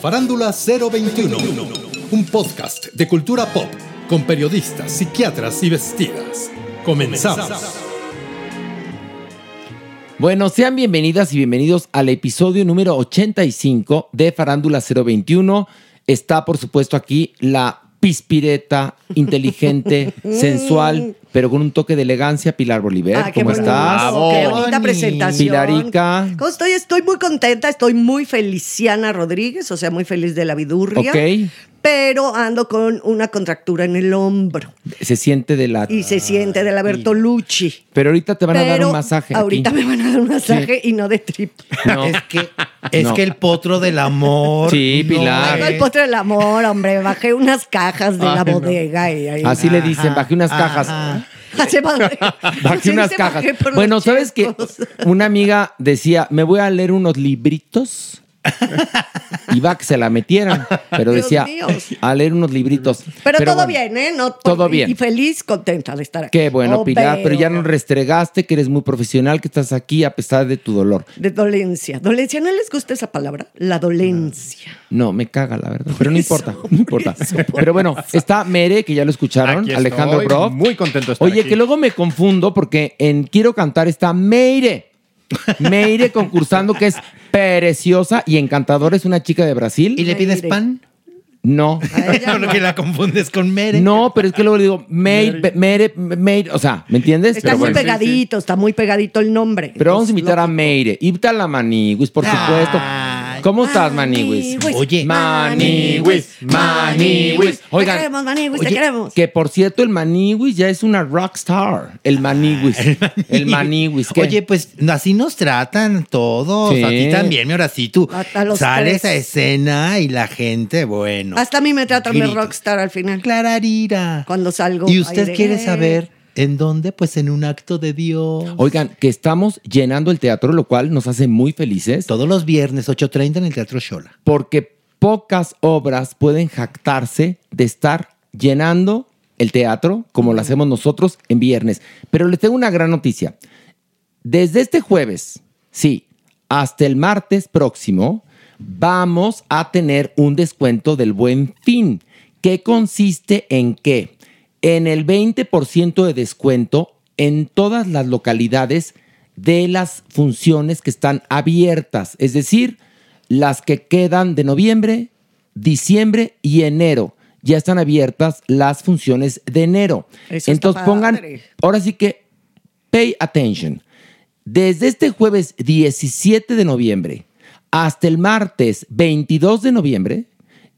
Farándula 021, un podcast de cultura pop con periodistas, psiquiatras y vestidas. Comenzamos. Bueno, sean bienvenidas y bienvenidos al episodio número 85 de Farándula 021. Está, por supuesto, aquí la pispireta, inteligente, sensual, pero con un toque de elegancia, Pilar Bolívar. Ah, qué ¿Cómo bonito, estás? Qué bonita presentación. Pilarica. ¿Cómo estoy? Estoy muy contenta, estoy muy Feliciana Rodríguez, o sea, muy feliz de la vidurria. Ok. Pero ando con una contractura en el hombro Se siente de la... y se siente de la Bertolucci. Pero ahorita te van a dar un masaje. aquí. Ahorita me van a dar un masaje y no de trip. No. Es que, es No. que el potro del amor. Sí, Pilar. Tengo el postre del amor, hombre. Bajé unas cajas de la Ay, no. bodega y ahí. Así le dicen, bajé unas cajas. ajá. Bajé, unas cajas. Bueno, ¿sabes qué? Una amiga decía, me voy a leer unos libritos. Iba a que se la metieran, pero Dios decía, a leer unos libritos. Pero, todo bueno, bien, ¿eh? No, Todo bien. Y feliz, contenta de estar aquí. Qué bueno, Oh, Pilar, pero ya nos restregaste, que eres muy profesional, que estás aquí a pesar de tu dolor. De dolencia. Dolencia, ¿no les gusta esa palabra? La dolencia. No, me caga, la verdad, pero no eso, importa, por no importa. eso, Pero bueno, está Mere, que ya lo escucharon, Aquí Alejandro estoy, Brock. Muy contento de estar Oye, aquí. que luego me confundo porque en Quiero Cantar está Meire. Meire concursando, que es preciosa y encantadora, es una chica de Brasil. ¿Y le pides pan? No. A ella Porque no. la confundes con Mere. No, pero es que luego le digo Meire, Meire, Meire, o sea, ¿me entiendes? Está Pero muy bueno. pegadito, está muy pegadito el nombre. Pero vamos a invitar a lógico. Meire. Invita a la Maniwis, por supuesto. ¿Cómo estás, Maniwis? Oye. Maniwis, Maniwis. Te Oigan, queremos, Maniwis, te Oye, queremos. Que por cierto, el Maniwis ya es una rockstar. El Maniwis. el Maniwis. Oye, pues así nos tratan todos. Sí. A ti también, mi ahora sí, tú A- a los sales tres. a escena y la gente, bueno. Hasta a mí me tratan de rockstar al final. Clararira. Cuando salgo. ¿Y usted aire. quiere saber en dónde? Pues en un acto de Dios. Oigan, que estamos llenando el teatro, lo cual nos hace muy felices. Todos los viernes, 8.30 en el Teatro Shola. Porque pocas obras pueden jactarse de estar llenando el teatro como lo hacemos nosotros en viernes. Pero les tengo una gran noticia. Desde este jueves, sí, hasta el martes próximo, vamos a tener un descuento del buen fin. ¿Qué consiste en qué? En el 20% de descuento en todas las localidades de las funciones que están abiertas, es decir, las que quedan de noviembre, diciembre y enero. Ya están abiertas las funciones de enero. Eso Entonces pongan, padre. ahora sí que, pay attention. Desde este jueves 17 de noviembre hasta el martes 22 de noviembre,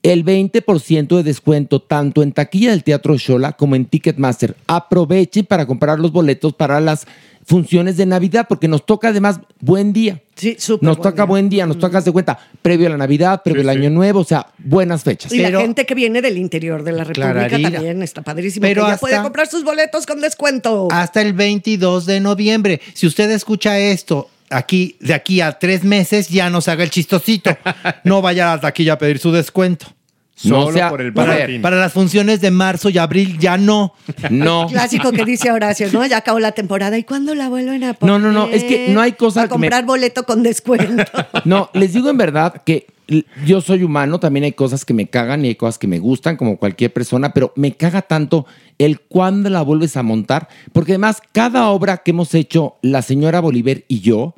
el 20% de descuento tanto en taquilla del Teatro Shola como en Ticketmaster. Aprovechen para comprar los boletos para las funciones de Navidad porque nos toca además buen día. Sí, súper Nos buen toca día. buen día, nos toca, haz de cuenta, previo a la Navidad, previo al Año Nuevo, o sea, buenas fechas. Y Pero- la gente que viene del interior de la República también está padrísimo. Pero que ya hasta- puede comprar sus boletos con descuento. Hasta el 22 de noviembre. Si usted escucha esto aquí, de aquí a tres meses ya nos haga el chistosito. No vaya a la taquilla a pedir su descuento. No Solo sea- por el Para, para las funciones de marzo y abril ya no. No. Clásico que dice Horacio, ¿no? Ya acabó la temporada. ¿Y cuándo la vuelven a poner? No, no, no, es que no hay cosa me- comprar boleto con descuento. No, les digo en verdad que yo soy humano, también hay cosas que me cagan y hay cosas que me gustan, como cualquier persona, pero me caga tanto el cuándo la vuelves a montar, porque además cada obra que hemos hecho la señora Bolívar y yo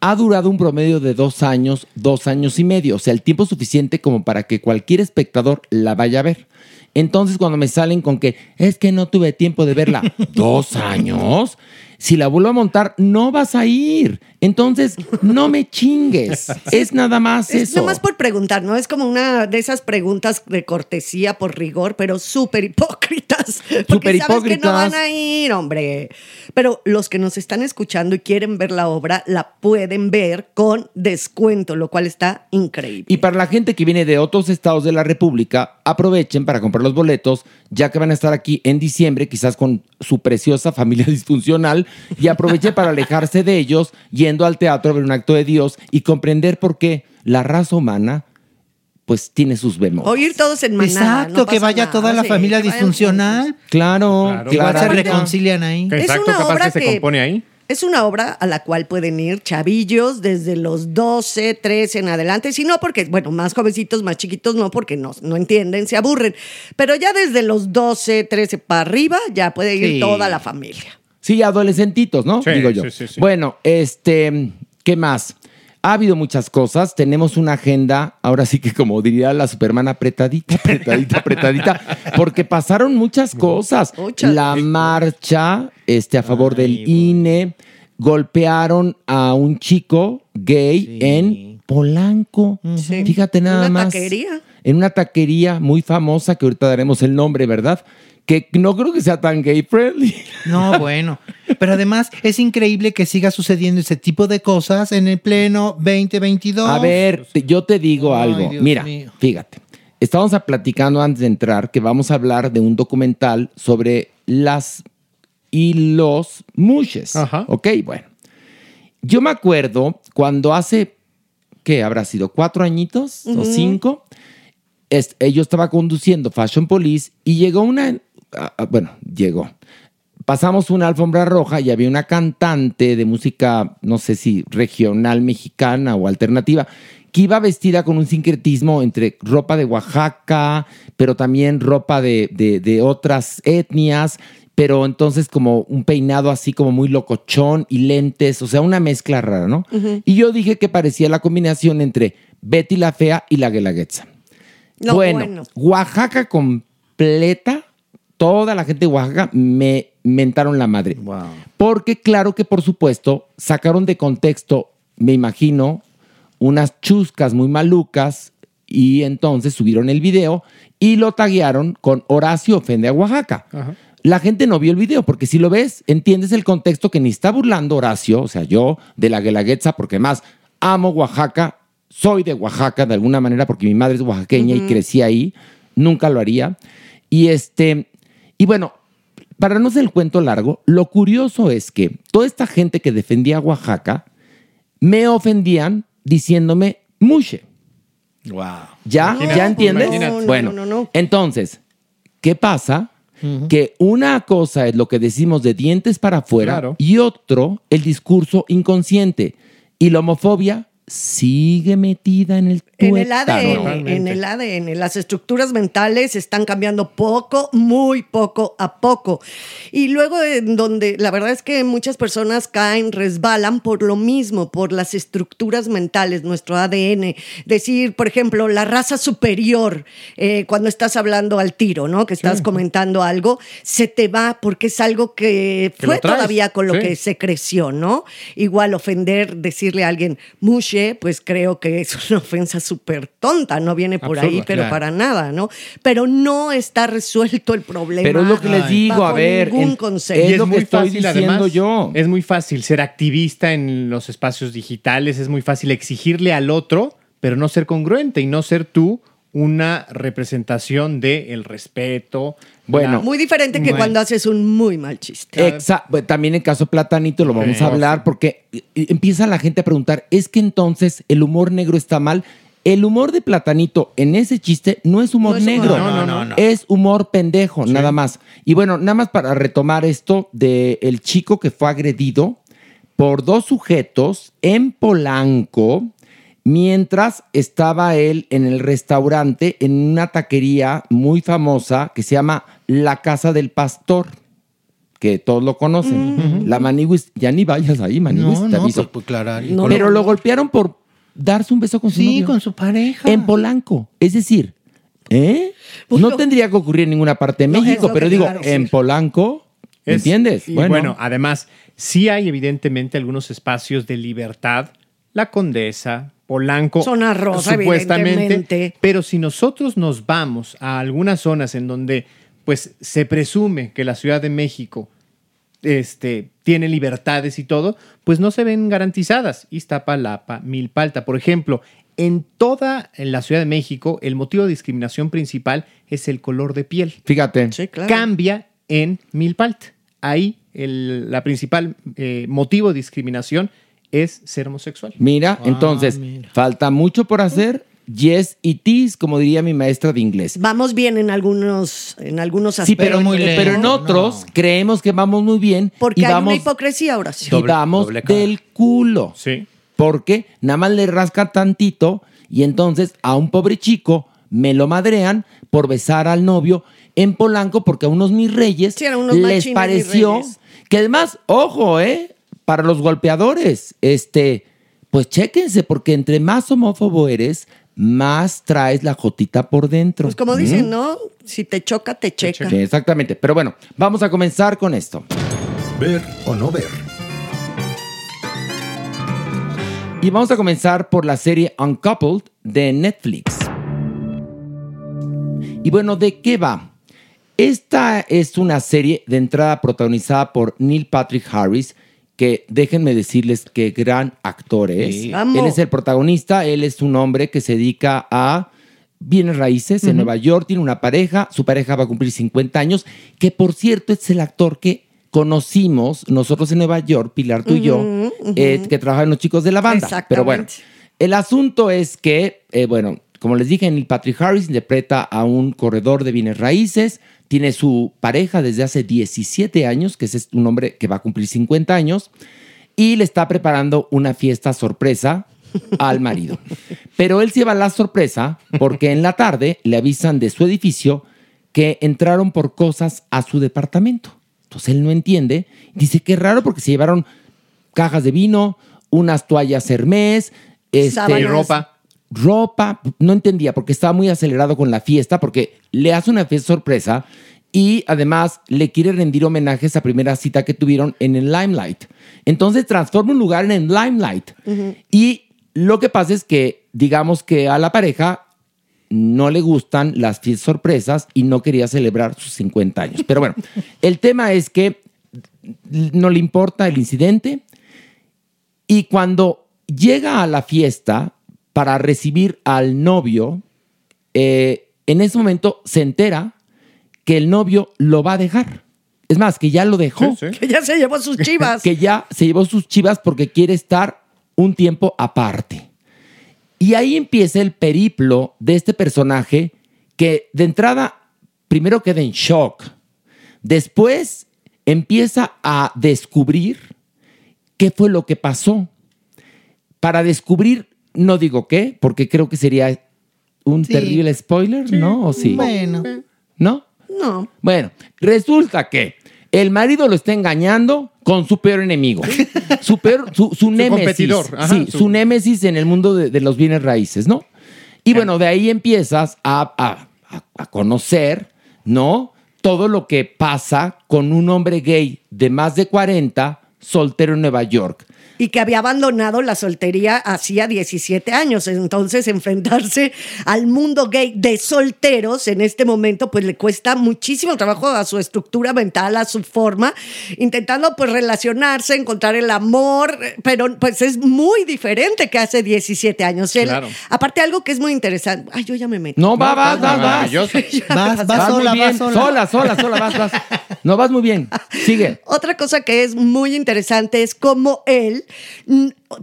ha durado un promedio de dos años, dos años y medio, o sea, el tiempo suficiente como para que cualquier espectador la vaya a ver. Entonces, cuando me salen con que es que no tuve tiempo de verla, dos años, si la vuelvo a montar, no vas a ir. Entonces, no me chingues. Es nada más Es eso. nada más por preguntar, ¿no? Es como una de esas preguntas de cortesía por rigor, pero súper hipócritas. Porque Súper sabes que no hipócritas. van a ir, hombre. Pero los que nos están escuchando y quieren ver la obra, la pueden ver con descuento, lo cual está increíble. Y para la gente que viene de otros estados de la República, aprovechen para comprar los boletos, ya que van a estar aquí en diciembre, quizás con su preciosa familia disfuncional, y aprovechen para alejarse de ellos, yendo al teatro a ver un acto de Dios y comprender por qué la raza humana, pues tiene sus bemoles. O ir todos en manada. Exacto, no que vaya nada, toda la sí, familia disfuncional. Claro, Claro. Igual se reconcilian ahí. Es Exacto, una capaz obra que se compone ahí. Es una obra a la cual pueden ir chavillos desde los 12, 13 en adelante. Si no, porque, bueno, más jovencitos, más chiquitos, no, porque no, no entienden, se aburren. Pero ya desde los 12, 13 para arriba, ya puede ir Sí. toda la familia. Sí, adolescentitos, ¿no? Sí, Digo yo. sí, sí, sí. Bueno, este, ¿qué más? Ha habido muchas cosas. Tenemos una agenda, ahora sí que como diría la Superman, apretadita, apretadita, apretadita, porque pasaron muchas cosas. Muchas. La marcha este, a favor del INE, golpearon a un chico gay en Polanco. Sí. Fíjate nada Una más. taquería. En una taquería muy famosa, que ahorita daremos el nombre, ¿verdad? Que no creo que sea tan gay friendly. No, bueno. Pero además es increíble que siga sucediendo ese tipo de cosas en el pleno 2022. A ver, te- yo te digo Ay, algo. Dios Mira, mío. fíjate. Estábamos platicando antes de entrar que vamos a hablar de un documental sobre las y los mushes. Ajá. Ok, bueno. Yo me acuerdo cuando hace, ¿qué habrá sido? ¿Cuatro añitos o cinco? Es- yo estaba conduciendo Fashion Police y llegó una, bueno, llegó. Pasamos una alfombra roja y había una cantante de música, no sé si regional mexicana o alternativa, que iba vestida con un sincretismo entre ropa de Oaxaca, pero también ropa de, de- de otras etnias, pero entonces como un peinado así como muy locochón y lentes, o sea, una mezcla rara, ¿no? Y yo dije que parecía la combinación entre Betty la Fea y la Guelaguetza. No, bueno, bueno. Oaxaca completa, toda la gente de Oaxaca me mentaron la madre. Porque claro que por supuesto sacaron de contexto, me imagino, unas chuscas muy malucas y entonces subieron el video y lo taguearon con Horacio ofende a Oaxaca. La gente no vio el video porque si lo ves, entiendes el contexto que ni está burlando Horacio, o sea, yo de la Guelaguetza, porque más amo Oaxaca, soy de Oaxaca de alguna manera porque mi madre es oaxaqueña y crecí ahí, nunca lo haría. Y este, y bueno, para no ser el cuento largo, lo curioso es que toda esta gente que defendía a Oaxaca me ofendían diciéndome mushe. Wow. ¿Ya? ¿Ya entiendes? imagínate. No, no, bueno, no, no, no. entonces, ¿qué pasa? Que una cosa es lo que decimos de dientes para afuera Claro. y otro, el discurso inconsciente. Y la homofobia sigue metida en el En el tuétano. ADN, Totalmente. en el ADN. Las estructuras mentales están cambiando poco, muy poco a poco. Y luego en donde la verdad es que muchas personas caen, resbalan por lo mismo, por las estructuras mentales, nuestro ADN. Decir, por ejemplo, la raza superior, eh, cuando estás hablando al tiro, ¿no? Que estás comentando algo, se te va porque es algo que Que fue todavía con lo sí. que se creció, ¿no? Igual ofender, decirle a alguien mushe, pues creo que es una ofensa súper tonta, no viene por ahí, pero claro. para nada, ¿no? Pero no está resuelto el problema. Pero es lo que les digo, a ver, ningún en- concepto. es Y lo que estoy diciendo yo. Es muy fácil ser activista en los espacios digitales, es muy fácil exigirle al otro, pero no ser congruente y no ser tú una representación de el respeto. Bueno. la- Muy diferente que cuando haces un muy mal chiste. Exa- bueno, también en caso Platanito lo vamos Sí. a hablar porque eh, empieza la gente a preguntar, ¿es que entonces el humor negro está mal? El humor de Platanito en ese chiste no es humor No es humor negro, negro. No, no, no. es humor pendejo, nada más. Y bueno, nada más para retomar esto de el chico que fue agredido por dos sujetos en Polanco mientras estaba él en el restaurante en una taquería muy famosa que se llama La Casa del Pastor, que todos lo conocen. La Maniwis, ya ni vayas ahí, Maniwis, No, te no, aviso. pues, pues, claro. No, Pero lo golpearon por darse un beso con su Sí, novio. con su pareja. En Polanco. Es decir, ¿eh? No tendría que ocurrir en ninguna parte de México, pero digo, en Polanco, ¿me Es- ¿entiendes? Y bueno. además, sí hay evidentemente algunos espacios de libertad. La Condesa, Polanco. Zona rosa, evidentemente. Pero si nosotros nos vamos a algunas zonas en donde pues se presume que la Ciudad de México este, tiene libertades y todo, pues no se ven garantizadas. Iztapalapa, Milpalta, por ejemplo, en toda la Ciudad de México, el motivo de discriminación principal es el color de piel Fíjate. Sí, claro. cambia en Milpalta. Ahí el la principal eh, motivo de discriminación es ser homosexual. Mira, entonces, mira. falta mucho por hacer. Yes it is, como diría mi maestra de inglés. Vamos bien en algunos, en algunos Sí, aspectos. pero, muy lento, pero en otros no. creemos que vamos muy bien Porque y hay vamos, una hipocresía ahora sí. y vamos doble del culo. Sí. Porque nada más le rasca tantito y entonces a un pobre chico me lo madrean por besar al novio en Polanco porque a unos mis reyes Sí, unos les pareció reyes. que además, ojo, ¿eh? Para los golpeadores, este, pues chéquense porque entre más homófobo eres, más traes la jotita por dentro. Pues como dicen, ¿no? Si te choca, te checa. Sí, exactamente. Pero bueno, vamos a comenzar con esto. Ver o no ver. Y vamos a comenzar por la serie Uncoupled de Netflix. Y bueno, ¿de qué va? Esta es una serie de entrada protagonizada por Neil Patrick Harris, que déjenme decirles qué gran actor es. Sí. Él es el protagonista, él es un hombre que se dedica a bienes raíces en Nueva York, tiene una pareja, su pareja va a cumplir 50 años, que por cierto es el actor que conocimos nosotros en Nueva York, Pilar, tú y yo, eh, que trabajan los chicos de la banda. Pero bueno, Exactamente. el asunto es que, eh, bueno, como les dije, Neil Patrick Harris interpreta a un corredor de bienes raíces, tiene su pareja desde hace 17 años, que es un hombre que va a cumplir 50 años, y le está preparando una fiesta sorpresa al marido. Pero él se lleva la sorpresa porque en la tarde le avisan de su edificio que entraron por cosas a su departamento. Entonces él no entiende. Dice que raro porque se llevaron cajas de vino, unas toallas Hermes, este. Y ropa. Ropa, no entendía porque estaba muy acelerado con la fiesta, porque le hace una fiesta sorpresa y además le quiere rendir homenaje a esa primera cita que tuvieron en el Limelight. Entonces transforma un lugar en el Limelight. Y lo que pasa es que, digamos que a la pareja no le gustan las fiestas sorpresas y no quería celebrar sus 50 años. Pero bueno, el tema es que no le importa el incidente y cuando llega a la fiesta para recibir al novio, eh, en ese momento se entera que el novio lo va a dejar. Es más, que ya lo dejó. Sí, sí. Que ya se llevó sus chivas. Que ya se llevó sus chivas porque quiere estar un tiempo aparte. Y ahí empieza el periplo de este personaje que de entrada primero queda en shock. Después empieza a descubrir qué fue lo que pasó. Para descubrir, no digo qué, porque creo que sería un Sí. terrible spoiler, ¿no? ¿O sí? Bueno. ¿No? No. Bueno, resulta que el marido lo está engañando con su peor enemigo. Su peor, su, su némesis. competidor, ajá, sí, su- su... némesis en el mundo de, de los bienes raíces, ¿no? Y bueno, de ahí empiezas a, a- a- a conocer, ¿no? Todo lo que pasa con un hombre gay de más de 40, soltero en Nueva York. Y que había abandonado la soltería hacía 17 años. Entonces, enfrentarse al mundo gay de solteros en este momento, pues le cuesta muchísimo trabajo a su estructura mental, a su forma, intentando pues relacionarse, encontrar el amor, pero pues es muy diferente que hace 17 años. Él- Claro. Aparte, algo que es muy interesante. Ay, yo ya me metí. No, va, vas, vas, vas. Maravilloso. Vas, vas sola, muy bien. vas sola. Sola, sola, sola, vas, vas. No, vas muy bien. Sigue. Otra cosa que es muy interesante es cómo él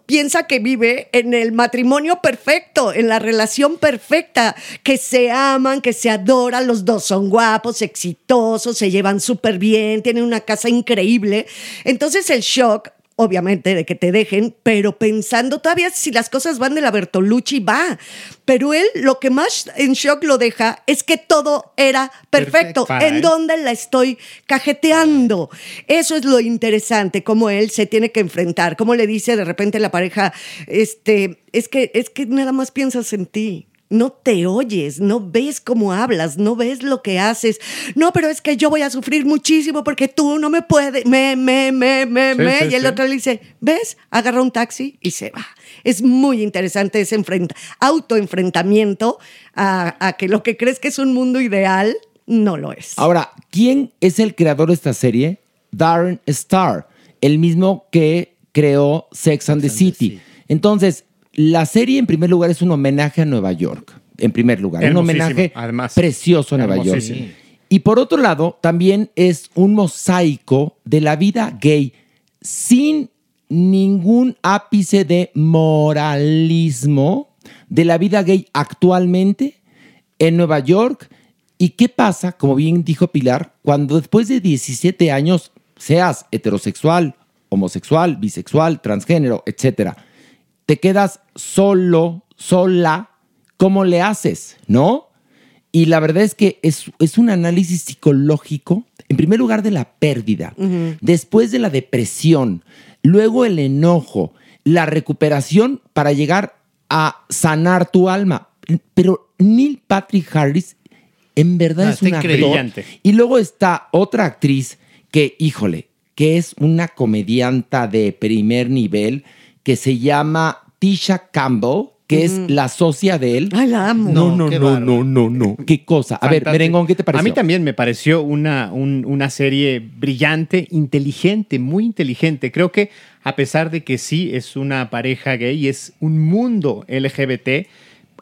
piensa que vive en el matrimonio perfecto, en la relación perfecta, que se aman, que se adoran, los dos son guapos, exitosos, se llevan súper bien, tienen una casa increíble. Entonces el shock obviamente, de que te dejen, pero pensando todavía si las cosas van de la Bertolucci, va. Pero él lo que más en shock lo deja es que todo era perfecto. ¿En dónde la estoy cajeteando? Eso es lo interesante, cómo él se tiene que enfrentar, cómo le dice de repente la pareja, este, es que, es que nada más piensas en ti. No te oyes, no ves cómo hablas, no ves lo que haces. No, pero es que yo voy a sufrir muchísimo porque tú no me puedes. Me, me, me, me, Sí, me. sí, y el sí. otro le dice, ¿ves? Agarra un taxi y se va. Es muy interesante ese enfrenta autoenfrentamiento a, a que lo que crees que es un mundo ideal no lo es. Ahora, ¿quién es el creador de esta serie? Darren Star, el mismo que creó Sex and the City. Entonces, la serie en primer lugar es un homenaje a Nueva York. En primer lugar, un homenaje además. precioso a Nueva York. Y por otro lado, también es un mosaico de la vida gay sin ningún ápice de moralismo de la vida gay actualmente en Nueva York. ¿Y qué pasa, como bien dijo Pilar, cuando después de 17 años seas heterosexual, homosexual, bisexual, transgénero, etcétera, te quedas solo, sola, ¿cómo le haces? ¿No? Y la verdad es que es, es un análisis psicológico, en primer lugar de la pérdida, después de la depresión, luego el enojo, la recuperación para llegar a sanar tu alma. Pero Neil Patrick Harris en verdad No, es una increíble. Brillante. Y luego está otra actriz que, híjole, que es una comedianta de primer nivel que se llama Tisha Campbell, que es la socia de él. Ay, la amo. No, no, qué no, bárbaro. no, no, no. ¿Qué cosa? A ver, Fantástico. Merengón, ¿qué te pareció? A mí también me pareció una, un- una serie brillante, inteligente, muy inteligente. Creo que a pesar de que sí es una pareja gay, es un mundo LGBT,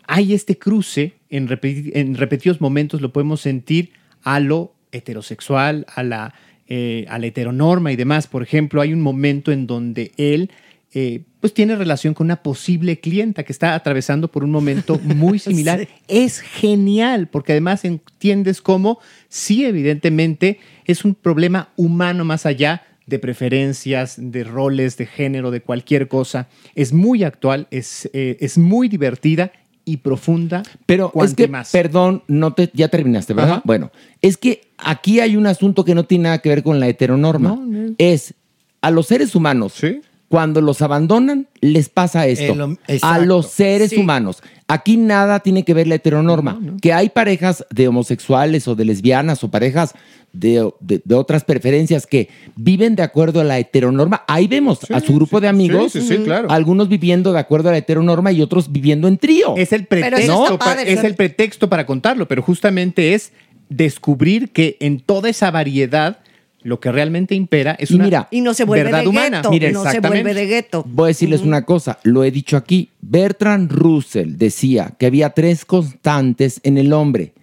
hay este cruce en, repeti- en repetidos momentos, lo podemos sentir a lo heterosexual, a la, eh, a la heteronorma y demás. Por ejemplo, hay un momento en donde él eh, pues tiene relación con una posible clienta que está atravesando por un momento muy similar. Sí. Es genial, porque además entiendes cómo sí, evidentemente, es un problema humano más allá de preferencias, de roles, de género, de cualquier cosa. Es muy actual, es, eh, es muy divertida y profunda. Pero es que, más. perdón, no te, ya terminaste, ¿verdad? Ajá. Bueno, es que aquí hay un asunto que no tiene nada que ver con la heteronorma. No, no. Es a los seres humanos. Sí. Cuando los abandonan, les pasa esto. Eh, lo- a los seres Sí. humanos. Aquí nada tiene que ver la heteronorma. Que hay parejas de homosexuales o de lesbianas o parejas de, de- de otras preferencias que viven de acuerdo a la heteronorma. Ahí vemos a su grupo de amigos, sí, sí, claro. algunos viviendo de acuerdo a la heteronorma y otros viviendo en trío. Es el pretexto para contarlo, pero justamente es descubrir que en toda esa variedad lo que realmente impera es Y una mira, Y no se vuelve verdad de humana. gueto. Mira, no se vuelve de gueto. Voy a decirles una cosa, lo he dicho aquí. Bertrand Russell decía que había tres constantes en el hombre,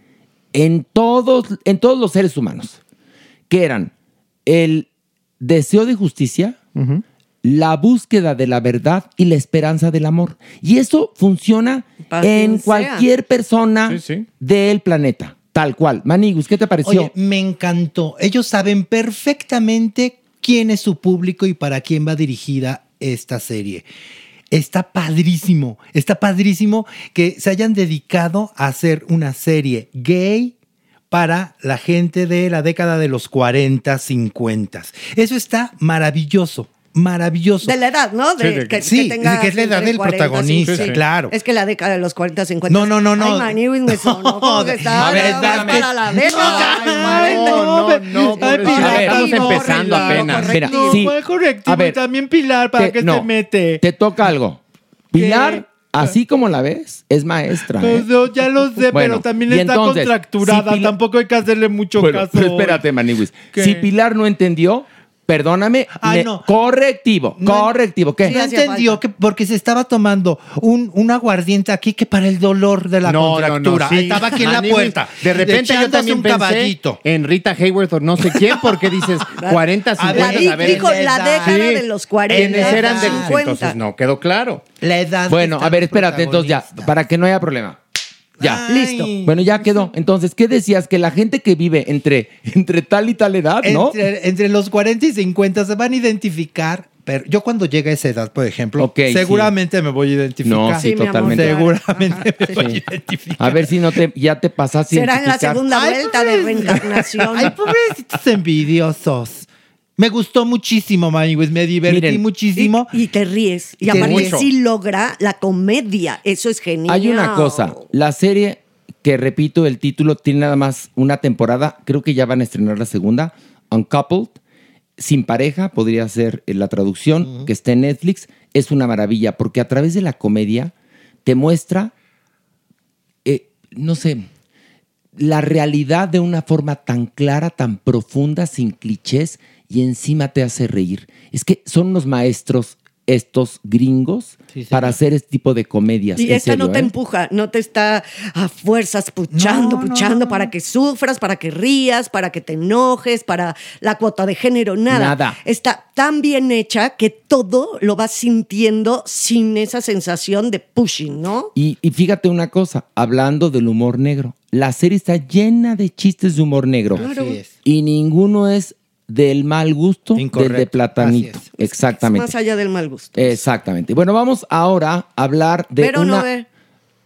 en todos, en todos los seres humanos, que eran el deseo de justicia, la búsqueda de la verdad y la esperanza del amor. Y eso funciona Para en sea. cualquier persona Sí, sí. del planeta, tal cual. Manigus, ¿qué te pareció? Me encantó. Ellos saben perfectamente quién es su público y para quién va dirigida esta serie. Está padrísimo, está padrísimo que se hayan dedicado a hacer una serie gay para la gente de la década de los 40, 50. Eso está maravilloso. Maravilloso. De la edad, ¿no? De, Sí, de- que, sí, que tenga que es la edad del 40, protagonista, sí, sí. claro. Es que la década de los 40, 50. No, no, no, no. Ay, Maniwis me sonó estaba A ver, para la década. Ay, no, no, no, Ay, Pilar, estamos no, empezando Pilar, apenas. Mira, No, sí. fue correctivo. A ver, y también Pilar, ¿para te- qué no, se mete? Te toca algo. Pilar, así como la ves, es maestra. ¿eh? Pues yo ya lo sé, Bueno, pero también está entonces, contracturada. si Pilar- Tampoco hay que hacerle mucho Bueno, caso. pero espérate, Maniwis. ¿Qué? Si Pilar no entendió, perdóname. Ay, ne- no. Correctivo, No en- correctivo. ¿Qué? No entendió que porque se estaba tomando un, un aguardiente aquí que para el dolor de la No, no, no, contractura. sí. Estaba aquí en la puerta. De repente yo también un pensé caballito. en Rita Hayworth o no sé quién, porque dices 40, 50, ver, a ver. Dijo la edad. década Sí. de los 40. ¿Quiénes eran de 50? Entonces no, quedó claro. La edad. Bueno, a ver, espérate, entonces ya, para que no haya problema. Ya. Ay. Listo. Bueno, ya quedó. Entonces, ¿qué decías? Que la gente que vive entre, entre tal y tal edad, ¿no? Entre, entre los 40 y 50 se van a identificar. Pero yo cuando llegue a esa edad, por ejemplo, sí. seguramente me voy a identificar. No, sí, totalmente. Seguramente me voy a identificar. A ver si no te, ya te pasaste. Será en la segunda vuelta de reencarnación. Ay, pobrecitos envidiosos. Me gustó muchísimo, Maniwis. Me divertí Miren, muchísimo. Y, y te ríes. Y Te aparte ríes. sí logra la comedia. Eso es genial. Hay una cosa, la serie que repito el título tiene nada más una temporada, creo que ya van a estrenar la segunda, Uncoupled, sin pareja podría ser eh, la traducción que está en Netflix, es una maravilla porque a través de la comedia te muestra, eh, no sé, la realidad de una forma tan clara, tan profunda, sin clichés y encima te hace reír. Es que son unos maestros estos gringos Sí, sí. para hacer este tipo de comedias. Y esta no te ¿eh? empuja, no te está a fuerzas puchando, No, no, puchando no. para que sufras, para que rías, para que te enojes, para la cuota de género, nada. Nada. Está tan bien hecha que todo lo vas sintiendo sin esa sensación de pushing, ¿no? Y, y fíjate una cosa, hablando del humor negro, la serie está llena de chistes de humor negro. Claro. Así es. Y ninguno es del mal gusto Incorrecto, del de platanito. así es. Exactamente. Más allá del mal gusto. Exactamente. Bueno, vamos ahora a hablar de Pero una... no ve.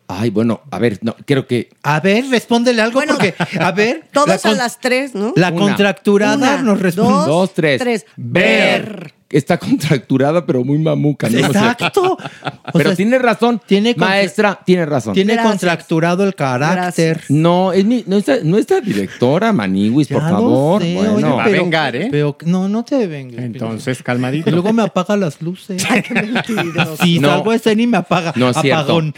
Ay, bueno, a ver, no, creo que... A ver, respóndele algo Bueno, porque, a ver. Todos la con- a las tres, ¿no? La Una. contracturada Una, nos responde. dos, Dos, tres. tres. Ver. Está contracturada, pero muy mamuca. ¿no? Exacto. O pero sea, tiene razón. tiene Maestra, tiene razón. Tiene Gracias. contracturado el carácter. No, es mi, no está, no está directora, Maniwis, por favor. sé, bueno, oye, va a vengar, ¿eh? Pero no, no te vengas. Entonces, Y calmadito. luego me apaga las luces. Si No. salgo de escena y me apaga. No es cierto. Apagón.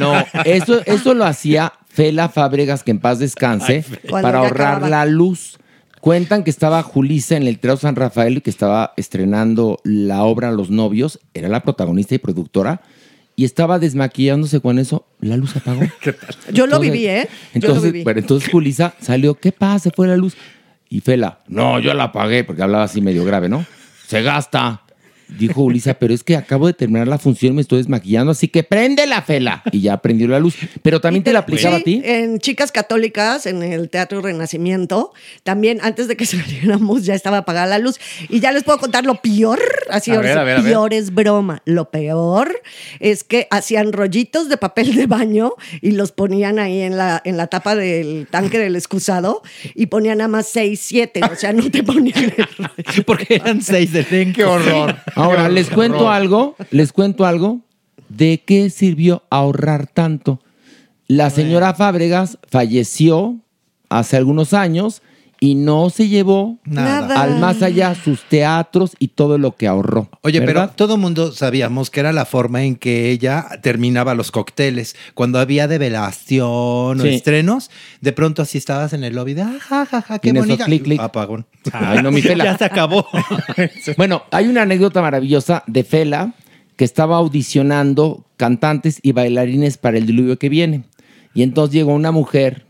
No, eso, eso lo hacía Fela Fábregas, que en paz descanse, para ahorrar la luz. Cuentan que estaba Julisa en el Teatro San Rafael y que estaba estrenando la obra Los Novios, era la protagonista y productora, y estaba desmaquillándose con eso, la luz se apagó. Yo lo Entonces- viví, ¿eh? Yo lo Entonces, viví. pero entonces Julisa salió, ¿qué pasa? Se fue la luz. Y Fela, no, yo la apagué, porque hablaba así medio grave, ¿no? Se gasta. Dijo Ulisa, pero es que acabo de terminar la función me estoy desmaquillando, así que prende la Fela. Y ya prendió la luz. Pero también te la aplicaba Sí, a ti. En Chicas Católicas, en el Teatro Renacimiento, también antes de que saliéramos ya estaba apagada la luz. Y ya les puedo contar lo peor, así A ahora ver, a a peor es broma. Lo peor es que hacían rollitos de papel de baño y los ponían ahí en la, en la tapa del tanque del excusado y ponían nada más seis, siete. O sea, no te ponían el rollo. Porque eran seis de. Qué horror. Ahora, les cuento algo, les cuento algo. ¿De qué sirvió ahorrar tanto? La señora Fábregas falleció hace algunos años y no se llevó Nada. al más allá sus teatros y todo lo que ahorró. Oye, pero todo mundo sabíamos que era la forma en que ella terminaba los cócteles. Cuando había develación o estrenos, de pronto así estabas en el lobby de, ah, ja, ja, ja, qué En esos bonita. clic, clic. Apagón. Ay, no, mi Fela. ya se acabó. Bueno, hay una anécdota maravillosa de Fela que estaba audicionando cantantes y bailarines para el diluvio que viene. Y entonces llegó una mujer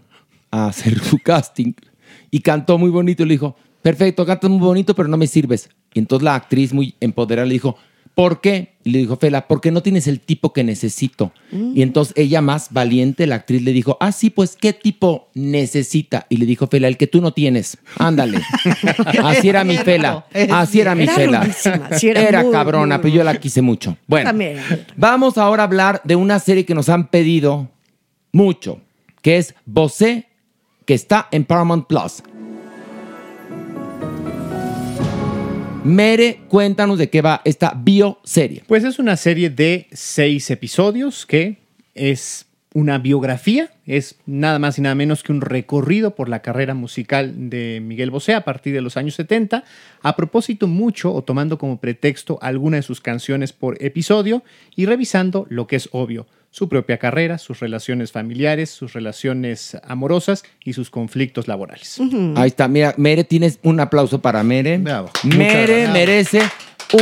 a hacer su casting y cantó muy bonito y le dijo, perfecto, cantas muy bonito, pero no me sirves. Y entonces la actriz muy empoderada le dijo, ¿por qué? Y le dijo, Fela, porque no tienes el tipo que necesito. Y entonces ella más valiente, la actriz, le dijo, ah, sí, pues, ¿qué tipo necesita? Y le dijo, Fela, el que tú no tienes. Ándale. Así era mi Fela. Así era mi Era Fela. era muy, cabrona, muy pero yo la quise mucho. Bueno, También. vamos ahora a hablar de una serie que nos han pedido mucho, que es Bosé, que está en Paramount Plus. Mere, cuéntanos de qué va esta bioserie. Pues es una serie de seis episodios que es una biografía, es nada más y nada menos que un recorrido por la carrera musical de Miguel Bosé a partir de los años 70, a propósito mucho o tomando como pretexto alguna de sus canciones por episodio y revisando lo que es obvio, su propia carrera, sus relaciones familiares, sus relaciones amorosas y sus conflictos laborales. Ahí está, mira, Mere, tienes un aplauso para Mere. Muchas Mere gracias. merece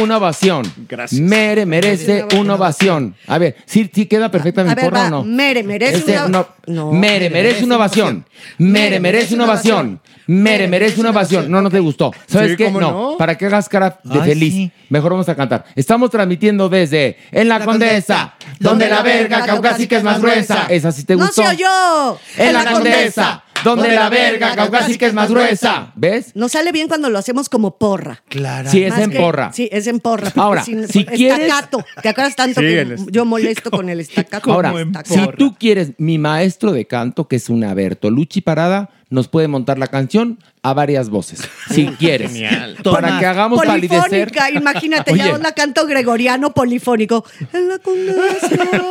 una ovación. Gracias. Mere merece una ovación. A ver, ¿sí, sí queda perfecta mi A ver, porra va, o no? Mere merece Este, una... no. No, Mere merece una ovación. Mere merece una ovación. Mere merece una ovación. No, no te gustó. ¿Sabes Sí, qué? ¿cómo No, no? para que hagas cara de Ay, feliz. sí. Mejor vamos a cantar. Estamos transmitiendo desde En la, Condesa, donde la verga caucásica es más gruesa. Esa sí te ¡No gustó. se oyó! En la Condesa, donde la verga caucásica es más gruesa. ¿Ves? Nos sale bien cuando lo hacemos como porra. Clara. Sí, es Más en que- porra. Sí, es en porra. Ahora, Sin- si quieres- Estacato. ¿Te acuerdas tanto Sí, que el est- yo molesto con el estacato? Ahora, Estacato. si tú quieres, mi maestro de canto, que es una Bertolucci Parada, nos puede montar la canción a varias voces, si quieres. Genial. Para Toma. que hagamos palidecer. Polifónica, imagínate, Oye. ya la canto gregoriano polifónico. En la.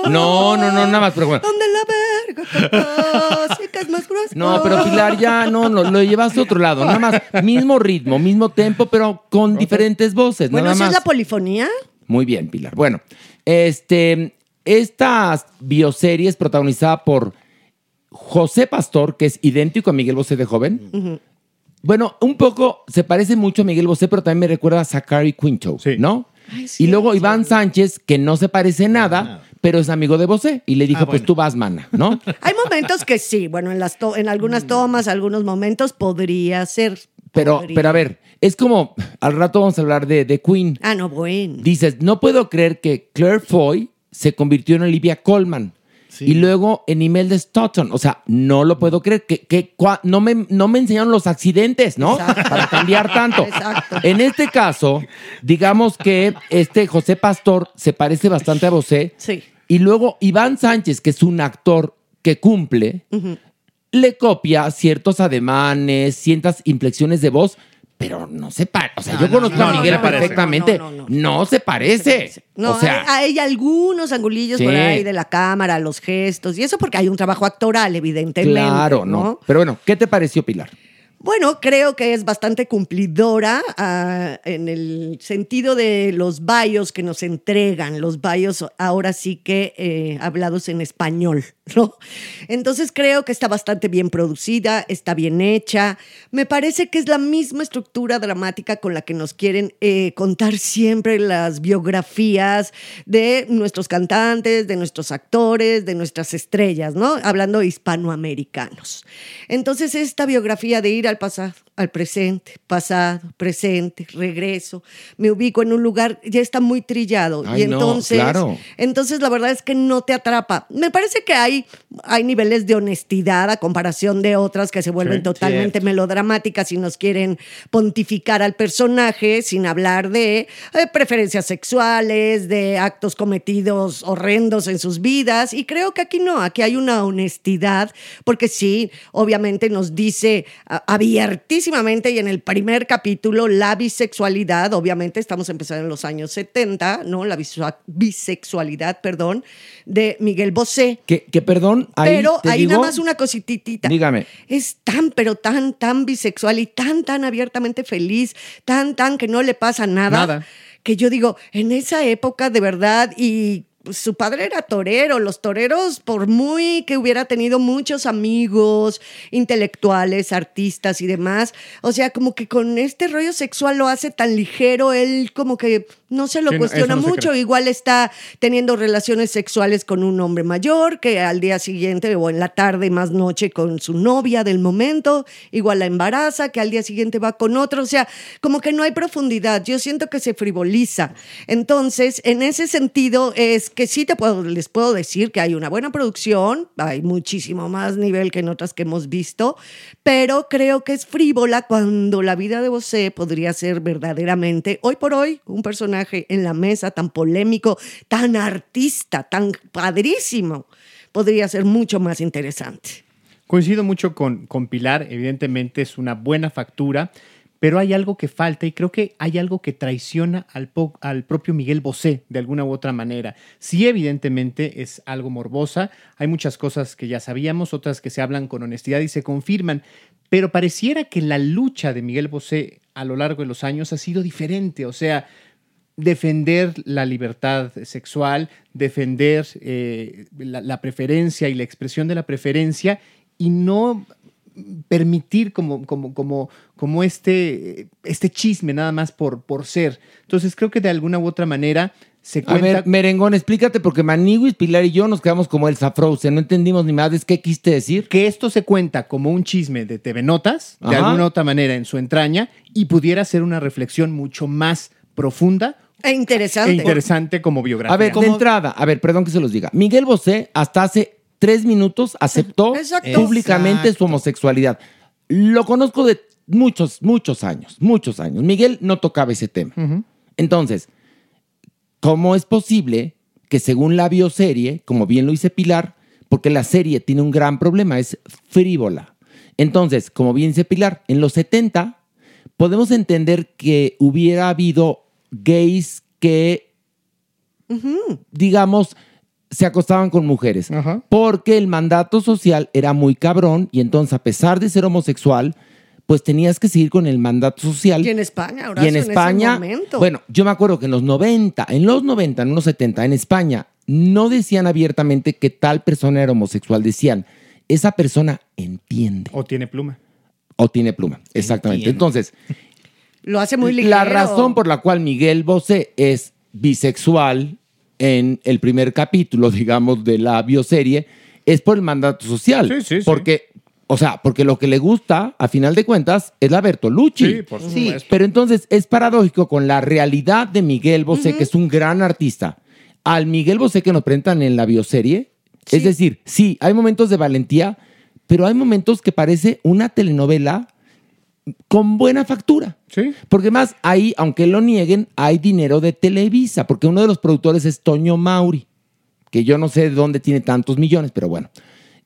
No, no, no, nada más, pero bueno. Donde la verga es más gruesa. No, pero Pilar, ya no, no, lo llevaste a otro lado. Nada más, mismo ritmo, mismo tempo, pero con diferentes voces. Bueno, nada ¿eso más. es la polifonía? Muy bien, Pilar. Bueno, este, esta bioserie es protagonizada por José Pastor, que es idéntico a Miguel Bosé de joven. Bueno, un poco se parece mucho a Miguel Bosé, pero también me recuerda a Zachary Quinto, Sí. ¿no? y luego Iván Sánchez, que no se parece nada, pero es amigo de Bosé. Y le dijo, pues tú vas, mana, ¿no? Hay momentos que sí, bueno, en, las to- en algunas tomas, algunos momentos podría ser. Pero, podría. pero a ver, es como, al rato vamos a hablar de, de Queen. Ah, no, bueno. Dices, no puedo creer que Claire Foy se convirtió en Olivia Colman. Y luego en Imelda Stoughton. O sea, no lo puedo creer. Que, que cua- no, me, no me enseñaron los accidentes, ¿no? Exacto. Para cambiar tanto. Exacto. En este caso, digamos que este José Pastor se parece bastante a Bosé. Sí. Y luego Iván Sánchez, que es un actor que cumple, le copia ciertos ademanes, ciertas inflexiones de voz, pero no se parece. O sea, No, yo no, conozco no, a Miguel no perfectamente. No, se parece. No, o sea, hay, hay algunos angulillos Sí. por ahí de la cámara, los gestos, y eso porque hay un trabajo actoral, evidentemente. claro, no. Pero bueno, ¿qué te pareció, Pilar? Bueno, creo que es bastante cumplidora ah, en el sentido de los bayos que nos entregan, los bayos ahora sí que eh, hablados en español, Entonces creo que está bastante bien producida, está bien hecha. Me parece que es la misma estructura dramática con la que nos quieren eh, contar siempre las biografías de nuestros cantantes, de nuestros actores, de nuestras estrellas, ¿no? Hablando hispanoamericanos. Entonces, esta biografía de ir al pasado, al presente, pasado, presente, regreso, me ubico en un lugar, ya está muy trillado. Ay, y no, entonces, claro. entonces la verdad es que no te atrapa. Me parece que hay, hay niveles de honestidad a comparación de otras que se vuelven Sí, totalmente melodramáticas y nos quieren pontificar al personaje sin hablar de eh, preferencias sexuales, de actos cometidos horrendos en sus vidas. Y creo que aquí no, aquí hay una honestidad, porque sí, obviamente nos dice a- abiertísimamente y en el primer capítulo la bisexualidad, obviamente estamos empezando en los años 70, ¿no? La bisexualidad, perdón, de Miguel Bosé. Que, que perdón, ahí Pero te hay digo- nada más una cosititita. Dígame. Es tan, pero tan, tan bisexual y tan, tan abiertamente feliz, tan, tan que no le pasa nada. Nada. Que yo digo, en esa época de verdad y su padre era torero. Los toreros, por muy que hubiera tenido muchos amigos intelectuales, artistas y demás, o sea, como que con este rollo sexual lo hace tan ligero, él como que no se lo Sí, cuestiona no mucho. Igual está teniendo relaciones sexuales con un hombre mayor que al día siguiente o en la tarde más noche con su novia del momento, igual la embaraza, que al día siguiente va con otro, o sea, como que no hay profundidad. Yo siento que se frivoliza. Entonces, en ese sentido es que sí te puedo, les puedo decir que hay una buena producción, hay muchísimo más nivel que en otras que hemos visto, pero creo que es frívola cuando la vida de Bosé podría ser verdaderamente, hoy por hoy, un personaje en la mesa tan polémico, tan artista, tan padrísimo, podría ser mucho más interesante. Coincido mucho con, con Pilar, evidentemente es una buena factura, pero hay algo que falta y creo que hay algo que traiciona al, al propio Miguel Bosé de alguna u otra manera. Sí, evidentemente es algo morbosa, hay muchas cosas que ya sabíamos, otras que se hablan con honestidad y se confirman, pero pareciera que la lucha de Miguel Bosé a lo largo de los años ha sido diferente, o sea, defender la libertad sexual, defender eh, la, la preferencia y la expresión de la preferencia y no permitir como, como, como, como este, este chisme nada más por, por ser. Entonces creo que de alguna u otra manera se A cuenta... ver, Merengón, explícate, porque Maniguis, Pilar y yo nos quedamos como el Frozen. No entendimos ni más. ¿Qué quiste decir? que esto se cuenta como un chisme de TV Notas, de Ajá. alguna u otra manera en su entraña, y pudiera ser una reflexión mucho más profunda E interesante. e interesante como biografía. A ver, de entrada, a ver, perdón que se los diga. Miguel Bosé hasta hace tres minutos aceptó Exacto. públicamente su homosexualidad. Lo conozco de muchos, muchos años, muchos años. Miguel no tocaba ese tema. Entonces, ¿cómo es posible que según la bioserie, como bien lo dice Pilar, porque la serie tiene un gran problema, es frívola. Entonces, como bien dice Pilar, en los 70 podemos entender que hubiera habido gays que, digamos, se acostaban con mujeres, porque el mandato social era muy cabrón y entonces a pesar de ser homosexual, pues tenías que seguir con el mandato social. Y en España, ahora Y en España, bueno, yo me acuerdo que en los 90, en los 90, en los 70, en España, no decían abiertamente que tal persona era homosexual, decían, esa persona entiende O tiene pluma. o tiene pluma. Exactamente. Entonces, lo hace muy ligero. la razón por la cual Miguel Bosé es bisexual en el primer capítulo, digamos, de la bioserie, es por el mandato social. Sí, sí, sí. Porque, o sea, porque lo que le gusta, a final de cuentas, es la Bertolucci. Sí, por supuesto. Pero entonces es paradójico con la realidad de Miguel Bosé, que es un gran artista, al Miguel Bosé que nos presentan en la bioserie. Es decir, sí, hay momentos de valentía, pero hay momentos que parece una telenovela con buena factura. Sí. Porque más ahí, aunque lo nieguen, hay dinero de Televisa, porque uno de los productores es Toño Mauri, que yo no sé de dónde tiene tantos millones, pero bueno.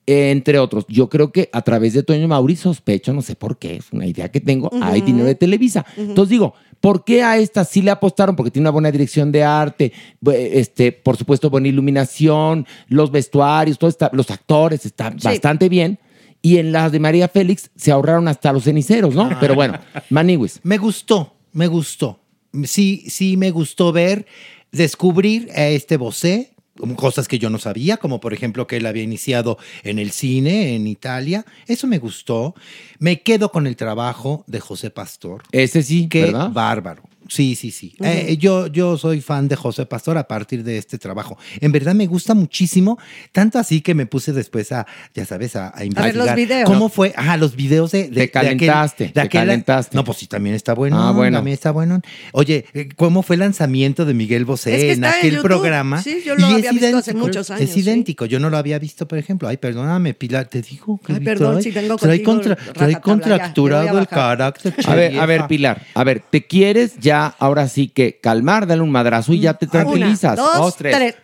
Entre otros, yo creo que a través de Toño Mauri sospecho, no sé por qué, es una idea que tengo, hay dinero de Televisa. Entonces digo, ¿por qué a esta sí le apostaron? Porque tiene una buena dirección de arte, este, por supuesto, buena iluminación, los vestuarios, todo está, los actores, está bastante bien. Y en las de María Félix se ahorraron hasta los ceniceros, ¿no? Pero bueno, Maniwis. Me gustó, me gustó. Sí, sí me gustó ver, descubrir a este Bosé, cosas que yo no sabía, como por ejemplo que él había iniciado en el cine en Italia. Eso me gustó. Me quedo con el trabajo de José Pastor. Ese sí, Qué ¿verdad? bárbaro. Sí, sí, sí. Eh, yo, yo soy fan de José Pastor a partir de este trabajo. En verdad me gusta muchísimo, tanto así que me puse después a, ya sabes, a, a investigar. los videos. ¿Cómo fue? Ajá, los videos de... de Te de aquel- calentaste, de te calentaste. No, pues sí, también está bueno. Ah, bueno. También está bueno. Oye, eh, ¿cómo fue el lanzamiento de Miguel Bosé Es que en aquel programa? Sí, yo lo Y había visto hace idéntico. muchos años, Es sí. idéntico. Yo no lo había visto, por ejemplo. Ay, perdóname, Pilar, te digo que Ay, perdón, trae- si tengo trae, contra- trae contracturado ya a el carácter. A ver, a ver. Pilar, a ver, ¿te quieres ya ahora sí que calmar, dale un madrazo y ya te tranquilizas? Una, dos, tres.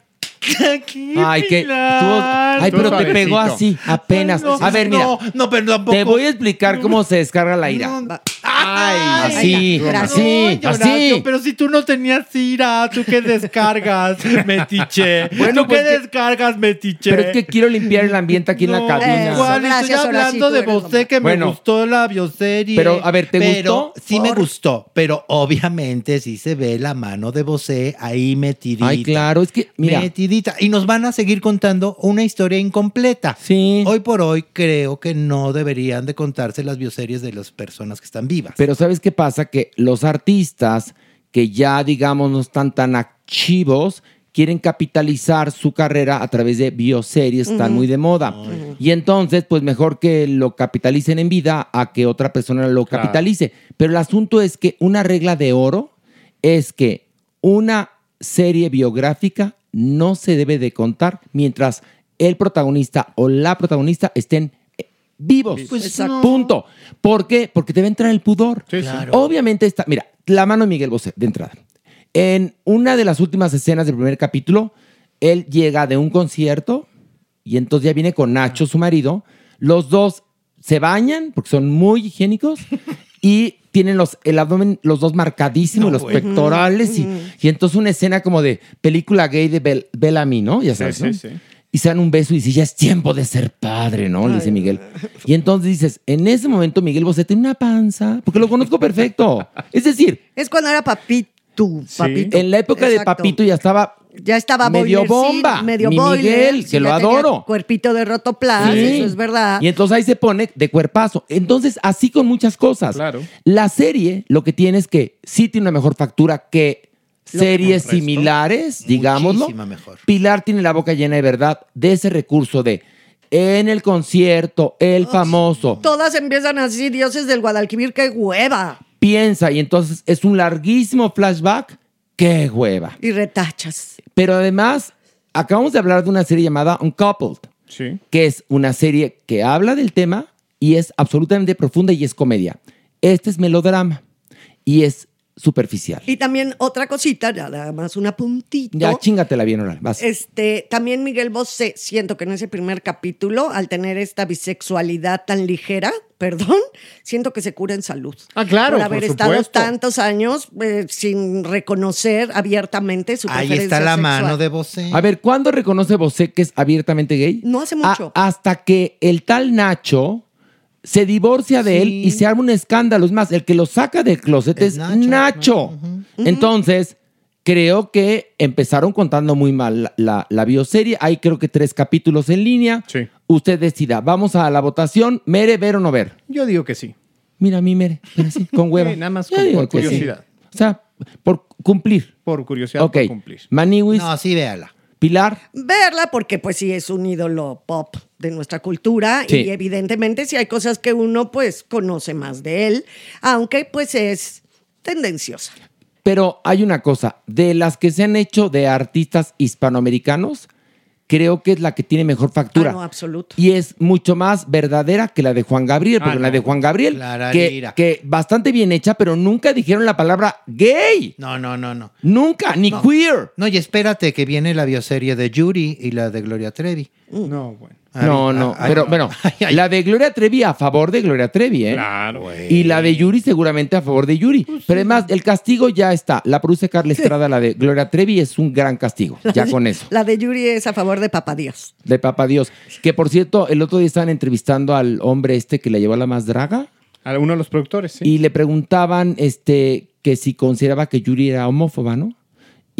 Ay, que estuvo- ay, pero te pegó así, apenas. No, a ver, mira, No, no, pero tampoco. te voy a explicar cómo se descarga la ira. Ay, así, así, así. pero si tú no tenías ira, ¿tú qué descargas, metiche? Bueno, ¿Tú pues qué que- descargas, metiche? Pero es que quiero limpiar el ambiente aquí en la cabina. Gracias, estoy hablando de Bosé que Bueno. me gustó la bioserie. Pero, a ver, ¿te Pero gustó? Sí me gustó, pero obviamente sí se ve la mano de Bosé ahí metidita. Ay, claro, es que, mira, Metidita. Y nos van a seguir contando una historia incompleta. Sí. Hoy por hoy creo que no deberían de contarse las bioseries de las personas que están vivas. Pero ¿sabes qué pasa? Que los artistas que ya, digamos, no están tan activos, quieren capitalizar su carrera a través de bioseries, están muy de moda. Y entonces, pues mejor que lo capitalicen en vida a que otra persona lo Claro. capitalice. Pero el asunto es que una regla de oro es que una serie biográfica no se debe de contar mientras el protagonista o la protagonista estén vivos. Pues Exacto. Punto. ¿Por qué? Porque te va a entrar el pudor. Sí, sí. Obviamente está, mira, la mano de Miguel Bosé, de entrada. En una de las últimas escenas del primer capítulo, él llega de un concierto y entonces ya viene con Nacho, su marido. Los dos se bañan porque son muy higiénicos y tienen los, el abdomen, los dos marcadísimos, los bueno. pectorales, y, y entonces una escena como de película gay de Bel- Bellamy, ¿no? Ya Sí, sabes, sí, ¿no? sí. Y se dan un beso y dice, ya es tiempo de ser padre, ¿no? Le dice Miguel. Y entonces dices, en ese momento Miguel Bosé tiene una panza, porque lo conozco perfecto. Es decir, Es cuando era papito. papito. en la época de. Papito ya estaba Ya estaba medio bomba. medio Mi boiler, Miguel, que lo adoro. Cuerpito de rotoplas, Sí. eso es verdad. Y entonces ahí se pone de cuerpazo. Entonces, así con muchas cosas. Claro. La serie lo que tiene es que sí tiene una mejor factura que series resto. similares, digámoslo. Mejor. Pilar tiene la boca llena de verdad de ese recurso de en el concierto, el famoso Todas empiezan así, dioses del Guadalquivir, qué hueva. piensa y entonces es un larguísimo flashback. ¡Qué hueva! Y retachas. Pero además, acabamos de hablar de una serie llamada Uncoupled. Sí. que es una serie que habla del tema y es absolutamente profunda y es comedia. Este es melodrama y es superficial. Y también otra cosita, nada más una puntita. Ya chingatela bien, oral. Vas. Este, también Miguel Bosé, siento que en ese primer capítulo, al tener esta bisexualidad tan ligera, perdón, siento que se cura en salud. Ah, claro, Por haber por estado tantos años eh, sin reconocer abiertamente su Ahí está la sexual. mano de Bosé. A ver, ¿cuándo reconoce Bosé que es abiertamente gay? No hace A- mucho. hasta que el tal Nacho se divorcia de él y se arma un escándalo. Es más, el que lo saca del closet es, Es Nacho. Nacho. Entonces, creo que empezaron contando muy mal la, la, la bioserie. Hay creo que tres capítulos en línea. Sí. Usted decida. Vamos a la votación. ¿Mere, ver o no ver? Yo digo que sí. Mira a mí, Mere. Con hueva. Sí, nada más con- por sí. curiosidad. O sea, por cumplir. Por curiosidad, Ok. por cumplir. Maniwis, No, sí, véala. Pilar. verla porque pues sí es un ídolo pop de nuestra cultura Sí. y evidentemente sí hay cosas que uno pues conoce más de él, aunque pues es tendenciosa. Pero hay una cosa, de las que se han hecho de artistas hispanoamericanos, creo que es la que tiene mejor factura. Ah, no, absoluto. Y es mucho más verdadera que la de Juan Gabriel, porque Ah, la de Juan Gabriel, que, que bastante bien hecha, pero nunca dijeron la palabra gay. No, no, no, no. Nunca, ni queer. No, y espérate que viene la bioserie de Yuri y la de Gloria Trevi. No, bueno. No, no, Ay, pero ay, bueno, ay, ay. la de Gloria Trevi a favor de Gloria Trevi, ¿eh? Claro. Y la de Yuri seguramente a favor de Yuri. Pues Pero además, el castigo ya está. La produce Carla Estrada, la de Gloria Trevi, es un gran castigo. Ya con eso. La de Yuri es a favor de Papá Dios. De Papá Dios. Que por cierto, el otro día estaban entrevistando al hombre este que le llevó a la más draga A uno de los productores, sí. y le preguntaban este, que si consideraba que Yuri era homófoba, ¿no?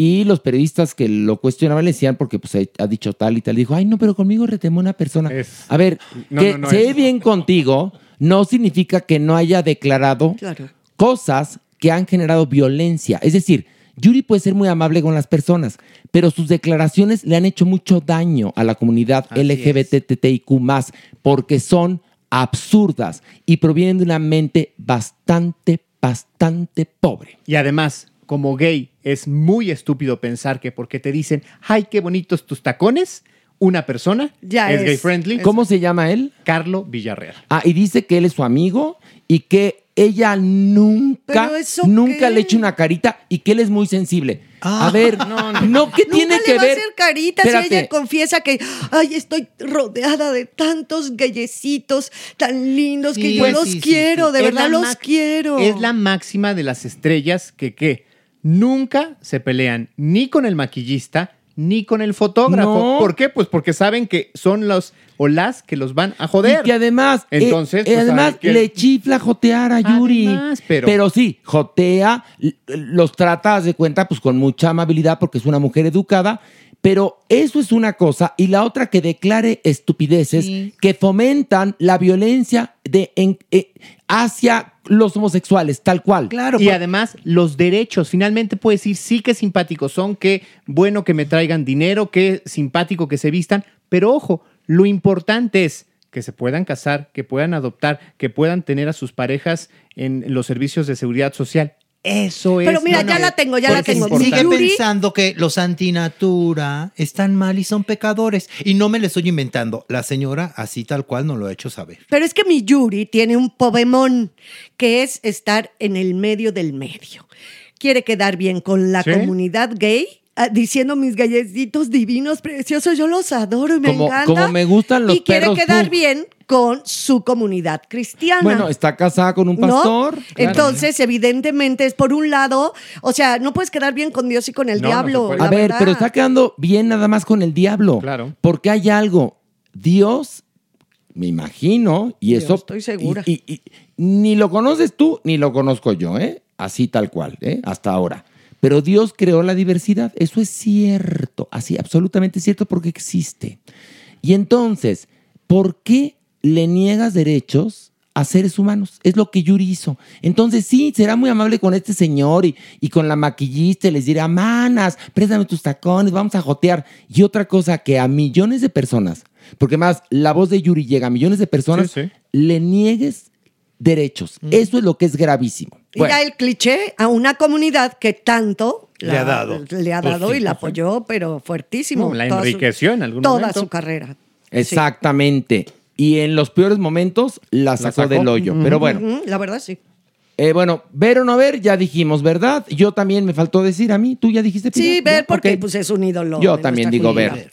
Y los periodistas que lo cuestionaban le decían, porque pues ha dicho tal y tal, dijo, ay, no, pero conmigo retemó una persona. Es- A ver, No, que no, es- bien contigo no significa que no haya declarado Claro. cosas que han generado violencia. Es decir, Yuri puede ser muy amable con las personas, pero sus declaraciones le han hecho mucho daño a la comunidad LGBTTIQ porque son absurdas y provienen de una mente bastante, bastante pobre. Y además, como gay, es muy estúpido pensar que porque te dicen, ay, qué bonitos tus tacones, una persona Ya es, es- gay friendly. ¿Cómo se llama él? Carlo Villarreal. Ah, y dice que él es su amigo y que ella nunca, ¿Pero eso nunca qué? le echa una carita y que él es muy sensible. Ah. a ver, no, no, ¿qué tiene Nunca que le va a hacer carita si ella confiesa que, ay, estoy rodeada de tantos gayecitos tan lindos que yo pues los sí, quiero, sí. de Es verdad los quiero. Es la máxima de las estrellas que, ¿qué? Nunca se pelean ni con el maquillista ni con el fotógrafo. No. ¿Por qué? Pues porque saben que son los o las que los van a joder. Y que además, eh, Entonces, eh, pues, además que- le chifla jotear a Yuri. Además, pero- sí, jotea, los trata, de cuenta, pues con mucha amabilidad porque es una mujer educada. Pero eso es una cosa y la otra que declare estupideces que fomentan la violencia de, en- eh, hacia los homosexuales, tal cual. Claro, Y pues- además, los derechos. Finalmente puedes decir, sí que simpáticos son, que bueno que me traigan dinero, que simpático que se vistan. Pero ojo, lo importante es que se puedan casar, que puedan adoptar, que puedan tener a sus parejas en los servicios de seguridad social. Eso es. Pero mira, ya la tengo, ya la tengo. Sigue Yuri- pensando que los antinatura están mal y son pecadores. Y no me le estoy inventando. La señora, así tal cual, no lo ha hecho saber. Pero es que mi Yuri tiene un pobemón, que es estar en el medio del medio. Quiere quedar bien con la ¿Sí? comunidad gay, ah, diciendo mis galletitos divinos, preciosos, yo los adoro y me Como- encanta. como me gustan los Y quiere perros quedar bien con su comunidad cristiana. Bueno, está casada con un ¿no? pastor. Entonces, evidentemente, es por un lado, o sea, no puedes quedar bien con Dios y con el No, no diablo. A ver, verdad. pero está quedando bien nada más con el diablo. Claro. Porque hay algo. Dios, me imagino, y eso. estoy segura. y- y- y ni lo conoces tú, ni lo conozco yo, ¿eh? Así tal cual, ¿eh? Hasta ahora. Pero Dios creó la diversidad. Eso es cierto. Así, absolutamente cierto, porque existe. Y entonces, ¿por qué le niegas derechos a seres humanos? Es lo que Yuri hizo. Entonces, sí, será muy amable con este señor y, y con la maquillista y les dirá, manas, préstame tus tacones, vamos a jotear. Y otra cosa, que a millones de personas, porque más la voz de Yuri llega a millones de personas, Sí, sí. le niegues derechos. Eso es lo que es gravísimo. Y Bueno, el cliché a una comunidad que tanto Le ha dado. Le ha Pues dado sí, y la sí. apoyó, pero fuertísimo. No, la Toda su- enriqueció en algún Toda momento. su carrera. exactamente. Y en los peores momentos la sacó, sacó. del hoyo. Pero bueno, La verdad, sí. Eh, bueno, ver o no ver, ya dijimos, ¿verdad? Yo también me faltó decir a mí, tú ya dijiste. Pilar? Sí, ver ¿Ya? porque pues, es un ídolo. Yo de también digo ver.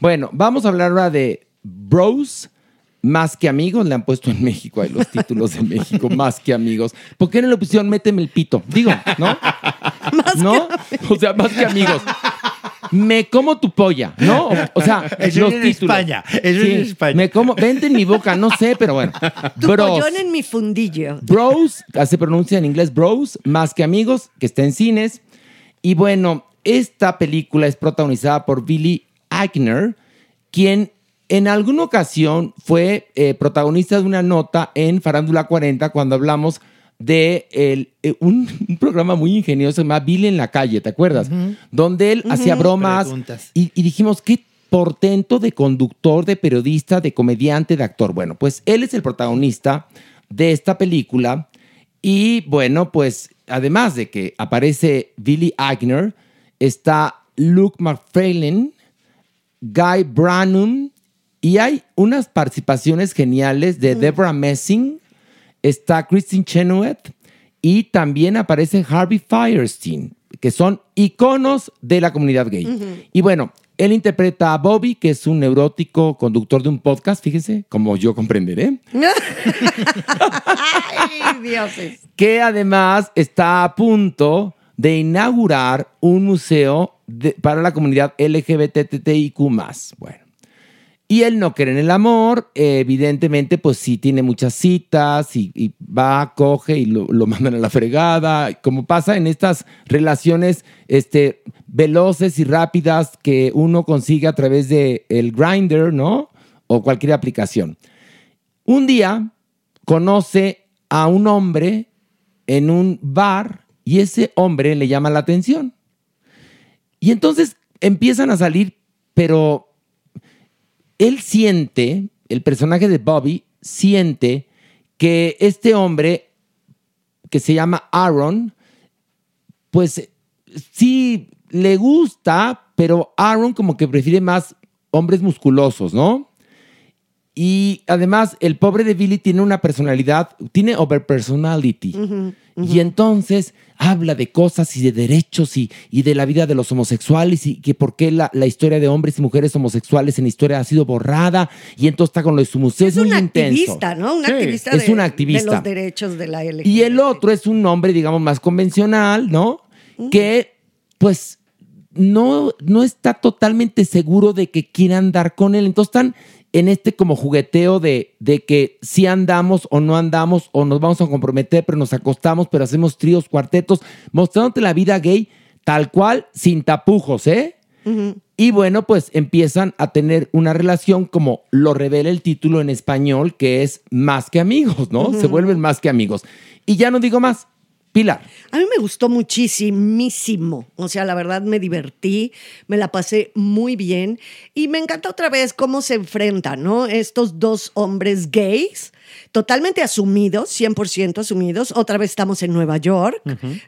Bueno, vamos a hablar ahora de Bros más que amigos. Le han puesto en México ahí los títulos de México, más que amigos. ¿Por qué no le pusieron méteme el pito? Digo, ¿no? ¿No? O sea, más que amigos. Me como tu polla, ¿no? O, sea, Eso los en títulos. España, eso en España. Me como, vente en mi boca, no sé, pero bueno. Tu Bros. pollón en mi fundillo. Bros, se pronuncia en inglés Bros, más que amigos, que está en cines. Y bueno, esta película es protagonizada por Billy Eichner, quien en alguna ocasión fue eh, protagonista de una nota en Farándula 40 cuando hablamos de el, eh, un, un programa muy ingenioso se llama Billy en la calle, ¿te acuerdas? Donde él hacía bromas y, y dijimos, qué portento de conductor, de periodista, de comediante, de actor. Bueno, pues él es el protagonista de esta película y bueno, pues además de que aparece Billy Eichner, está Luke McFarlane, Guy Branum y hay unas participaciones geniales de Deborah Messing, está Christine Chenoweth y también aparece Harvey Firestein, que son iconos de la comunidad gay. Y bueno, él interpreta a Bobby, que es un neurótico conductor de un podcast, fíjense, como yo comprenderé, Ay, dioses. que además está a punto de inaugurar un museo de- para la comunidad LGBTTIQ+. Bueno. Y él no cree en el amor, eh, evidentemente, pues sí tiene muchas citas y, va, coge y lo, lo mandan a la fregada, como pasa en estas relaciones este, veloces y rápidas que uno consigue a través de el Grinder, ¿no? O cualquier aplicación. Un día conoce a un hombre en un bar y ese hombre le llama la atención. Y entonces empiezan a salir, pero él siente, el personaje de Bobby siente que este hombre que se llama Aaron, pues sí le gusta, pero Aaron como que prefiere más hombres musculosos, ¿no? Y además, el pobre de Billy tiene una personalidad, tiene overpersonality. Y entonces habla de cosas y de derechos y, y de la vida de los homosexuales y que por qué la, la historia de hombres y mujeres homosexuales en la historia ha sido borrada. Y entonces está con lo de su museo. Es muy un intenso. activista, ¿no? Un Sí, activista, es de, un activista. de los derechos de la LGBT. Y el otro es un hombre, digamos, más convencional, ¿no? Que, pues, no, no está totalmente seguro de que quiera andar con él. Entonces están en este como jugueteo de, de que si andamos o no andamos o nos vamos a comprometer, pero nos acostamos, pero hacemos tríos, cuartetos, mostrándote la vida gay tal cual, sin tapujos, ¿eh? Y bueno, pues empiezan a tener una relación como lo revela el título en español, que es más que amigos, ¿no? Se vuelven más que amigos. Y ya no digo más. Pilar. A mí me gustó muchísimo. O sea, la verdad me divertí, me la pasé muy bien y me encanta otra vez cómo se enfrentan, ¿no? Estos dos hombres gays totalmente asumidos, 100% asumidos. Otra vez estamos en Nueva York,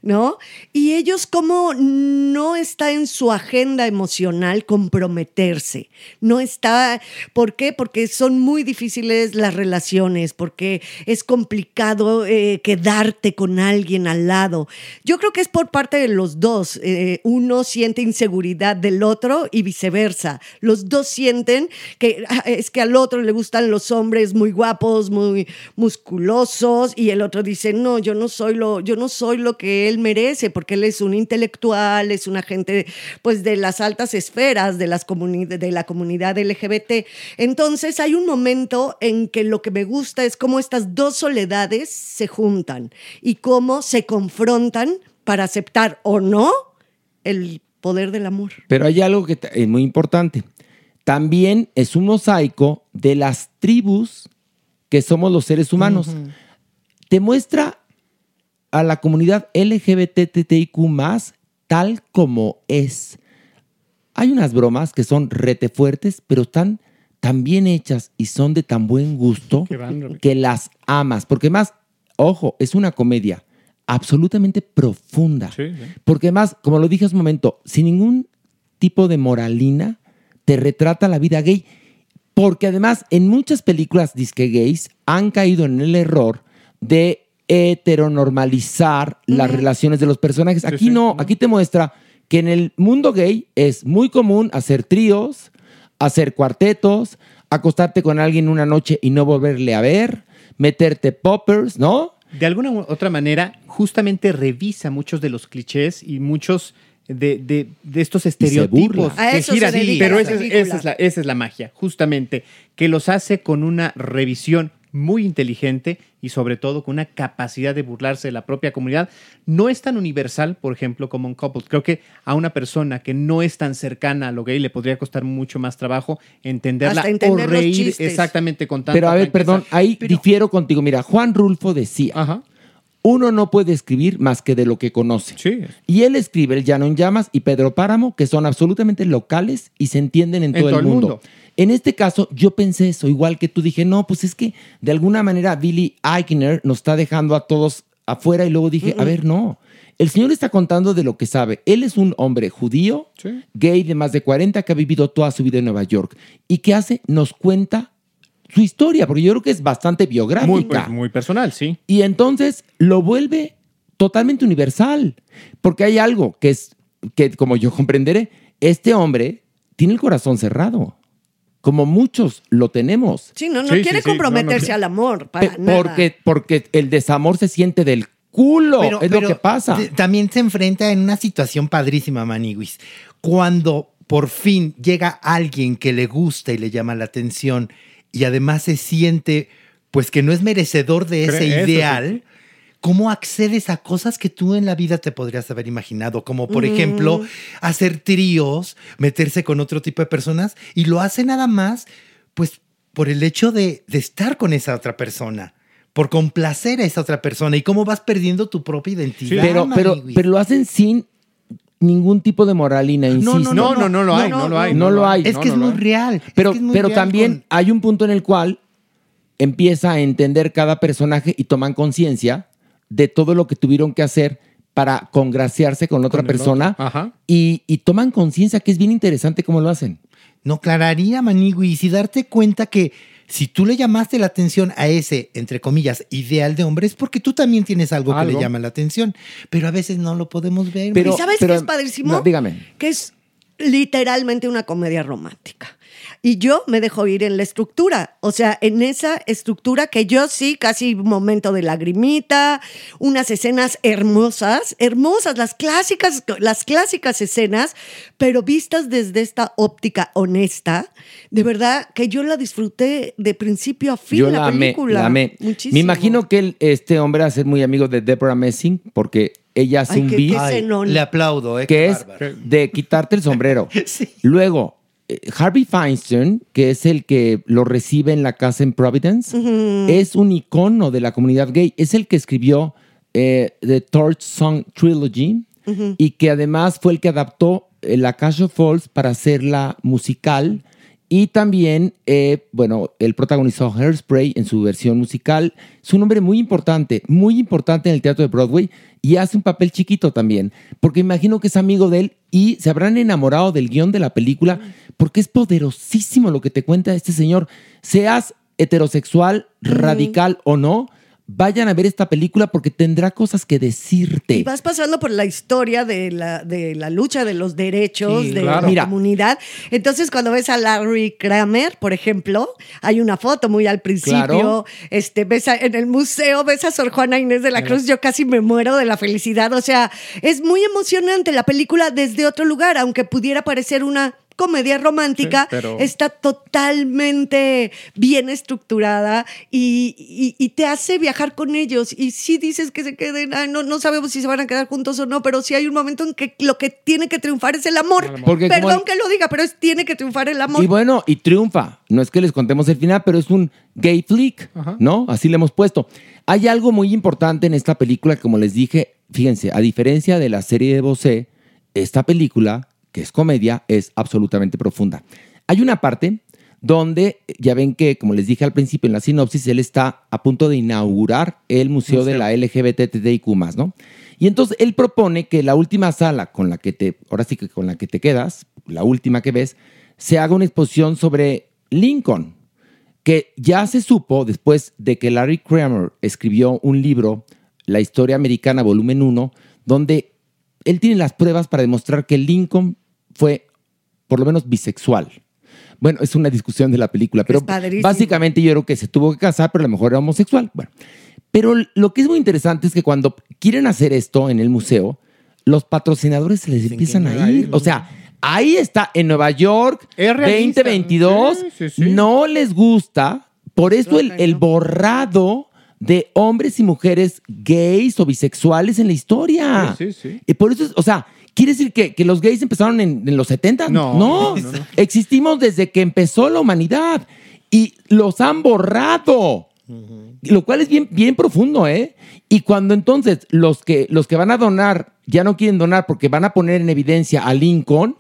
¿no? Y ellos como no está en su agenda emocional comprometerse. No está, ¿por qué? Porque son muy difíciles las relaciones, porque es complicado eh, quedarte con alguien al lado. Yo creo que es por parte de los dos. Eh, uno siente inseguridad del otro y viceversa. Los dos sienten que ah, es que al otro le gustan los hombres muy guapos, muy musculosos y el otro dice, "No, yo no soy lo yo no soy lo que él merece porque él es un intelectual, es una gente pues de las altas esferas de las de la comunidad LGBT." Entonces, hay un momento en que lo que me gusta es cómo estas dos soledades se juntan y cómo se confrontan para aceptar o no el poder del amor. Pero hay algo que es muy importante. También es un mosaico de las tribus que somos los seres humanos. Te muestra a la comunidad LGBTTIQ tal como es. Hay unas bromas que son rete fuertes, pero están tan bien hechas y son de tan buen gusto que las amas. Porque más, ojo, es una comedia absolutamente profunda. Sí, sí. Porque más, como lo dije hace un momento, sin ningún tipo de moralina, te retrata la vida gay. Porque además, en muchas películas disque gays han caído en el error de heteronormalizar las relaciones de los personajes. Aquí sí, no, aquí te muestra que en el mundo gay es muy común hacer tríos, hacer cuartetos, acostarte con alguien una noche y no volverle a ver, meterte poppers, ¿no? de alguna u otra manera, justamente revisa muchos de los clichés y muchos de, de- de estos estereotipos que eso giran. Pero esa es, esa es la, esa es la magia, justamente, que los hace con una revisión muy inteligente y sobre todo con una capacidad de burlarse de la propia comunidad. No es tan universal, por ejemplo, como un couple. Creo que a una persona que no es tan cercana a lo gay le podría costar mucho más trabajo entenderla Hasta entender o los reír chistes. exactamente con tanta Pero a ver, franqueza. perdón, ahí difiero contigo. Mira, Juan Rulfo decía, Ajá. Uno no puede escribir más que de lo que conoce. Sí. Y él escribe El Llano en Llamas y Pedro Páramo, que son absolutamente locales y se entienden en, todo, el mundo. En este caso, yo pensé eso, igual que tú dije, no, pues es que de alguna manera Billy Eichner nos está dejando a todos afuera y luego dije, a ver, no. El señor está contando de lo que sabe. Él es un hombre judío, Sí. gay de más de 40, que ha vivido toda su vida en Nueva York. ¿Y qué hace? Nos cuenta su historia, porque yo creo que es bastante biográfica. Muy, pues, muy personal, sí. Y entonces lo vuelve totalmente universal. Porque hay algo que es, que como yo comprenderé, este hombre tiene el corazón cerrado. Como muchos lo tenemos. Sí, no, no Sí, sí, quiere sí, no, comprometerse no. al amor para Pe- nada. porque, porque el desamor se siente del culo. Pero- es pero lo que pasa. También se enfrenta en una situación padrísima, Maniguis. Cuando por fin llega alguien que le gusta y le llama la atención y además se siente pues que no es merecedor de ese ideal, ¿cómo accedes a cosas que tú en la vida te podrías haber imaginado? Como por ejemplo hacer tríos, meterse con otro tipo de personas y lo hace nada más pues por el hecho de, de estar con esa otra persona. Por complacer a esa otra persona y cómo vas perdiendo tu propia identidad. pero, pero, pero lo hacen sin ningún tipo de moralina, insisto. no, No, no, no lo hay, no, lo hay. no lo hay. Es no, que es muy real. es Pero, que es muy pero real también con- hay un punto en el cual empieza a entender cada personaje y toman conciencia de todo lo que tuvieron que hacer para congraciarse con otra el persona. Ajá. y, y toman conciencia que es bien interesante cómo lo hacen. No, clararía, Maniguis, y darte cuenta que si tú le llamaste la atención a ese, entre comillas, ideal de hombre, es porque tú también tienes algo, que le llama la atención. Pero a veces no lo podemos ver. Pero- ¿Y sabes pero- qué es padrísimo? no, dígame. Que es literalmente una comedia romántica. Y yo me dejo ir en la estructura, o sea, en esa estructura que yo sí, casi momento de lagrimita, unas escenas hermosas, hermosas, las clásicas, las clásicas escenas, pero vistas desde esta óptica honesta, de verdad que yo la disfruté de principio a fin Yo la, la amé, película. la amé. Muchísimo. Me imagino que el- este hombre va a ser muy amigo de Deborah Messing porque ella hace Ay, un beat le aplaudo, ¿eh? que es bárbaro. de quitarte el sombrero. Sí. Luego, Harvey Feinstein, que es el que lo recibe en la casa en Providence, es un icono de la comunidad gay. Es el que escribió eh, The Torch Song Trilogy y que además fue el que adaptó eh, la Cash of Falls para hacerla musical Y también, eh, bueno, él protagonizó Hairspray en su versión musical. Es un hombre muy importante, muy importante en el teatro de Broadway y hace un papel chiquito también, porque imagino que es amigo de él y se habrán enamorado del guion de la película, porque es poderosísimo lo que te cuenta este señor. Seas heterosexual, radical o no, vayan a ver esta película porque tendrá cosas que decirte. Y vas pasando por la historia de la, de la lucha de los derechos Sí, de claro. la Mira. comunidad. Entonces, cuando ves a Larry Kramer, por ejemplo, hay una foto muy al principio. Claro. Este, ves a- en el museo, ves a Sor Juana Inés de la Cruz. Yo casi me muero de la felicidad. O sea, es muy emocionante la película desde otro lugar, aunque pudiera parecer una comedia romántica, Sí, pero- está totalmente bien estructurada y, y- y te hace viajar con ellos. Y si dices que se queden, ay, no, no sabemos si se van a quedar juntos o no, pero sí hay un momento en que lo que tiene que triunfar es el amor. Porque Perdón que lo diga, pero es, tiene que triunfar el amor. Y bueno, y triunfa. No es que les contemos el final, pero es un gay flick, ¿no? Así le hemos puesto. Hay algo muy importante en esta película, como les dije, fíjense, a diferencia de la serie de Bosé, esta película, que es comedia, es absolutamente profunda. Hay una parte donde ya ven que, como les dije al principio en la sinopsis, él está a punto de inaugurar el Museo, de la LGBTIQ+, ¿no? Y entonces él propone que la última sala con la que te, ahora sí que con la que te quedas, la última que ves, se haga una exposición sobre Lincoln, que ya se supo después de que Larry Kramer escribió un libro, La historia americana, volumen 1, donde él tiene las pruebas para demostrar que Lincoln fue por lo menos bisexual. Bueno, es una discusión de la película, pero básicamente yo creo que se tuvo que casar, pero a lo mejor era homosexual. Bueno, pero lo que es muy interesante es que cuando quieren hacer esto en el museo, los patrocinadores se les empiezan a ir. O sea, ahí está, en Nueva York, Es realista. 2022, Sí, sí, sí. no les gusta. Por eso el, el borrado de hombres y mujeres gays o bisexuales en la historia. Sí, sí, sí. Y por eso, es- o sea, ¿quiere decir que, que los gays empezaron en, en los 70? No, no, no, no. Existimos desde que empezó la humanidad y los han borrado. Lo cual es bien, bien profundo, ¿eh? Y cuando entonces los que, los que van a donar ya no quieren donar porque van a poner en evidencia a Lincoln,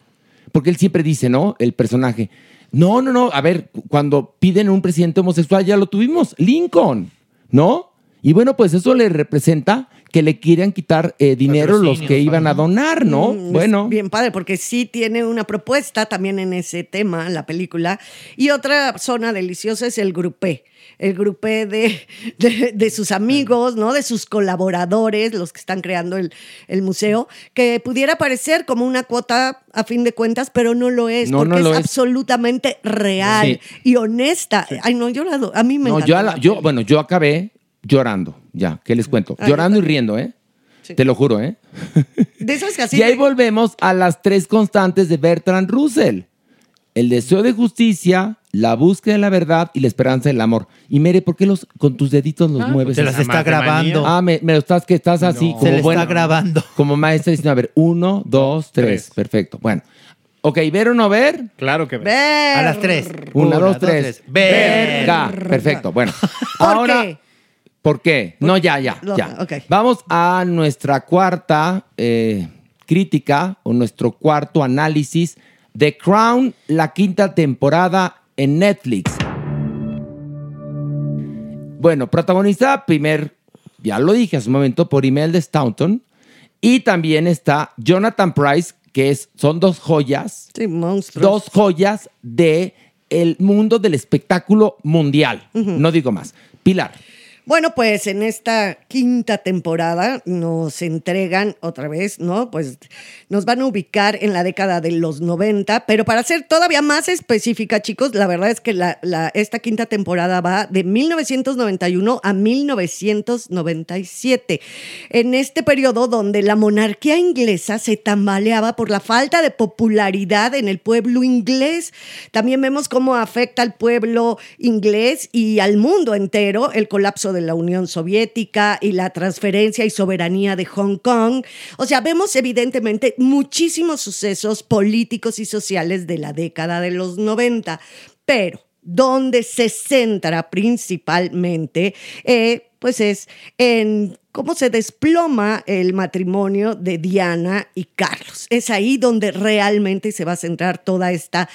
porque él siempre dice, ¿no? El personaje. No, no, no. A ver, cu- cuando piden un presidente homosexual, ya lo tuvimos. Lincoln, ¿no? Y bueno, pues eso le representa que le quieran quitar eh, dinero los que iban a donar, ¿no? Mm, es Bueno. Bien padre, porque sí tiene una propuesta también en ese tema, la película. Y otra zona deliciosa es el grupé. El grupé de, de, de sus amigos, ¿no? De sus colaboradores, los que están creando el, el museo, que pudiera parecer como una cuota a fin de cuentas, pero no lo es, No, porque no es, lo es. absolutamente real Sí. y honesta. Ay, no, yo la a mí me No, yo, a la- yo, bueno, yo acabé llorando. Ya, ¿qué les cuento? Ah, llorando y riendo, ¿eh? Sí. Te lo juro, ¿eh? De esas que así y ahí de- volvemos a las tres constantes de Bertrand Russell. El deseo de justicia, la búsqueda de la verdad y la esperanza del amor. Y Mere, ¿por qué los, con tus deditos los mueves? Se las está grabando. Ah, me, me lo estás que estás así. Se le está buena- grabando. Como maestra diciendo, a ver, uno, dos, tres. Tres. Perfecto. Bueno. Ok, ¿ver o no ver? Claro que ve. Ver. A las tres. Una, dos, tres. Verga. Verga. Perfecto. Bueno. ¿Por Ahora, qué? ¿Por qué? No, ya, ya, ya. Vamos a nuestra cuarta eh, crítica o nuestro cuarto análisis de Crown, la quinta temporada en Netflix. Bueno, protagonizada primer, ya lo dije hace un momento, por Imelda Staunton. Y también está Jonathan Price, que es, son dos joyas Sí, monstruos. dos joyas de el mundo del espectáculo mundial. No digo más. Pilar. Bueno, pues en esta quinta temporada nos entregan otra vez, ¿no? Pues nos van a ubicar en la década de los 90, pero para ser todavía más específica, chicos, la verdad es que esta quinta temporada va de 1991 a 1997. En este periodo donde la monarquía inglesa se tambaleaba por la falta de popularidad en el pueblo inglés. También vemos cómo afecta al pueblo inglés y al mundo entero el colapso de la Unión Soviética y la transferencia y soberanía de Hong Kong. O sea, vemos evidentemente muchísimos sucesos políticos y sociales de la década de los 90, pero donde se centra principalmente, eh, pues es en cómo se desploma el matrimonio de Diana y Carlos. Es ahí donde realmente se va a centrar toda esta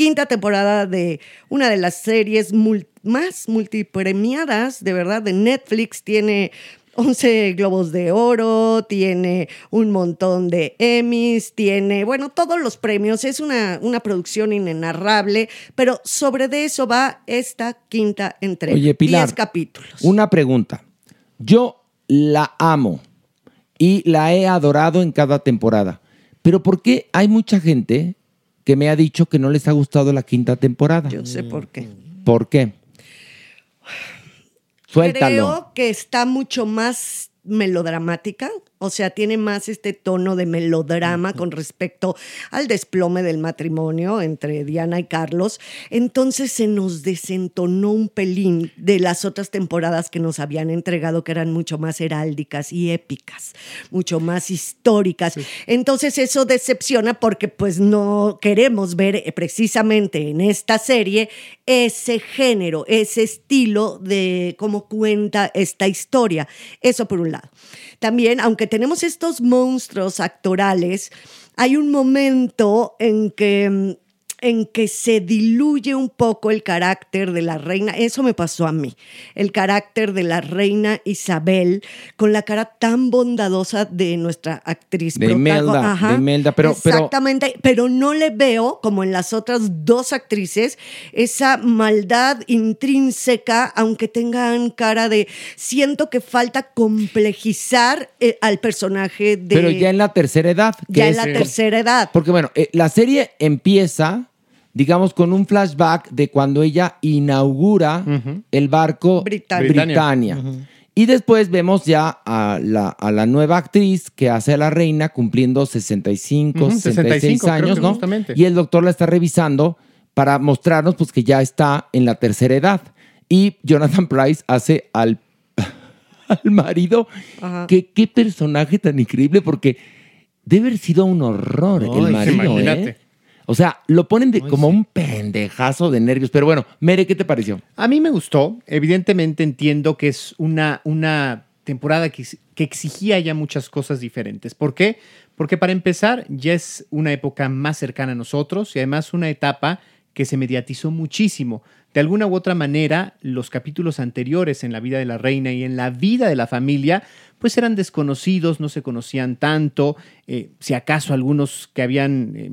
quinta temporada de una de las series más multipremiadas, de verdad, de Netflix. Tiene 11 globos de oro, tiene un montón de Emmys, tiene, bueno, todos los premios. Es una, una producción inenarrable, pero sobre de eso va esta quinta entrega. Oye, Pilar. 10 capítulos. Una pregunta. Yo la amo y la he adorado en cada temporada. Pero ¿por qué hay mucha gente que me ha dicho que no les ha gustado la quinta temporada? Yo sé por qué. ¿Por qué? Suéltalo. Creo que está mucho más melodramática, o sea, tiene más este tono de melodrama con respecto al desplome del matrimonio entre Diana y Carlos. Entonces se nos desentonó un pelín de las otras temporadas que nos habían entregado, que eran mucho más heráldicas y épicas, mucho más históricas. Entonces eso decepciona porque pues no queremos ver eh, precisamente en esta serie ese género, ese estilo de cómo cuenta esta historia. Eso por un lado. También, aunque tenemos estos monstruos actorales, hay un momento en que mm, en que se diluye un poco el carácter de la reina. Eso me pasó a mí. El carácter de la reina Isabel con la cara tan bondadosa de nuestra actriz. De Imelda, Ajá. de Imelda, pero- Exactamente, pero no le veo, como en las otras dos actrices, esa maldad intrínseca, aunque tengan cara de... Siento que falta complejizar eh, al personaje de... Pero ya en la tercera edad. ya en la tercera edad. Porque bueno, eh, la serie empieza, digamos, con un flashback de cuando ella inaugura el barco Britannia. Britannia. Y después vemos ya a la, a la nueva actriz que hace a la reina cumpliendo 65, Ujú, 66 65, creo años, ¿no? justamente. Y el doctor la está revisando para mostrarnos pues que ya está en la tercera edad. Y Jonathan Price hace al, al marido. Que qué personaje tan increíble porque debe haber sido un horror el marido, imagínate. ¿eh? O sea, lo ponen de, como un pendejazo de nervios. Pero bueno, Mere, ¿qué te pareció? A mí me gustó. Evidentemente entiendo que es una, una temporada que, que exigía ya muchas cosas diferentes. ¿Por qué? Porque para empezar ya es una época más cercana a nosotros y además una etapa que se mediatizó muchísimo. De alguna u otra manera, los capítulos anteriores en la vida de la reina y en la vida de la familia, pues eran desconocidos, no se conocían tanto, eh, si acaso algunos que habían eh,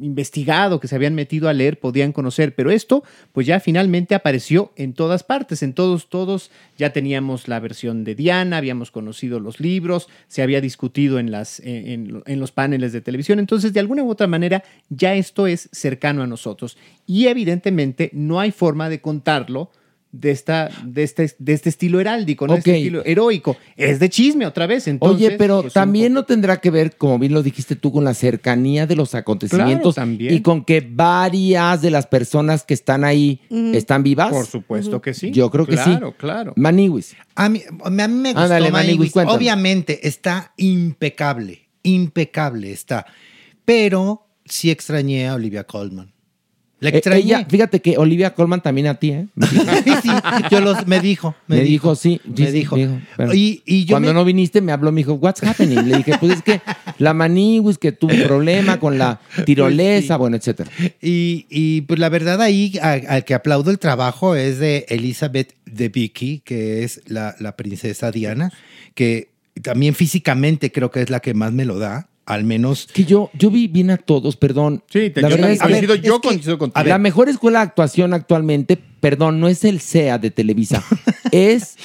investigado, que se habían metido a leer, podían conocer, pero esto pues ya finalmente apareció en todas partes, en todos, todos ya teníamos la versión de Diana, habíamos conocido los libros, se había discutido en los paneles de televisión, entonces de alguna u otra manera ya esto es cercano a nosotros. Y evidentemente no hay forma de contarlo de, esta, de, este, de este estilo heráldico, ¿no? De Ok. este estilo heroico. Es de chisme otra vez. Entonces, Oye, pero pues, también un no tendrá que ver, como bien lo dijiste tú, con la cercanía de los acontecimientos Claro, también. y con que varias de las personas que están ahí están vivas. Por supuesto que sí. Yo creo que sí. Claro, claro. Maniwis. A mí, a mí me gustó Ándale, Maniwis. Maniwis. Obviamente está impecable, impecable está. Pero sí extrañé a Olivia Colman. La Eh, extrañé. ella, fíjate que Olivia Colman también a ti, ¿eh? Sí, yo los, me dijo. Me, dijo, sí. sí, Me dijo. Y, y yo Cuando me- no viniste me habló, me dijo, what's happening? Le dije, pues es que la maniwis, que tuvo un problema con la tirolesa, Pues sí. bueno, etcétera. Y, y, pues la verdad ahí al que aplaudo el trabajo es de Elizabeth de Vicky, que es la, la princesa Diana, que también físicamente creo que es la que más me lo da, al menos... Que yo, yo vi bien a todos, perdón. Sí, te- la yo verdad es yo coincido contigo. la mejor escuela de actuación actualmente, perdón, no es el SEA de Televisa, es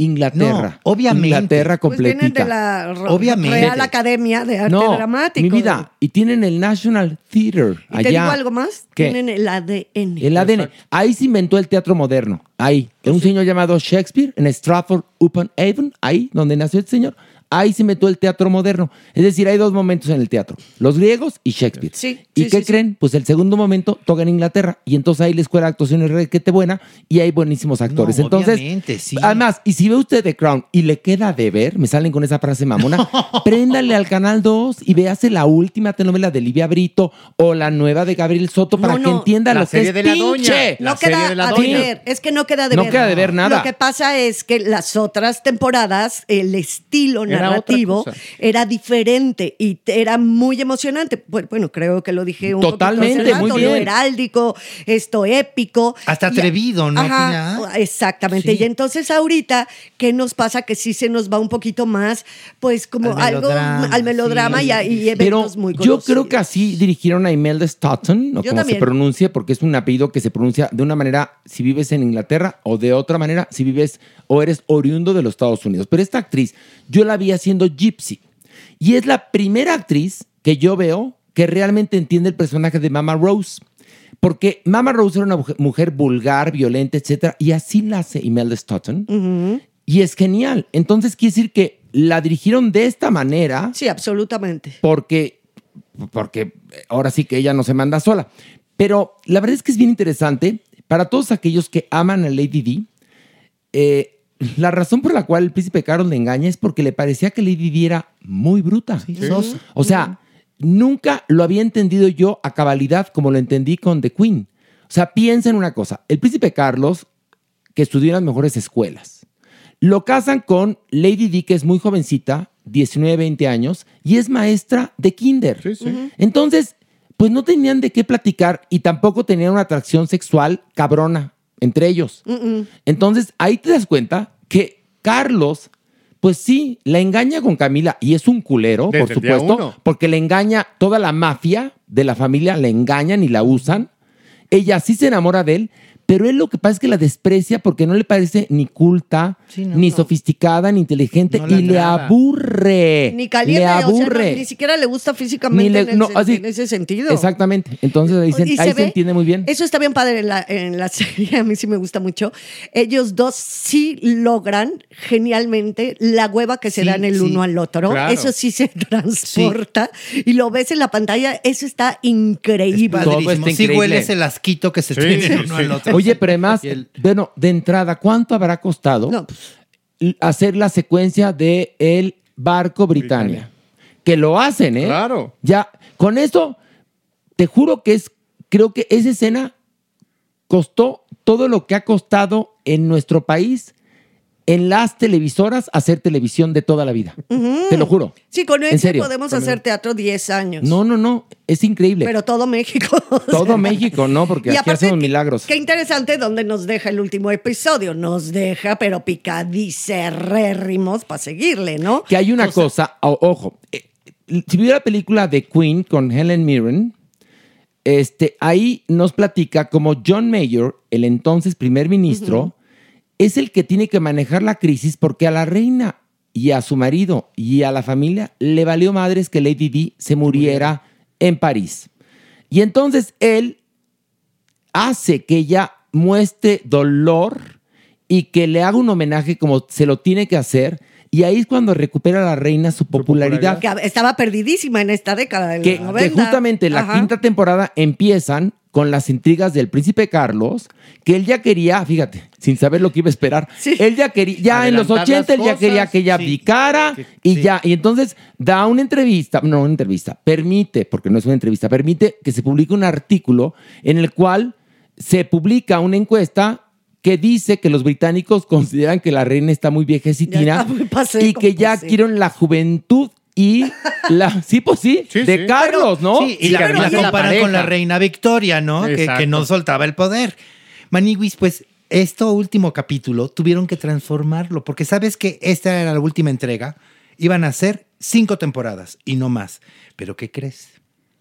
Inglaterra. No, obviamente. Inglaterra Pues completita. de la Obviamente. Real Academia de Arte no, Dramático. mi vida. Y tienen el National Theatre ¿Y allá. te digo algo más? ¿Qué? Tienen el ADN. El ADN. Ahí se inventó el teatro moderno. Ahí. Un señor llamado Shakespeare en Stratford upon Avon, ahí donde nació este señor. Ahí se inventó el teatro moderno. Es decir, hay dos momentos en el teatro: los griegos y Shakespeare. Sí, ¿Y sí, qué sí, creen? Pues el segundo momento toca en Inglaterra. Y entonces ahí la escuela de actuación es requete buena y hay buenísimos actores. No, entonces, además, y si ve usted The Crown y le queda de ver, me salen con esa frase mamona, préndale al canal 2 y véase la última telenovela de Livia Brito o la nueva de Gabriel Soto para No, que no, entienda la lo que serie es de la pinche. doña. La no serie queda de la a doña. deber, es que no queda de No ver. queda de ver nada. Lo que pasa es que las otras temporadas, el estilo Era Era narrativo cosa. era diferente y era muy emocionante. Bu- Bueno, creo que lo dije un Totalmente, poquito hace muy rato, bien. Lo heráldico, esto épico. Hasta Y- atrevido, ¿no, Ajá, exactamente. Sí. Y entonces ahorita, ¿qué nos pasa? Que sí se nos va un poquito más, pues como Al algo melodrama, al melodrama sí. y, a- y Pero eventos muy yo conocidos. creo que así dirigieron a Imelda Staunton, o Yo como también. se pronuncie, porque es un apellido que se pronuncia de una manera si vives en Inglaterra o de otra manera si vives o eres oriundo de los Estados Unidos. Pero esta actriz, yo la vi haciendo Gypsy. Y es la primera actriz que yo veo que realmente entiende el personaje de Mama Rose. Porque Mama Rose era una mujer- vulgar, violenta, etcétera, y así la hace Imelda Staunton. Y es genial. Entonces quiere decir que la dirigieron de esta manera Sí, absolutamente. porque, porque ahora sí que ella no se manda sola. Pero la verdad es que es bien interesante para todos aquellos que aman a Lady Di. eh, la razón por la cual el príncipe Carlos le engaña es porque le parecía que Lady Di era muy bruta. O sea, nunca lo había entendido yo a cabalidad como lo entendí con The Queen. O sea, piensa en una cosa. El príncipe Carlos, que estudió en las mejores escuelas, lo casan con Lady Di, que es muy jovencita, 19, 20 años, y es maestra de kinder. Sí, sí. Entonces, pues no tenían de qué platicar y tampoco tenían una atracción sexual cabrona entre ellos. Entonces, ahí te das cuenta que Carlos, pues sí, la engaña con Camila y es un culero, Desde por supuesto, porque le engaña toda la mafia de la familia, le engañan y la usan. Ella sí se enamora de él, pero él lo que pasa es que la desprecia porque no le parece ni culta, Sí, no, ni no. sofisticada, ni inteligente No y le agrada. aburre. Ni caliente, le o sea, no, aburre. ni siquiera le gusta físicamente Ni le- en, el así- en ese sentido. Exactamente. Entonces ahí, se, ahí se ve- entiende muy bien. Eso está bien padre en la, en la serie, a mí sí me gusta mucho. Ellos dos sí logran genialmente la hueva que se Sí, dan el sí, uno al otro. claro. Eso sí se transporta y lo ves en la pantalla. Eso está increíble. Todo Padrísimo. está Sí increíble. hueles el asquito que se Sí, tiene sí, uno sí. al otro. Oye, pero además, el- bueno, de entrada, ¿cuánto habrá costado No, pues, hacer la secuencia de el barco Britannia? Que lo hacen, ¿eh? Claro. Ya, con eso, te juro que es, creo que esa escena costó todo lo que ha costado en nuestro país en las televisoras hacer televisión de toda la vida. Te lo juro. sí, con En eso serio. podemos hacer teatro 10 años. No, no, no, es increíble. Pero todo México. todo sea. México, ¿no? Porque Y aquí aparte, hacemos milagros. Qué interesante donde nos deja el último episodio. Nos deja, pero picadicerrérrimos para seguirle, ¿no? Que hay una cosa, o- ojo, eh, si vio la película de Queen con Helen Mirren, este, ahí nos platica como John Mayer, el entonces primer ministro, es el que tiene que manejar la crisis porque a la reina y a su marido y a la familia le valió madres que Lady Di se muriera en París. Y entonces él hace que ella muestre dolor y que le haga un homenaje como se lo tiene que hacer. Y ahí es cuando recupera la reina su popularidad. Que estaba perdidísima en esta década del Que, que 90. justamente la Ajá. quinta temporada empiezan con las intrigas del príncipe Carlos, que él ya quería, fíjate, sin saber lo que iba a esperar, Sí. él ya quería, ya en los Adelantar 80 él ya quería que ella Sí. abdicara y sí. ya, y entonces da una entrevista, no una entrevista, permite, porque no es una entrevista, permite que se publique un artículo en el cual se publica una encuesta que dice que los británicos consideran que la reina está muy viejecitina está muy pasé y que ya quieren la juventud y la sí pues sí, Sí, de sí. Carlos, ¿no? Sí, y Sí, la, pero la y- comparan con la reina Victoria, ¿no? Que no soltaba el poder. Maniwis, pues esto último capítulo tuvieron que transformarlo, porque sabes que esta era la última entrega. Iban a ser cinco temporadas y no más. Pero ¿qué crees?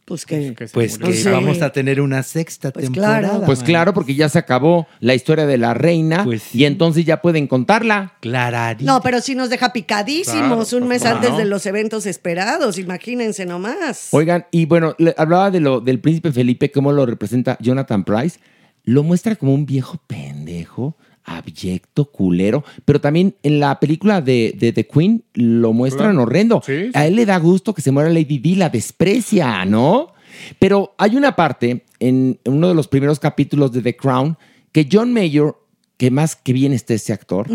Pues que. Pues que Sí. vamos a tener una sexta Pues temporada. claro. Pues man. claro, porque ya se acabó la historia de la reina Pues sí. y entonces ya pueden contarla. Clararito. No, pero sí nos deja picadísimos Claro, un mes claro. antes de los eventos esperados, imagínense nomás. Oigan, y bueno, le- hablaba de lo del príncipe Felipe, cómo lo representa Jonathan Price. Lo muestra como un viejo pendejo, abyecto, culero, pero también en la película de, de The Queen lo muestran Claro. horrendo. Sí, sí. A él le da gusto que se muera Lady Di, la desprecia, ¿no? Pero hay una parte en uno de los primeros capítulos de The Crown que John Mayer, que más que bien está ese actor,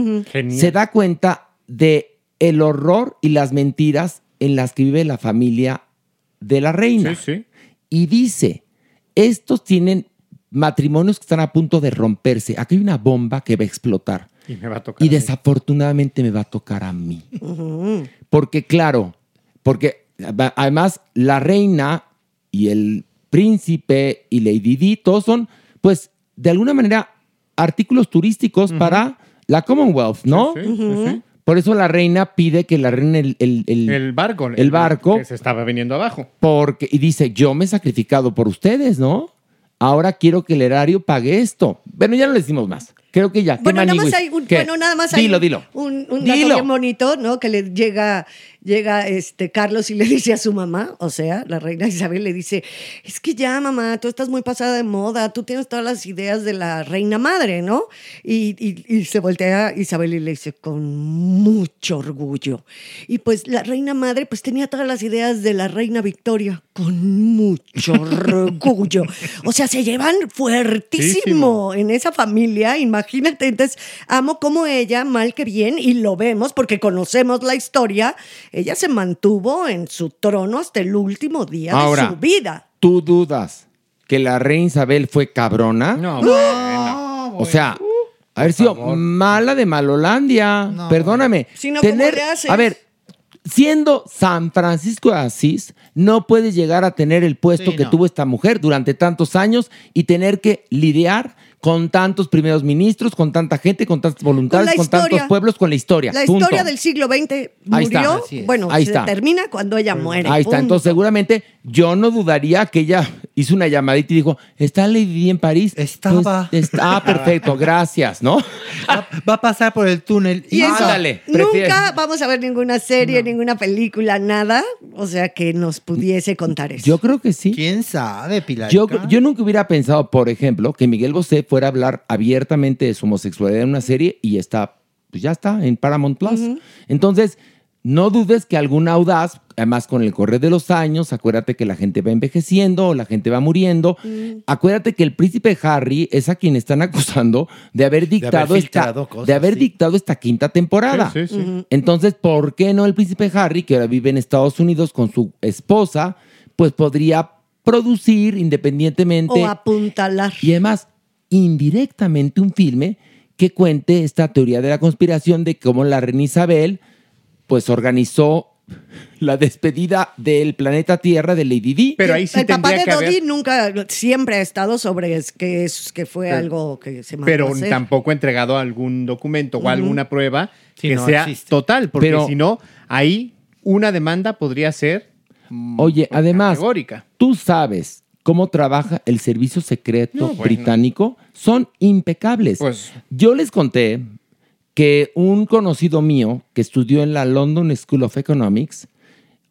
se da cuenta de el horror y las mentiras en las que vive la familia de la reina. Sí, sí. Y dice, estos tienen matrimonios que están a punto de romperse. Aquí hay una bomba que va a explotar. Y me va a tocar. Y a desafortunadamente me va a tocar a mí. Porque claro, porque además la reina y el príncipe y Lady Di, todos son, pues, de alguna manera, artículos turísticos para la Commonwealth, ¿no? Sí, sí, sí. Por eso la reina pide que la reina el, el, el- El barco. el barco, Que se estaba viniendo abajo. porque, y dice, yo me he sacrificado por ustedes, ¿no? Ahora quiero que el erario pague esto. Bueno, ya no le decimos más. Creo que ya. ¿Qué Bueno, nada más hay un, ¿Qué? bueno, nada más hay Dilo, un- dilo. un, un dato Dilo. bien bonito, ¿no? Que le llega, llega este Carlos y le dice a su mamá, o sea, la reina Isabel le dice, es que ya, mamá, tú estás muy pasada de moda, tú tienes todas las ideas de la reina madre, ¿no? Y, y- y se voltea Isabel y le dice, con mucho orgullo. Y pues la reina madre, pues tenía todas las ideas de la reina Victoria, con mucho orgullo. O sea, se llevan fuertísimo en esa familia, imagínate. Entonces, amo como ella, mal que bien, y lo vemos porque conocemos la historia, ella se mantuvo en su trono hasta el último día Ahora. de su vida. ¿Tú dudas que la reina Isabel fue cabrona? No, O sea, haber sido mala de Malolandia. Perdóname. Si no, ¿cómo le haces? A ver, siendo San Francisco de Asís, no puedes llegar a tener el puesto Sí, que no. tuvo esta mujer durante tantos años y tener que lidiar con tantos primeros ministros, con tanta gente, con tantos voluntarios, la con, tantos pueblos, con la historia. La Punto. historia del siglo XX Ahí está. murió, Así es. bueno, Ahí se está. termina cuando ella muere. Ahí está. punto. Entonces, seguramente yo no dudaría que ella hizo una llamadita y dijo: ¿Está Lady en París? Estaba. Pues, está, ah, perfecto, gracias, ¿no? Va, va a pasar por el túnel. Y eso, Ándale, nunca vamos a ver ninguna serie, ninguna película, nada. O sea, que nos pudiese contar eso. Yo creo que sí. ¿Quién sabe, Pilar? Yo, yo nunca hubiera pensado, por ejemplo, que Miguel Bosé fuera a hablar abiertamente de su homosexualidad en una serie y está, pues ya está, en Paramount Plus. Entonces, no dudes que algún audaz, además con el correr de los años, acuérdate que la gente va envejeciendo, la gente va muriendo. Acuérdate que el príncipe Harry es a quien están acusando de haber dictado, esta, cosas, de haber sí. dictado esta quinta temporada. Sí, sí, sí. Entonces, ¿por qué no el príncipe Harry, que ahora vive en Estados Unidos con su esposa, pues podría producir independientemente o apuntalar. y además indirectamente un filme que cuente esta teoría de la conspiración de cómo la reina Isabel pues organizó la despedida del planeta Tierra de Lady Di. Pero ahí sí el papá tendría de que haber. Dodi nunca, siempre ha estado sobre es que, es, que fue Pero- algo que se mandó Pero a hacer. tampoco ha entregado algún documento o alguna prueba que no sea existe. total, porque Pero- si no, ahí una demanda podría ser mm, Oye, además, categórica. tú sabes cómo trabaja el servicio secreto No, bueno. Son impecables. Pues- Yo les conté que un conocido mío que estudió en la London School of Economics,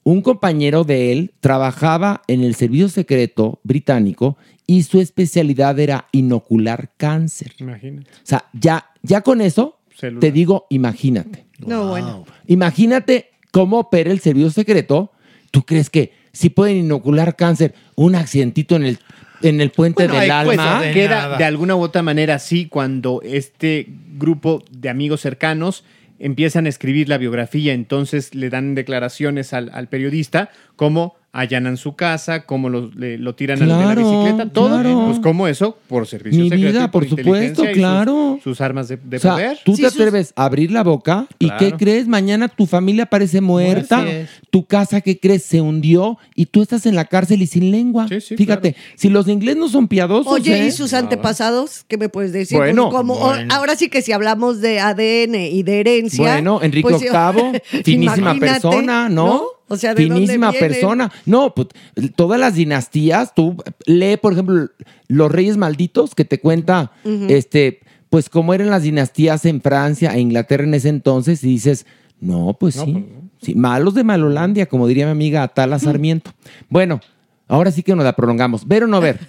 un compañero de él trabajaba en el servicio secreto británico y su especialidad era inocular cáncer. Imagínate. O sea, ya, ya con eso Celular. te digo, imagínate. No, bueno. Imagínate cómo opera el servicio secreto. ¿Tú crees que si pueden inocular cáncer, un accidentito en el, en el puente Bueno, del alma? de- Queda nada. de alguna u otra manera así cuando este grupo de amigos cercanos empiezan a escribir la biografía, entonces le dan declaraciones al, al periodista, cómo allanan su casa, cómo lo, le- lo tiran a la Claro, bicicleta, todo, claro. pues como eso, por servicio Mi secreto vida, y por supuesto, sus- claro. Sus, armas de, de O sea, poder. tú Sí, te sus- atreves a abrir la boca y Claro. ¿qué crees? Mañana tu familia parece muerta, tu casa, ¿qué crees? Se hundió y tú estás en la cárcel y sin lengua. Sí, sí, Fíjate, si los ingleses no son piadosos, Oye, ¿eh? ¿y sus antepasados? ¿Qué me puedes decir? Bueno, Pues como- bueno. ahora sí que si hablamos de ADN y de herencia. Bueno, Enrique pues, VIII, finísima persona, ¿no? O sea, ¿de finísima persona. No, pues todas las dinastías, tú lee, por ejemplo, Los Reyes Malditos, que te cuenta, este, pues cómo eran las dinastías en Francia e Inglaterra en ese entonces, y dices, no, pues sí, sí, malos de Malolandia, como diría mi amiga Atala Sarmiento. Bueno, ahora sí que nos la prolongamos. ¿Ver o no ver?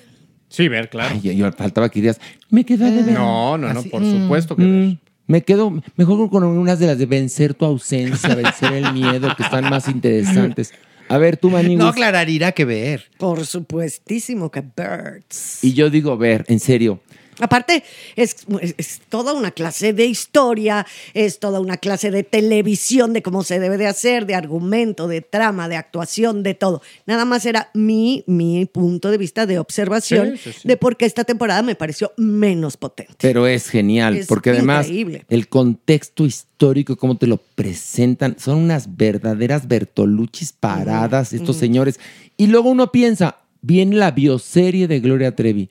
Sí, ver, claro. Ay, yo faltaba que dirías, me queda de ver. No, no, no, Así- por supuesto que Mm, ver. Me quedo mejor con unas de las de vencer tu ausencia, vencer el miedo, que están más interesantes. A ver, tú, Maningus. No aclarará que ver. Por supuestísimo que Birds. Y yo digo, ver, en serio. Aparte, es, es- es toda una clase de historia, es toda una clase de televisión, de cómo se debe de hacer, de argumento, de trama, de actuación, de todo. Nada más era mi, mi punto de vista de observación Sí, sí, sí. de por qué esta temporada me pareció menos potente. Pero es genial, Es porque además increíble. el contexto histórico, cómo te lo presentan, son unas verdaderas Bertoluchis paradas, estos señores. Y luego uno piensa, viene la bioserie de Gloria Trevi,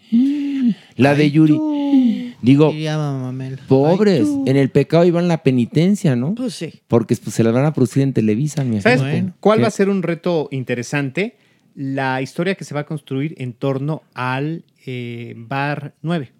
la de Yuri. Digo, pobres, en el pecado iban la penitencia, ¿no? Pues sí. Porque pues, se las van a producir en Televisa, mi ¿Sabes amigo. cuál ¿Qué? va a ser un reto interesante? La historia que se va a construir en torno al eh, Bar 9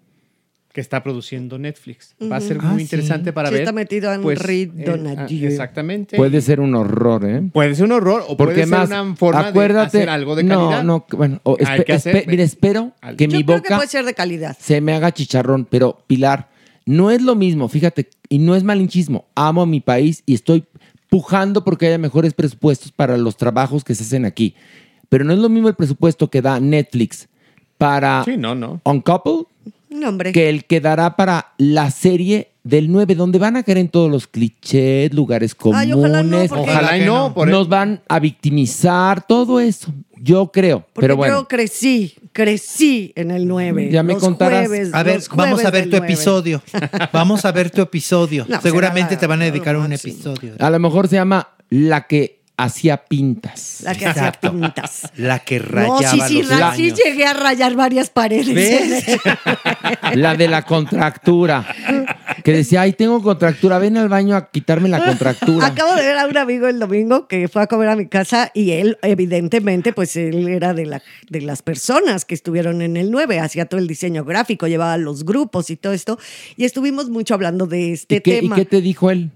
que está produciendo Netflix. Va a ser muy Ah, sí. interesante para Sí, ver. está metido en pues, Reed eh, Donadieu. ah, exactamente. Puede ser un horror, ¿eh? Puede ser un horror o Porque puede más, ser una forma acuérdate, de hacer algo de no, calidad. no, bueno, o Hay espe- que hacer- espe- mira, espero que Yo mi creo que boca puede ser de calidad. se me haga chicharrón, pero Pilar, no es lo mismo, fíjate, y no es malinchismo. Amo a mi país y estoy pujando porque haya mejores presupuestos para los trabajos que se hacen aquí. Pero no es lo mismo el presupuesto que da Netflix para Sí, no, no. Uncoupled No, hombre. que el que dará para la serie del 9, donde van a caer en todos los clichés, lugares comunes. Ay, ojalá no, porque- Ojalá y no, por Nos van a victimizar, todo eso. Yo creo. Porque pero bueno. yo crecí, crecí en el 9. Ya me los contarás. Jueves, A ver, los vamos a ver del tu 9. episodio. Vamos a ver tu episodio. No, Seguramente te van a dedicar un episodio. A lo mejor se llama La que hacía pintas. La que hacía pintas. La que No, rayaba sí, sí, los sí baños. llegué a rayar varias paredes. ¿Ves? La de la contractura. Que decía, ay, tengo contractura, ven al baño a quitarme la contractura. Acabo de ver a un amigo el domingo que fue a comer a mi casa y él, evidentemente, pues él era de, la, de las personas que estuvieron en el 9, hacía todo el diseño gráfico, llevaba los grupos y todo esto. Y estuvimos mucho hablando de este ¿Y qué, y tema. qué te dijo él?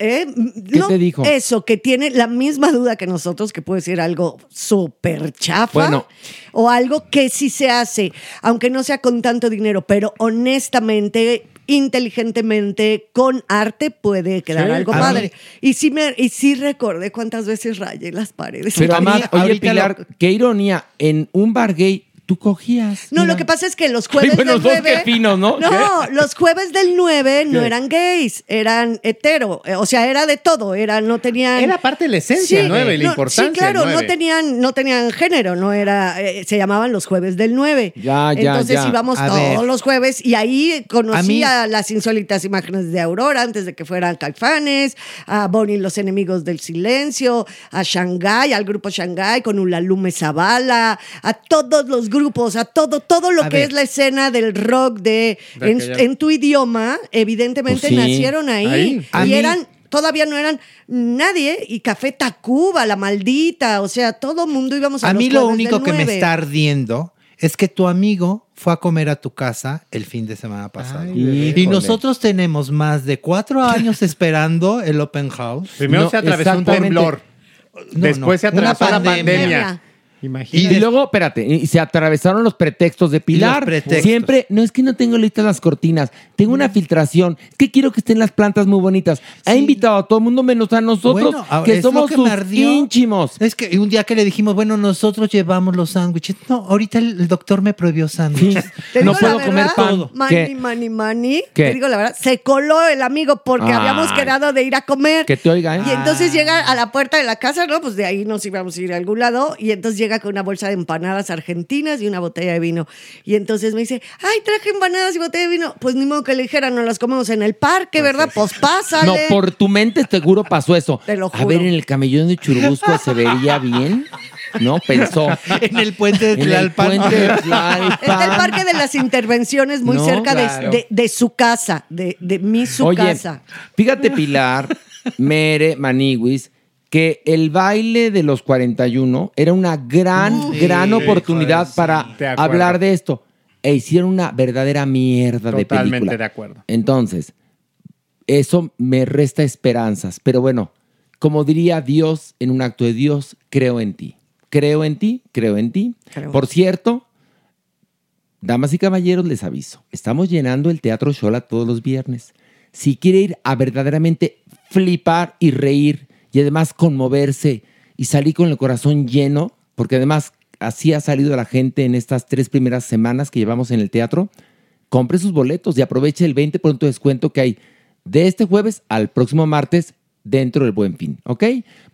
¿Eh? ¿Qué te dijo? Eso, que tiene la misma duda que nosotros, que puede ser algo súper chafa. Bueno. O algo que sí se hace, aunque no sea con tanto dinero, pero honestamente, inteligentemente, con arte puede quedar Sí, algo padre. mí- Y sí, me, y sí recordé cuántas veces rayé las paredes. Pero A mí, además, oye, Pilar, lo- qué ironía, en un bar gay tú cogías. No, mira. lo que pasa es que los jueves Ay, bueno, del dos 9. qué finos, ¿no? No, los jueves del 9 no ¿Qué? eran gays, eran hetero. eh, O sea, era de todo. Era, no tenían. Era parte de la esencia del 9 y la no, importancia Sí, claro, no 9. tenían, no tenían género, no era. eh, se llamaban los jueves del 9. Ya, ya, Entonces ya. íbamos A todos ver. los jueves y ahí conocí A a, mí- las insólitas imágenes de Aurora antes de que fueran Caifanes, a Bonnie los enemigos del silencio, a Shanghai, al grupo Shanghai con Ulalume Zavala, a todos los grupos, a todo, todo lo A que ver. es la escena del rock de, De en, tu idioma, evidentemente Pues sí. nacieron ahí. Y mí- eran, todavía no eran nadie, y Café Tacuba, la maldita, o sea, todo mundo íbamos a A los mí lo único que me 9. está ardiendo es que tu amigo fue a comer a tu casa el fin de semana pasado. Ay, y nosotros tenemos más de cuatro años esperando el open house. Primero No, se atravesó un temblor. No, Después se una atravesó la pandemia. Pandemia. Y, Imagínate. luego, espérate, y se atravesaron los pretextos de Pilar. pretextos. Siempre, no es que no tengo listas las cortinas, tengo una filtración, es que quiero que estén las plantas muy bonitas. Ha invitado a todo el mundo menos a nosotros, Bueno, ahora, que somos que sus ínchimos. Es que un día que le dijimos, bueno, nosotros llevamos los sándwiches. No, ahorita el, el doctor me prohibió sándwiches. No puedo comer pan. Mani, ¿Qué? mani, mani. ¿Qué? Te digo la verdad, se coló el amigo porque Ay. habíamos quedado de ir a comer. Que te oiga, ¿eh? Y entonces llega a la puerta de la casa, ¿no? Pues de ahí nos íbamos a ir a algún lado. Y entonces llega con una bolsa de empanadas argentinas y una botella de vino. Y entonces me dice, ay, traje empanadas y botella de vino. Pues ni modo que le dijera, no las comemos en el parque, ¿verdad? Pues pásale. No, por tu mente seguro pasó eso. Te lo A juro. ver, en el camellón de Churubusco se vería bien. No, pensó. en el puente de En el Tlalpan. puente de Tlalpan. Está el parque de las intervenciones muy No, cerca de- de, de su casa, de, de mi su Oye, casa. fíjate, Pilar, Mere, Maniwis, que el baile de los 41 era una gran, gran oportunidad para De hablar de esto. E hicieron una verdadera mierda de Totalmente película. de acuerdo. Entonces, eso me resta esperanzas. Pero bueno, como diría Dios en un acto de Dios, creo en ti. Creo en ti, creo en ti. Creo. Por cierto, damas y caballeros, les aviso. Estamos llenando el Teatro Shola todos los viernes. Si quiere ir a verdaderamente flipar y reír y además conmoverse y salir con el corazón lleno, porque además así ha salido la gente en estas tres primeras semanas que llevamos en el teatro, compre sus boletos y aproveche el 20% de descuento que hay de este jueves al próximo martes dentro del Buen Fin, ¿ok?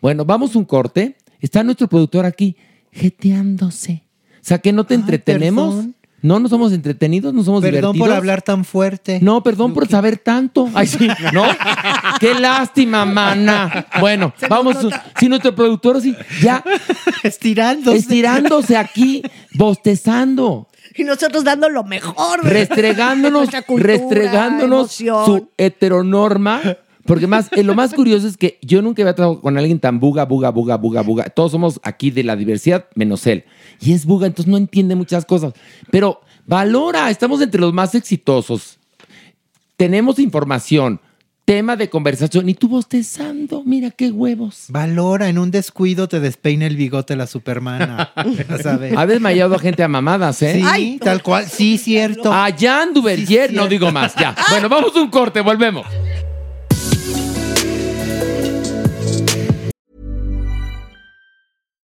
Bueno, vamos un corte. Está nuestro productor aquí jeteándose. O sea, que no te entretenemos. perdón. No, no somos entretenidos, no somos Perdón divertidos. por hablar tan fuerte. No, perdón por saber tanto. Ay, sí, ¿no? Qué lástima, mana. Bueno, Se vamos. Si nuestro productor sí, ya Estirándose. estirándose aquí, bostezando, Y nosotros dando lo mejor. restregándonos, cultura, restregándonos emoción. su heteronorma. Porque más, eh, lo más curioso es que yo nunca había trabajado con alguien tan buga, buga, buga, buga, buga. Todos somos aquí de la diversidad, menos él. Y es buga, entonces no entiende muchas cosas. Pero valora, estamos entre los más exitosos. Tenemos información, tema de conversación. Y tú bostezando, mira qué huevos. Valora, en un descuido te despeina el bigote la supermana. Ha desmayado a gente a mamadas, ¿eh? Sí, Ay, tal cual. Sí, cierto. A Jan Duvergier, Sí, no digo más, ya. Bueno, vamos a un corte, volvemos.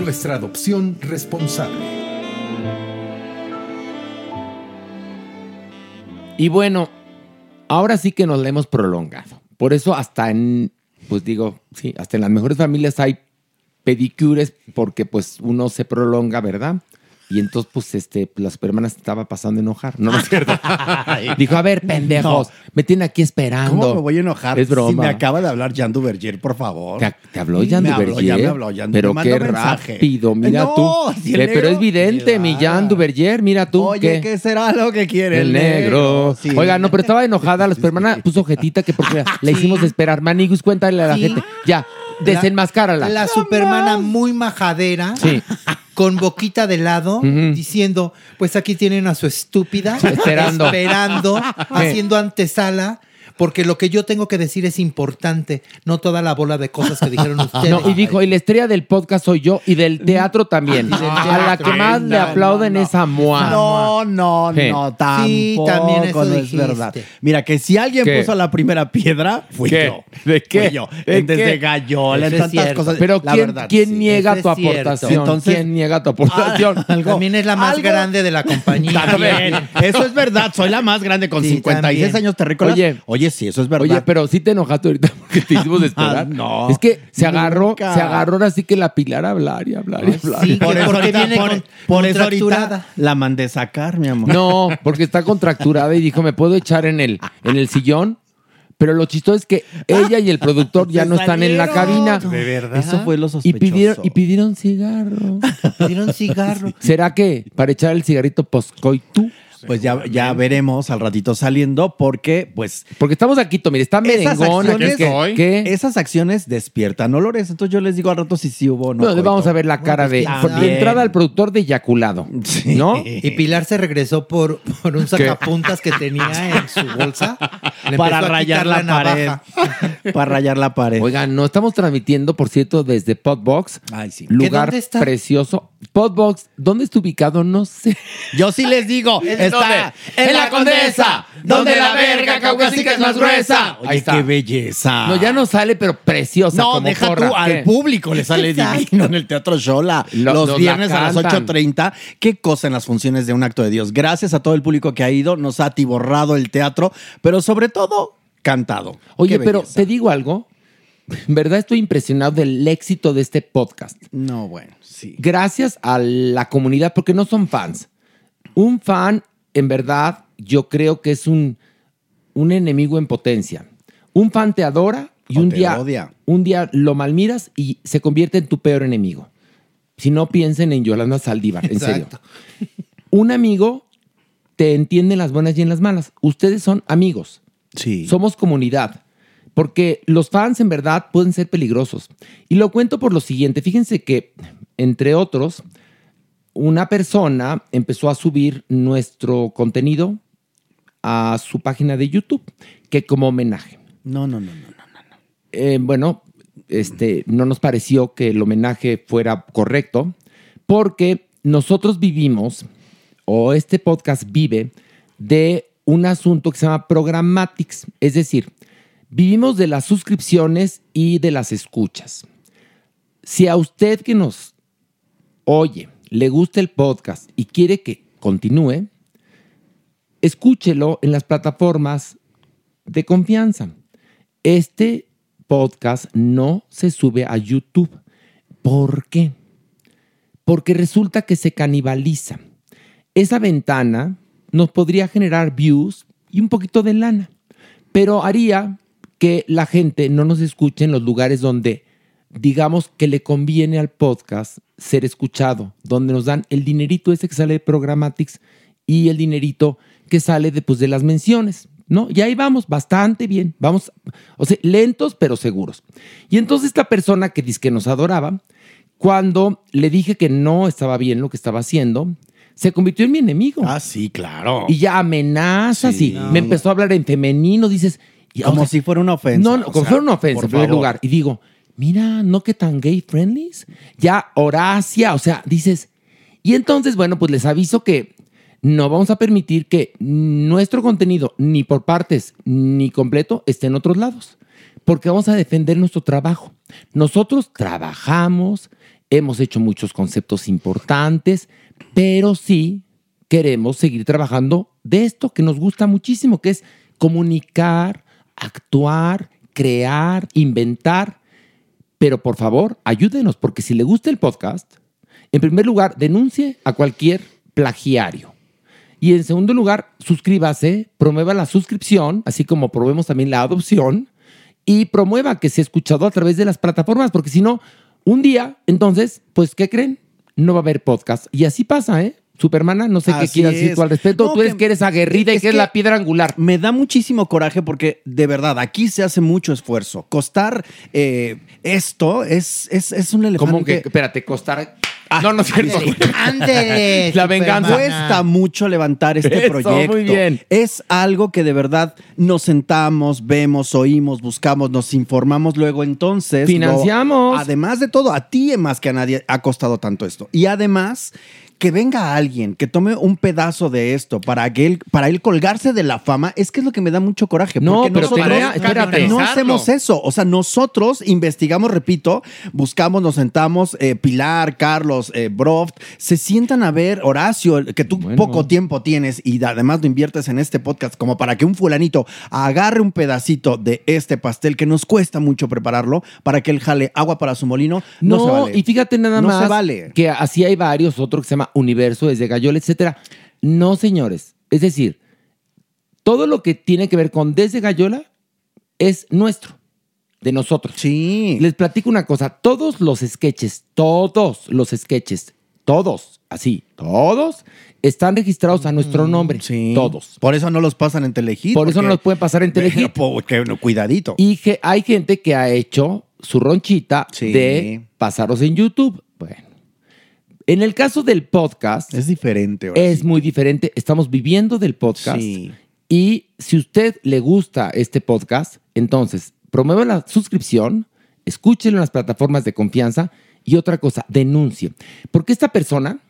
Nuestra adopción responsable. Y bueno, ahora sí que nos la hemos prolongado. Por eso hasta en, pues digo, sí, hasta en las mejores familias hay pedicures porque pues uno se prolonga, ¿verdad? Y entonces, pues, este, la supermana se estaba pasando a enojar. No, no es cierto. Dijo, a ver, pendejos, me tienen aquí esperando. ¿Cómo me voy a enojar Es broma. si me acaba de hablar Jan Duvergier, por favor? ¿Te, te habló Jan Me habló, Duvergier? ya me habló Jan Pero qué mensaje. rápido, mira No, tú. si Eh, pero negro- es vidente, mi Jan Duvergier, mira tú. Oye, ¿qué? ¿qué será lo que quiere El negro. Sí. Oiga, no, pero estaba enojada. La supermana puso jetita que porque la hicimos esperar. Manigus, cuéntale a la Sí. gente. Ya, desenmascárala. La supermana muy majadera. Sí. Con boquita de lado, diciendo, pues aquí tienen a su estúpida, Esperando. esperando, haciendo antesala, porque lo que yo tengo que decir es importante, no toda la bola de cosas que dijeron ustedes. No, y dijo, y la estrella del podcast soy yo y del teatro también. a la que más le No, aplauden no, es a Moa. No, no, ¿Qué? no, tampoco Sí, también eso no es verdad. Mira, que si alguien ¿Qué? puso la primera piedra, fui ¿Qué? yo. ¿De qué? Fui yo. ¿De Desde? Gallola, en tantas cierto. cosas. Pero La ¿quién, verdad, quién sí. niega tu aportación? Entonces- ¿Quién niega tu aportación? Algo- También es la más algo- grande de la compañía. También. Eso es verdad. Soy la más grande con Sí, 56 también. años terrícolas. Oye. Oye, sí, eso es verdad. Oye, pero sí te enojaste ahorita porque te hicimos esperar. Ah, no. Es que se agarró, Nunca. se agarró ahora sí que la pilar a hablar y hablar y hablar. sí. por eso porque ahorita, viene por, con- por eso ahorita contracturada. la mandé sacar, mi amor. No, porque está contracturada y dijo, ¿me puedo echar en el, en el sillón? Pero lo chistoso es que ella y el productor ya no están en la cabina. De verdad. Eso fue lo Y sospechoso. pidieron, y pidieron cigarro. Pidieron cigarro. ¿Será que para echar el cigarrito poscoitu? Pues ya, ya veremos al ratito saliendo porque, pues... Porque estamos aquí, Tomir, está esas merengón. acciones, aquí, que- que- esas acciones despiertan olores. Entonces yo les digo al rato si sí hubo o no. Bueno, coito. vamos a ver la cara de, pues, de también. entrada al productor de eyaculado, ¿no? Y Pilar se regresó por, por un sacapuntas que tenía en su bolsa. Le Para rayar quitar la pared. Para rayar la pared. Oigan, no estamos transmitiendo, por cierto, desde Podbox. Ay, sí. Lugar dónde está? precioso. Podbox, ¿dónde está ubicado? No sé. Yo sí les digo, está en la Condesa, donde la verga caucásica es más gruesa. Oye, Ahí está. qué belleza. No, ya no sale, pero preciosa. No, como deja tú, al ¿Qué? público le sale divino en el Teatro Shola. Lo- los viernes la a las cantan. 8.30. Qué cosa en las funciones de Un Acto de Dios. Gracias a todo el público que ha ido, nos ha atiborrado el teatro, pero sobre todo, cantado. Oye, pero te digo algo. En verdad estoy impresionado del éxito de este podcast. No, bueno, sí. Gracias a la comunidad, porque no son fans. Un fan, en verdad, yo creo que es un, un enemigo en potencia. Un fan te adora y O un te día, odia. un día lo malmiras y se convierte en tu peor enemigo. Si no piensen en Yolanda Saldívar, en serio. Un amigo te entiende en las buenas y en las malas. Ustedes son amigos. Sí. Somos comunidad. Porque los fans en verdad pueden ser peligrosos. Y lo cuento por lo siguiente. Fíjense que, entre otros, una persona empezó a subir nuestro contenido a su página de YouTube, que como homenaje. No, no, no, no. no. Eh, bueno, este, no nos pareció que el homenaje fuera correcto, porque nosotros vivimos, o este podcast vive, de un asunto que se llama programmatics, es decir, vivimos de las suscripciones y de las escuchas. Si a usted que nos oye le gusta el podcast y quiere que continúe, escúchelo en las plataformas de confianza. Este podcast no se sube a YouTube. ¿Por qué? Porque resulta que se canibaliza. Esa ventana nos podría generar views y un poquito de lana, pero haría que la gente no nos escuche en los lugares donde digamos que le conviene al podcast ser escuchado, donde nos dan el dinerito ese que sale de Programatics y el dinerito que sale de, pues, de las menciones, ¿no? Y ahí vamos, bastante bien, vamos, o sea, lentos pero seguros. Y entonces esta persona que dice que nos adoraba, cuando le dije que no estaba bien lo que estaba haciendo, se convirtió en mi enemigo. Ah, sí, claro. Y ya amenazas Sí. y me empezó a hablar en femenino, dices... y, o Como sea, si fuera una ofensa. no, no, como sea, fuera una ofensa en primer favor. lugar. Y digo, mira, no que tan gay friendly. Ya Horacia, o sea, dices. Y entonces, bueno, pues les aviso que no vamos a permitir que nuestro contenido, ni por partes ni completo, esté en otros lados. Porque vamos a defender nuestro trabajo. Nosotros trabajamos, hemos hecho muchos conceptos importantes, pero sí queremos seguir trabajando de esto que nos gusta muchísimo, que es comunicar, actuar, crear, inventar. Pero por favor, ayúdenos, porque si le gusta el podcast, en primer lugar, denuncie a cualquier plagiario. Y en segundo lugar, suscríbase, promueva la suscripción, así como promovemos también la adopción, y promueva que sea escuchado a través de las plataformas, porque si no, un día, entonces, pues, ¿qué creen? No va a haber podcast. Y así pasa, ¿eh? Supermana, no sé qué quieras decir tú al respecto. No, tú eres que- que eres aguerrida y que, es la piedra angular. Me da muchísimo coraje porque, de verdad, aquí se hace mucho esfuerzo. Costar eh, esto es, es, es un elefante. Como que, espérate, costar. no, no es cierto. Ándele, La venganza. Cuesta mucho levantar este Eso, proyecto. muy bien. Es algo que de verdad nos sentamos, vemos, oímos, buscamos, nos informamos luego entonces. lo- Financiamos. además de todo, a ti más que a nadie ha costado tanto esto. Y además que venga alguien que tome un pedazo de esto para que él, para él colgarse de la fama, es que es lo que me da mucho coraje. No, porque pero nosotros crea- espérate. no hacemos eso. O sea, nosotros investigamos, repito, buscamos, nos sentamos, eh, Pilar, Carlos, eh, Broft, se sientan a ver, Horacio, que tú poco tiempo tienes y además lo inviertes en este podcast como para que un fulanito agarre un pedacito de este pastel que nos cuesta mucho prepararlo para que él jale agua para su molino. No, No, se vale. y fíjate nada No más se vale. que así hay varios, otro que se llama Universo, desde Gallola, etcétera. No, señores. Es decir, todo lo que tiene que ver con Desde Gallola es nuestro, de nosotros. Sí. Les platico una cosa, todos los sketches, todos los sketches, todos, así, todos, están registrados a nuestro nombre. Todos. Por eso no los pasan en Telehit. Por eso no los pueden pasar en Telehit. Porque, no, cuidadito. Y que hay gente que ha hecho su ronchita de pasarlos en YouTube. Bueno. En el caso del podcast. Es diferente. Es muy diferente. Estamos viviendo del podcast. Sí. Y si usted le gusta este podcast, entonces promueva la suscripción, escúchelo en las plataformas de confianza y otra cosa, denuncie. Porque esta persona.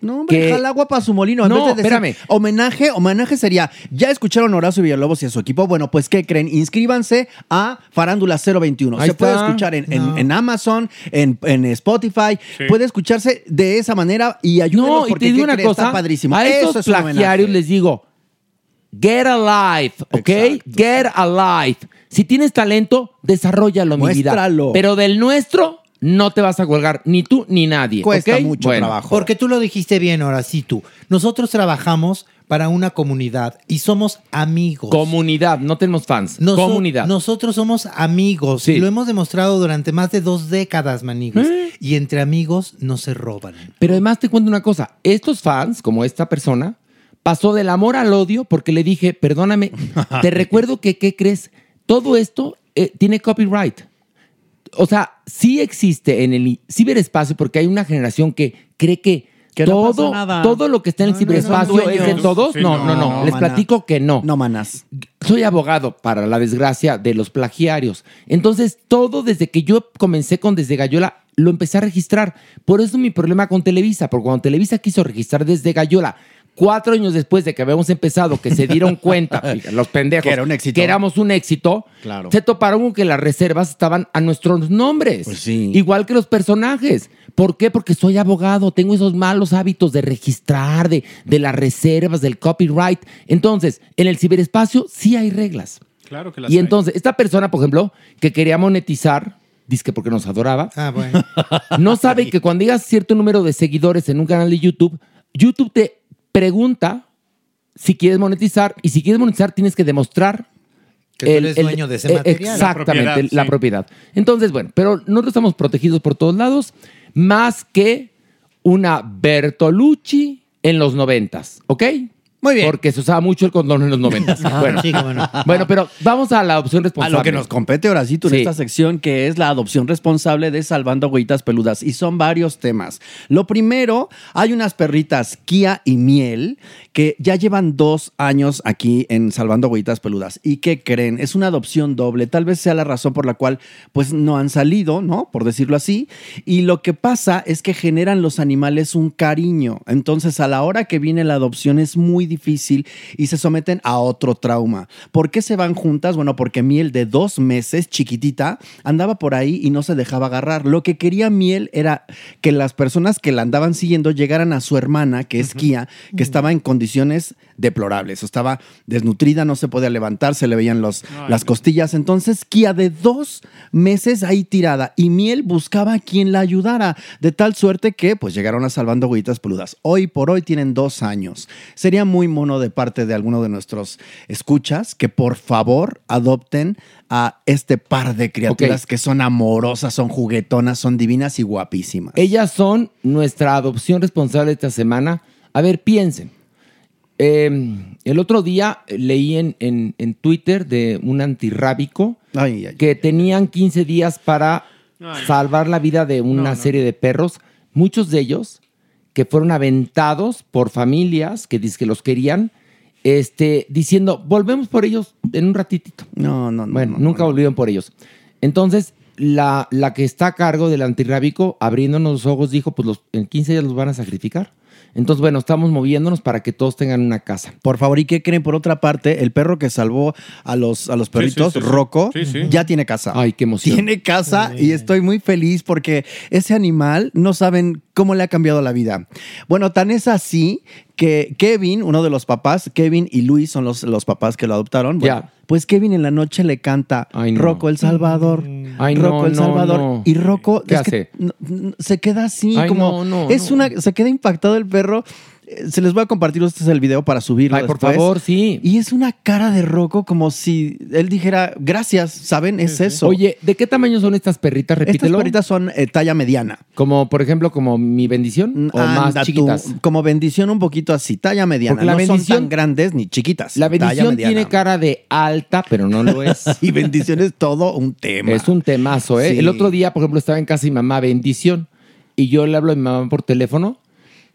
No, hombre, que- jala agua para su molino. En No, vez de decir, espérame. Homenaje, homenaje sería, ya escucharon a Horacio Villalobos y a su equipo. Bueno, pues, ¿qué creen? Inscríbanse a Farándula 021. Ahí Se puede escuchar en, en- No. en Amazon, en, en Spotify. Sí. Puede escucharse de esa manera y ayúdenos No, y porque te digo ¿qué una creen? cosa. Está padrísimo. A Eso esos es plagiarios les digo, get alive, ¿ok? Get alive. Si tienes talento, desarrollalo, mi vida. Muéstralo. Pero del nuestro, no te vas a colgar ni tú ni nadie. ¿ok? Bueno. Porque tú lo dijiste bien, ahora sí tú. Nosotros trabajamos para una comunidad y somos amigos. Comunidad, no tenemos fans. Comunidad. Nosotros somos amigos y lo hemos demostrado durante más de dos décadas, manigos. ¿Eh? Y entre amigos no se roban. Pero además te cuento una cosa, estos fans, como esta persona, pasó del amor al odio porque le dije, perdóname, te recuerdo que, ¿qué crees? Todo esto eh, tiene copyright. O sea, sí existe en el ciberespacio porque hay una generación que cree que, Que no pasa todo, nada. todo lo que está en el No, ciberespacio es de todos. Sí, no, no, no, no, no, Les maná. platico que no. No, manas. Soy abogado para la desgracia de los plagiarios. Entonces, todo desde que yo comencé con Desde Gallola, lo empecé a registrar. Por eso mi problema con Televisa, porque cuando Televisa quiso registrar Desde Gallola, cuatro años después de que habíamos empezado, que se dieron cuenta, fíjate, los pendejos, Que era un éxito. que éramos un éxito, Claro. se toparon con que las reservas estaban a nuestros nombres. Pues sí. Igual que los personajes. ¿Por qué? Porque soy abogado, tengo esos malos hábitos de registrar, de, de las reservas, del copyright. Entonces, en el ciberespacio sí hay reglas. Claro que las Y hay. entonces, esta persona, por ejemplo, que quería monetizar, dice que porque nos adoraba, Ah, bueno. no sabe que cuando digas cierto número de seguidores en un canal de YouTube, YouTube te pregunta si quieres monetizar y si quieres monetizar tienes que demostrar Que tú eres dueño de ese eh, material. Exactamente, La propiedad, la sí. propiedad. Entonces, bueno, pero nosotros estamos protegidos por todos lados, más que una Bertolucci en los noventas, ¿ok? Muy bien. Porque se usaba mucho el condón en los noventas. Ah, bueno, sí, cómo no. bueno, pero vamos a la opción A responsable. lo que nos compete, Horacito, en Sí. esta sección, que es la adopción responsable de Salvando Agüitas Peludas. Y son varios temas. Lo primero, hay unas perritas Kia y Miel que ya llevan dos años aquí en Salvando Agüitas Peludas. ¿Y qué creen? Es una adopción doble. Tal vez sea la razón por la cual, pues, no han salido, ¿no? Por decirlo así. Y lo que pasa es que generan los animales un cariño. Entonces, a la hora que viene la adopción es muy difícil y se someten a otro trauma. ¿Por qué se van juntas? Bueno, porque Miel de dos meses, chiquitita, andaba por ahí y no se dejaba agarrar. Lo que quería Miel era que las personas que la andaban siguiendo llegaran a su hermana, que es Kia, que estaba en condiciones deplorables. Estaba desnutrida, no se podía levantar, se le veían los, las costillas. Entonces, Kia de dos meses ahí tirada y Miel buscaba a quien la ayudara, de tal suerte que pues llegaron a Salvando Agüitas Peludas. Hoy por hoy tienen dos años. Sería muy mono de parte de alguno de nuestros escuchas que por favor adopten a este par de criaturas que son amorosas, son juguetonas, son divinas y guapísimas. Ellas son nuestra adopción responsable esta semana. A ver, piensen. Eh, el otro día leí en, en- en Twitter de un antirrábico que tenían 15 días para Ay. salvar la vida de una No, no. serie de perros. Muchos de ellos que fueron aventados por familias que dizque los querían, este, diciendo, volvemos por ellos en un ratitito. No, no, no. Bueno, no, nunca volvieron por ellos. Entonces, la, la que está a cargo del antirrábico, abriéndonos los ojos, dijo, pues los, en 15 días los van a sacrificar. Entonces, bueno, estamos moviéndonos para que todos tengan una casa. Por favor, ¿y qué creen? Por otra parte, el perro que salvó a los, a los perritos, sí, sí. Rocco, Sí, sí. ya tiene casa. Ay, qué emoción. Tiene casa y estoy muy feliz porque ese animal no saben cómo le ha cambiado la vida. Bueno, tan es así que Kevin, uno de los papás, Kevin y Luis son los, los papás que lo adoptaron. Bueno, Ya. Pues Kevin en la noche le canta no. Rocco el Salvador. Ay, no, Rocco el Salvador. no. Y Rocco ¿Qué que hace? se queda así Ay, como no, no, es no. una se queda impactado el perro Eh, Se les voy a compartir ustedes el video para subirlo Ay, por favor, sí. Y es una cara de Rocco como si él dijera, gracias, ¿saben? Es eso. Oye, ¿de qué tamaño son estas perritas? Estas Repítelo. perritas son eh, talla mediana. Como, por ejemplo, como mi bendición o Anda más tú, chiquitas. como bendición un poquito así, talla mediana. Porque la no bendición- son tan grandes ni chiquitas. La bendición tiene cara de alta, pero no lo es. Y bendición es todo un tema. Es un temazo, ¿eh? Sí. El otro día, por ejemplo, estaba en casa de mi mamá, bendición, y yo le hablo a mi mamá por teléfono,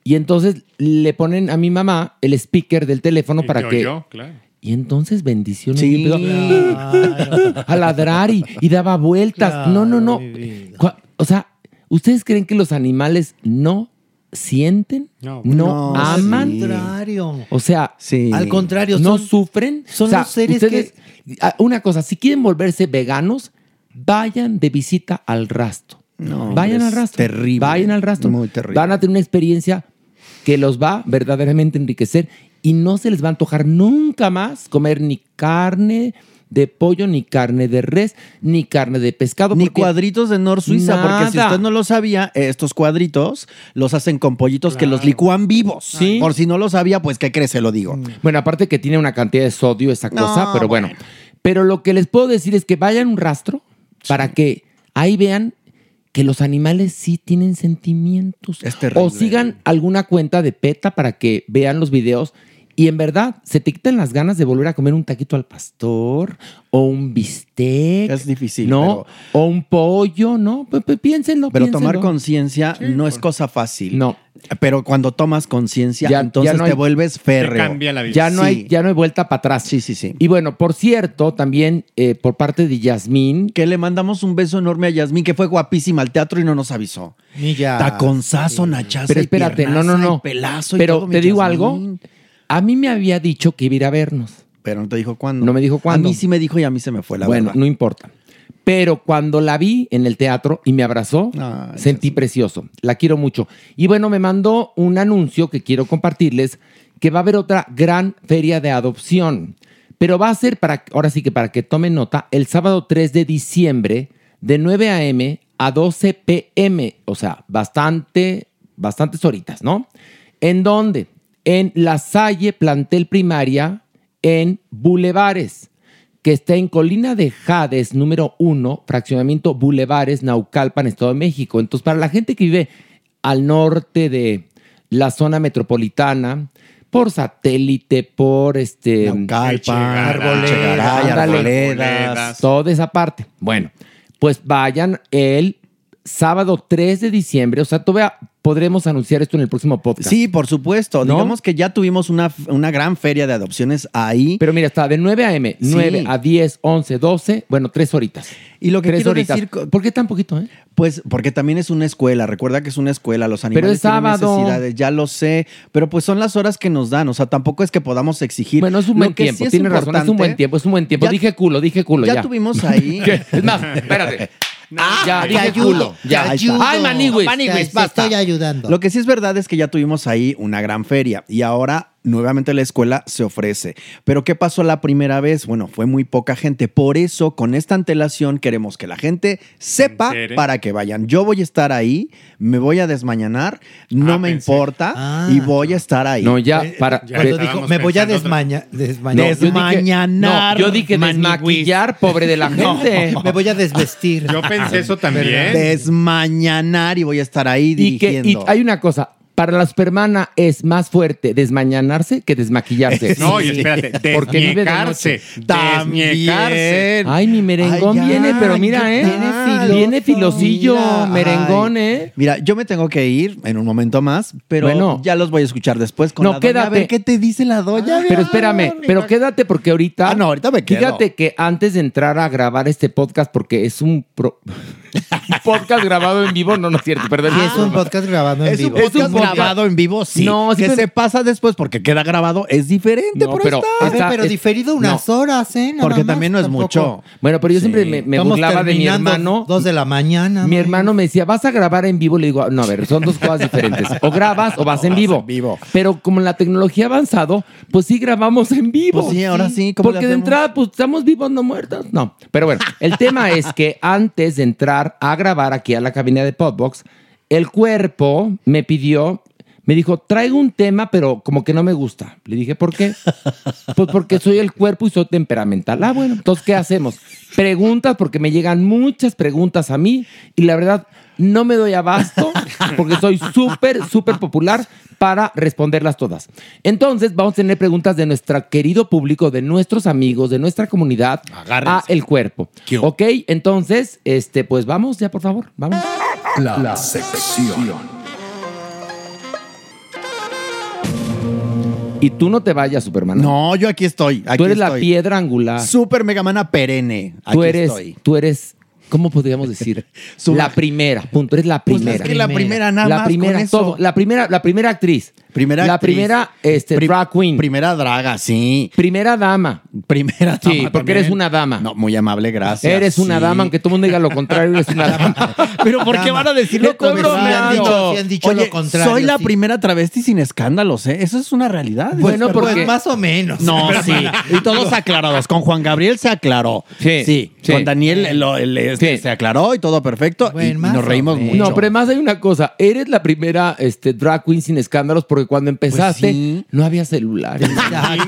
y entonces le ponen a mi mamá el speaker del teléfono para yo, que... yo, claro. Y entonces bendición Sí. a ladrar y, y daba vueltas. no, no, no. O sea, ¿ustedes creen que los animales no sienten? No, No, no, aman. sí. Contrario. O sea, Sí. Al contrario, no son- sufren. son O sea, los seres ustedes- ah, Una cosa, si quieren volverse veganos, vayan de visita al rastro. No, vayan al rastro. terrible. Vayan al rastro. Muy terrible. Van a tener una experiencia que los va verdaderamente a enriquecer y no se les va a antojar nunca más comer ni carne de pollo, ni carne de res, ni carne de pescado. Ni cuadritos de Nor Suiza, porque si usted no lo sabía, estos cuadritos los hacen con pollitos que los licúan vivos. Sí. Por si no lo sabía, pues ¿qué crees? Se lo digo. Bueno, aparte que tiene una cantidad de sodio esa No, cosa, pero bueno. bueno. Pero lo que les puedo decir es que vayan un rastro para que ahí vean que los animales sí tienen sentimientos. Es terrible. O sigan alguna cuenta de PETA para que vean los videos y en verdad se te quitan las ganas de volver a comer un taquito al pastor o un bistec. Es difícil, ¿no? O un pollo, ¿no? Pues, pues, piénsenlo, Pero tomar conciencia no es cosa fácil. No. Pero cuando tomas conciencia, entonces ya no te vuelves férreo. cambia la vida. Ya no, Sí. hay, ya no hay vuelta para atrás. Sí, sí, sí. Y bueno, por cierto, también eh, por parte de Yasmín, Que le mandamos un beso enorme a Yasmín, que fue guapísima al teatro y no nos avisó. Ni ya. Taconzazo, nachaza Pero y espérate, no, no, no. y pelazo y Pero todo, te digo Yasmín. algo. A mí me había dicho que iba a ir a vernos. Pero no te dijo cuándo. No me dijo cuándo. A mí sí me dijo y a mí se me fue la bueno, verdad. no importa. Pero cuando la vi en el teatro y me abrazó, Ay, sentí precioso. La quiero mucho. Y bueno, me mandó un anuncio que quiero compartirles, que va a haber otra gran feria de adopción. Pero va a ser para, ahora sí que para que tomen nota, el sábado 3 de diciembre, de 9 a.m. a 12 p.m. O sea, bastante, bastantes horitas, ¿no? ¿En dónde? En La Salle Plantel Primaria, en Bulevares que está en Colina de Jades, número uno, fraccionamiento Bulevares, Naucalpan, Estado de México. Entonces, para la gente que vive al norte de la zona metropolitana, por satélite, por este... Naucalpan. Arboledas. Toda esa parte. Bueno, pues vayan el sábado 3 de diciembre. O sea, todavía podremos anunciar esto en el próximo podcast. Sí, por supuesto. ¿No? Digamos que ya tuvimos una, una gran feria de adopciones ahí. Pero mira, está de 9 a.m., 9 a 10, 11, 12, bueno, tres horitas. Y lo que tres quiero horitas. decir ¿Por qué tan poquito, eh? Pues porque también es una escuela. Recuerda que es una escuela. Los animales Pero es tienen sábado. necesidades. Ya lo sé. Pero pues son las horas que nos dan. O sea, tampoco es que podamos exigir. Bueno, es un buen tiempo, sí es tienes razón, es un buen tiempo, es un buen tiempo. Ya- dije culo, dije culo, ya. Ya tuvimos ahí. Es más, espérate. Ya, dije ayudo, culo. Ya, ayudo. Ay, te estoy ayudando. Lo que sí es verdad es que ya tuvimos ahí una gran feria y ahora nuevamente la escuela se ofrece. Pero ¿qué pasó la primera vez? Bueno, fue muy poca gente. Por eso, con esta antelación, queremos que la gente sepa entere. para que vayan. Yo voy a estar ahí, me voy a desmañanar, no Ah, me pensé. importa Ah. y voy a estar ahí. No, ya, Eh, para. ya Cuando estábamos dijo, me voy a pensando otra- desmañar. No, desmañar. yo dije- Desmañanar, no, yo dije manigüis. desmaquillar, pobre de la gente. me voy a desvestir. Yo pensé eso también. Desmañanar y voy a estar ahí y que dirigiendo. y hay una cosa. Para la supermana es más fuerte desmañanarse que desmaquillarse. No, y espérate, Porque vive de desñecarse. También. Desñecarse. Ay, mi merengón Ay, ya, viene, pero mira, ¿qué ¿eh? tal? Viene filosillo, Mira, merengón, ay. ¿eh? Mira, yo me tengo que ir en un momento más, pero Bueno. ya los voy a escuchar después con No, la doña. A quédate. ver qué te dice la doña. Pero espérame, pero quédate porque ahorita. Ah, no, ahorita me quedo. Fíjate que antes de entrar a grabar este podcast, porque es un, pro- un podcast grabado en vivo, no, no es cierto, perdón. Es un podcast grabado en Es un vivo. Es un podcast grabado en vivo, sí. No, sí, que pero- se pasa después porque queda grabado es diferente, No, pero, pero- está. Pero es- diferido unas horas, ¿eh? Nada Porque más, también no es tampoco. mucho. Bueno, pero yo Sí. siempre me, me burlaba de mi hermano. Dos de la mañana. Mi ¿no? hermano me decía, ¿vas a grabar en vivo? Le digo, no, a ver, son dos cosas diferentes. O grabas o vas en vivo. en vivo. Pero como la tecnología ha avanzado, pues sí grabamos en vivo. Pues sí, ahora sí, ¿cómo Porque de entrada, pues estamos vivos, no muertos. No. Pero bueno, el tema es que antes de entrar a grabar aquí a la cabina de Podbox, el cuerpo me pidió Me dijo, traigo un tema, pero como que no me gusta. Le dije, ¿por qué? Pues porque soy el cuerpo y soy temperamental. Ah, bueno, entonces, ¿qué hacemos? Preguntas, porque me llegan muchas preguntas a mí y la verdad no me doy abasto porque soy súper, súper popular para responderlas todas. Entonces, vamos a tener preguntas de nuestro querido público, de nuestros amigos, de nuestra comunidad a el cuerpo. Ok, entonces, este, pues vamos ya, por favor, vamos. La, sección. Y tú no te vayas, Superman. No, yo aquí estoy. aquí tú eres la piedra angular. Super Megamana perenne. Aquí Tú eres, estoy. tú eres, ¿cómo podríamos decir? la primera, punto. Eres la Pues primera. es que la primera nada la más primera, con eso. todo. La primera, la primera actriz. Primera La actriz. primera este, drag queen. Primera draga, sí. Primera dama. Primera Sí, dama porque también. eres una dama. No, muy amable, gracias. Eres una sí. dama, aunque todo el mundo diga lo contrario, eres una dama. Pero ¿por qué van a decirlo con bromeando. Sí han dicho Oye, lo contrario, soy la sí. primera travesti sin escándalos, ¿eh? Eso es una realidad. Bueno, Pues porque- más o menos. No, sí. Y todos aclarados. Con Juan Gabriel se aclaró. Sí, Sí. Con Daniel lo- el- este, Sí. se aclaró y todo perfecto. y- Bueno, y, más nos o reímos menos. mucho. No, pero además hay una cosa. Eres la primera este, drag queen sin escándalos porque cuando empezaste Pues sí. no había celulares.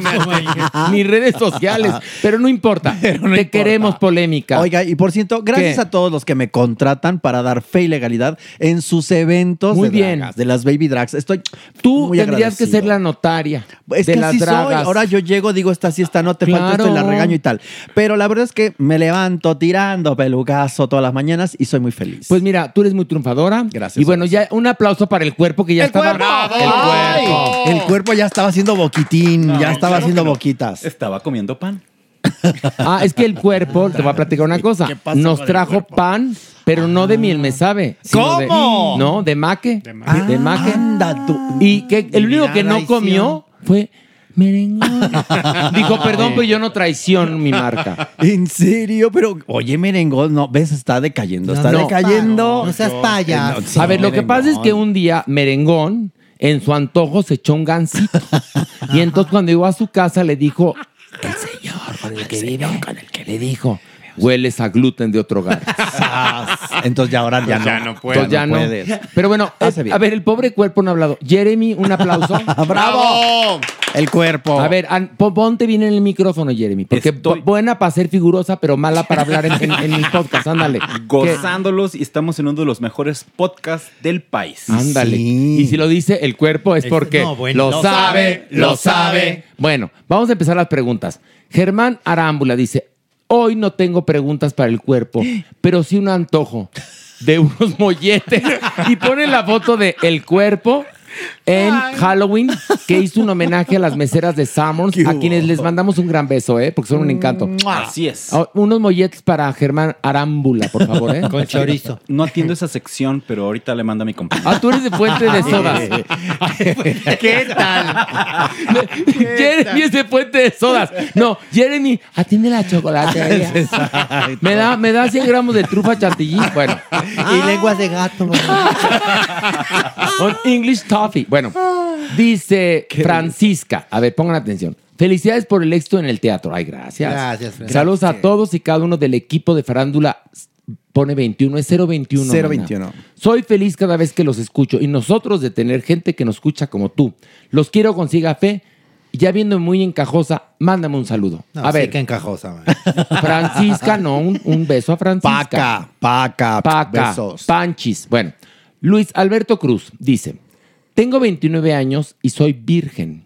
ni redes sociales. Pero no importa. Pero no Te importa. queremos polémica. Oiga, y por cierto, gracias ¿Qué? a todos los que me contratan para dar fe y legalidad en sus eventos Muy de bien. dragas, de las baby drags. Estoy Tú muy tendrías que ser la notaria Es de que las así soy. dragas. Ahora yo llego, digo, esta sí, esta no, te falta esto y la regaño y tal. Pero la verdad es que me levanto tirando pelucazo todas las mañanas y soy muy feliz. Pues mira, tú eres muy triunfadora. Gracias, Y bueno, ya un aplauso para el cuerpo que ya estaba. cuerpo! El ¡Ay! Cuerpo. El cuerpo ya estaba haciendo boquitín, ya estaba claro haciendo no. boquitas. Estaba comiendo pan. Ah, es que el cuerpo, te voy a platicar una cosa. ¿Qué pasa Nos trajo pan, pero no de miel me sabe. sino de- ¿Cómo? no, de maque. De maque. Anda tú. Y que el único que no comió fue merengón. Dijo, perdón, pero yo no traiciono mi marca. ¿En serio? Pero, oye, merengón, no, ves, está decayendo, está no, decayendo. No seas payaso. No, sí, a ver, lo que pasa es que un día merengón, en su antojo, se echó un gansito. y entonces cuando llegó a su casa le dijo, el señor con el que vive, con el que le dijo, hueles a gluten de otro hogar. Entonces ya ahora ya no. Ya no puede. Entonces ya no. puedes. Pero bueno, Hace eh, a ver, el pobre cuerpo no ha hablado. Jeremy, un aplauso. ¡Bravo! El cuerpo. A ver, an- ponte bien en el micrófono, Jeremy. Porque Estoy- buena para ser figurosa, pero mala para hablar en, en- en el podcast. Ándale. ¿Qué? Gozándolos y estamos en uno de los mejores podcasts del país. Ándale. Sí. Y si lo dice el cuerpo es porque no, bueno. lo, Lo sabe, lo sabe. Bueno, vamos a empezar las preguntas. Germán Arámbula dice, hoy no tengo preguntas para el cuerpo, pero sí un antojo de unos molletes. y pone la foto de el cuerpo en Halloween, que hizo un homenaje a las meseras de Summers, a quienes les mandamos un gran beso, ¿eh? porque son un encanto. Así es. Ah, Unos molletes para Germán Arámbula, por favor, ¿eh? Con chorizo. No atiendo esa sección, pero ahorita le mando a mi compañero. Ah, tú eres de Fuente de Sodas. ¿Qué tal? Jeremy es de Fuente de Sodas. No, Jeremy, atiende la chocolatería. me, da, me da 100 gramos de trufa chantilly. Bueno, Y lenguas de gato. con English Bueno, dice Francisca. A ver, pongan atención. Felicidades por el éxito en el teatro. Ay, gracias. Gracias, Francisca. Saludos a todos y cada uno del equipo de farándula. Pone 21, es 021. mana. 021. Soy feliz cada vez que los escucho y nosotros de tener gente que nos escucha como tú. Los quiero con siga fe. Y Ya viendo muy encajosa, mándame un saludo. A ver, que encajosa. man. Francisca, no, un, un beso a Francisca. Paca, paca, Paca, besos. Panchis. Bueno, Luis Alberto Cruz dice: Tengo 29 años y soy virgen.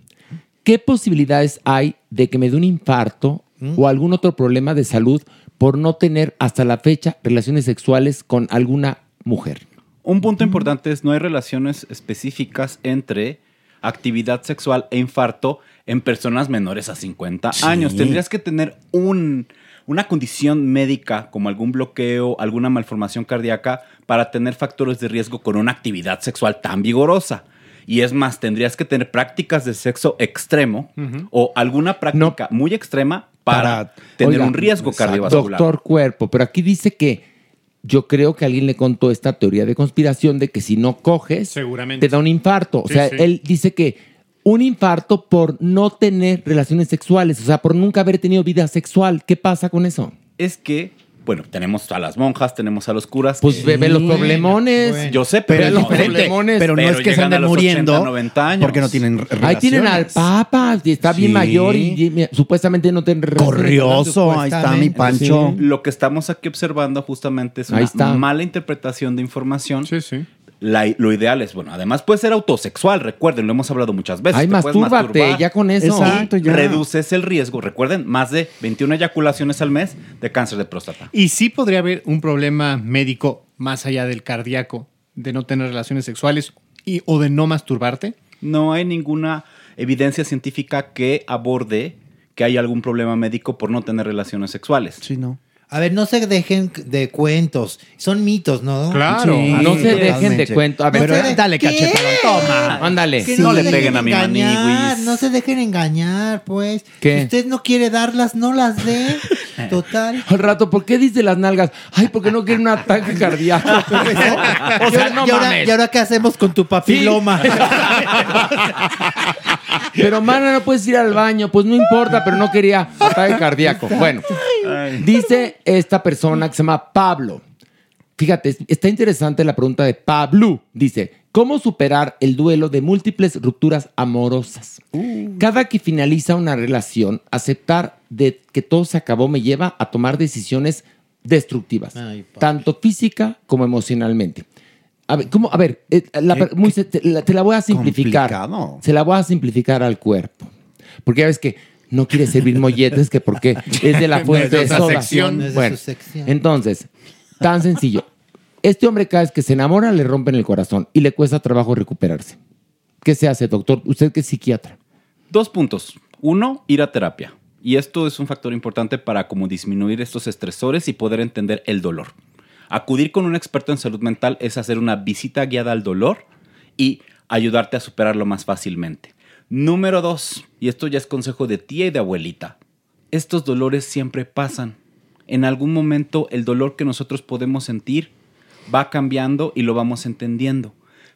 ¿Qué posibilidades hay de que me dé un infarto o algún otro problema de salud por no tener hasta la fecha relaciones sexuales con alguna mujer? Un punto importante es no hay relaciones específicas entre actividad sexual e infarto en personas menores a 50 años. Tendrías que tener un, una condición médica como algún bloqueo, alguna malformación cardíaca para tener factores de riesgo con una actividad sexual tan vigorosa. Y es más, tendrías que tener prácticas de sexo extremo o alguna práctica muy extrema para, Para- tener Oiga, un riesgo cardiovascular. Doctor Cuerpo, pero aquí dice que yo creo que alguien le contó esta teoría de conspiración de que si no coges, Seguramente. te da un infarto. O Sí, sea, sí. él dice que un infarto por no tener relaciones sexuales, o sea, por nunca haber tenido vida sexual. ¿Qué pasa con eso? es que bueno, tenemos a las monjas, tenemos a los curas. Pues ve- ve los problemones. Bueno. Yo sé, Pero diferente. problemones. Pero no es que se anden los muriendo 80, 90 años. porque no tienen Ahí tienen al relaciones. Papa, y está bien Sí. mayor y, y- supuestamente no tiene Corrioso, ahí está mi Pancho. Lo que estamos aquí observando justamente es Ahí una está. mala interpretación de información. La- lo ideal es, bueno, además puede ser autosexual, recuerden, lo hemos hablado muchas veces. Ay, te mastúrbate, ya con eso. Exacto, ya. Reduces el riesgo, recuerden, más de 21 eyaculaciones al mes de cáncer de próstata. Y sí podría haber un problema médico más allá del cardíaco, de no tener relaciones sexuales y, o de no masturbarte. No hay ninguna evidencia científica que aborde que hay algún problema médico por no tener relaciones sexuales. Sí, no. A ver, no se dejen de cuentos. Son mitos, ¿no? Claro. Sí, no se dejen de cuento. A ver, No de- dale, ¿Qué? cachetadón, toma. Ándale. Que Sí. no, le peguen a mi engañar. No se dejen engañar, pues. ¿Qué? Si usted no quiere darlas, no las dé. Total. Al rato, ¿por qué dice las nalgas? Ay, porque no quiere un ataque cardíaco. O sea, no ¿y, ahora, mames. ¿Y ahora qué hacemos con tu papiloma? Pero, mana, no puedes ir al baño. Pues no importa, pero no quería ataque cardíaco. Bueno, dice esta persona que se llama Pablo. Fíjate, está interesante la pregunta de Pablo. Dice, ¿cómo superar el duelo de múltiples rupturas amorosas? Cada que finaliza una relación, aceptar de que todo se acabó me lleva a tomar decisiones destructivas, tanto física como emocionalmente. A ver, ¿cómo? A ver, eh, la per- muy se- te, la, te la voy a simplificar. complicado. Se la voy a simplificar al cuerpo. Porque ya ves que no quiere servir molletes, que porque es de la fuente No de es de soda. sección. No es de Bueno, su sección. entonces, tan sencillo. Este hombre cada vez que se enamora le rompen el corazón y le cuesta trabajo recuperarse. ¿Qué se hace, doctor? Usted que es psiquiatra. Dos puntos. Uno, ir a terapia. Y esto es un factor importante para como disminuir estos estresores y poder entender el dolor. Acudir con un experto en salud mental es hacer una visita guiada al dolor y ayudarte a superarlo más fácilmente. Número dos, y esto ya es consejo de tía y de abuelita, estos dolores siempre pasan. En algún momento el dolor que nosotros podemos sentir va cambiando y lo vamos entendiendo.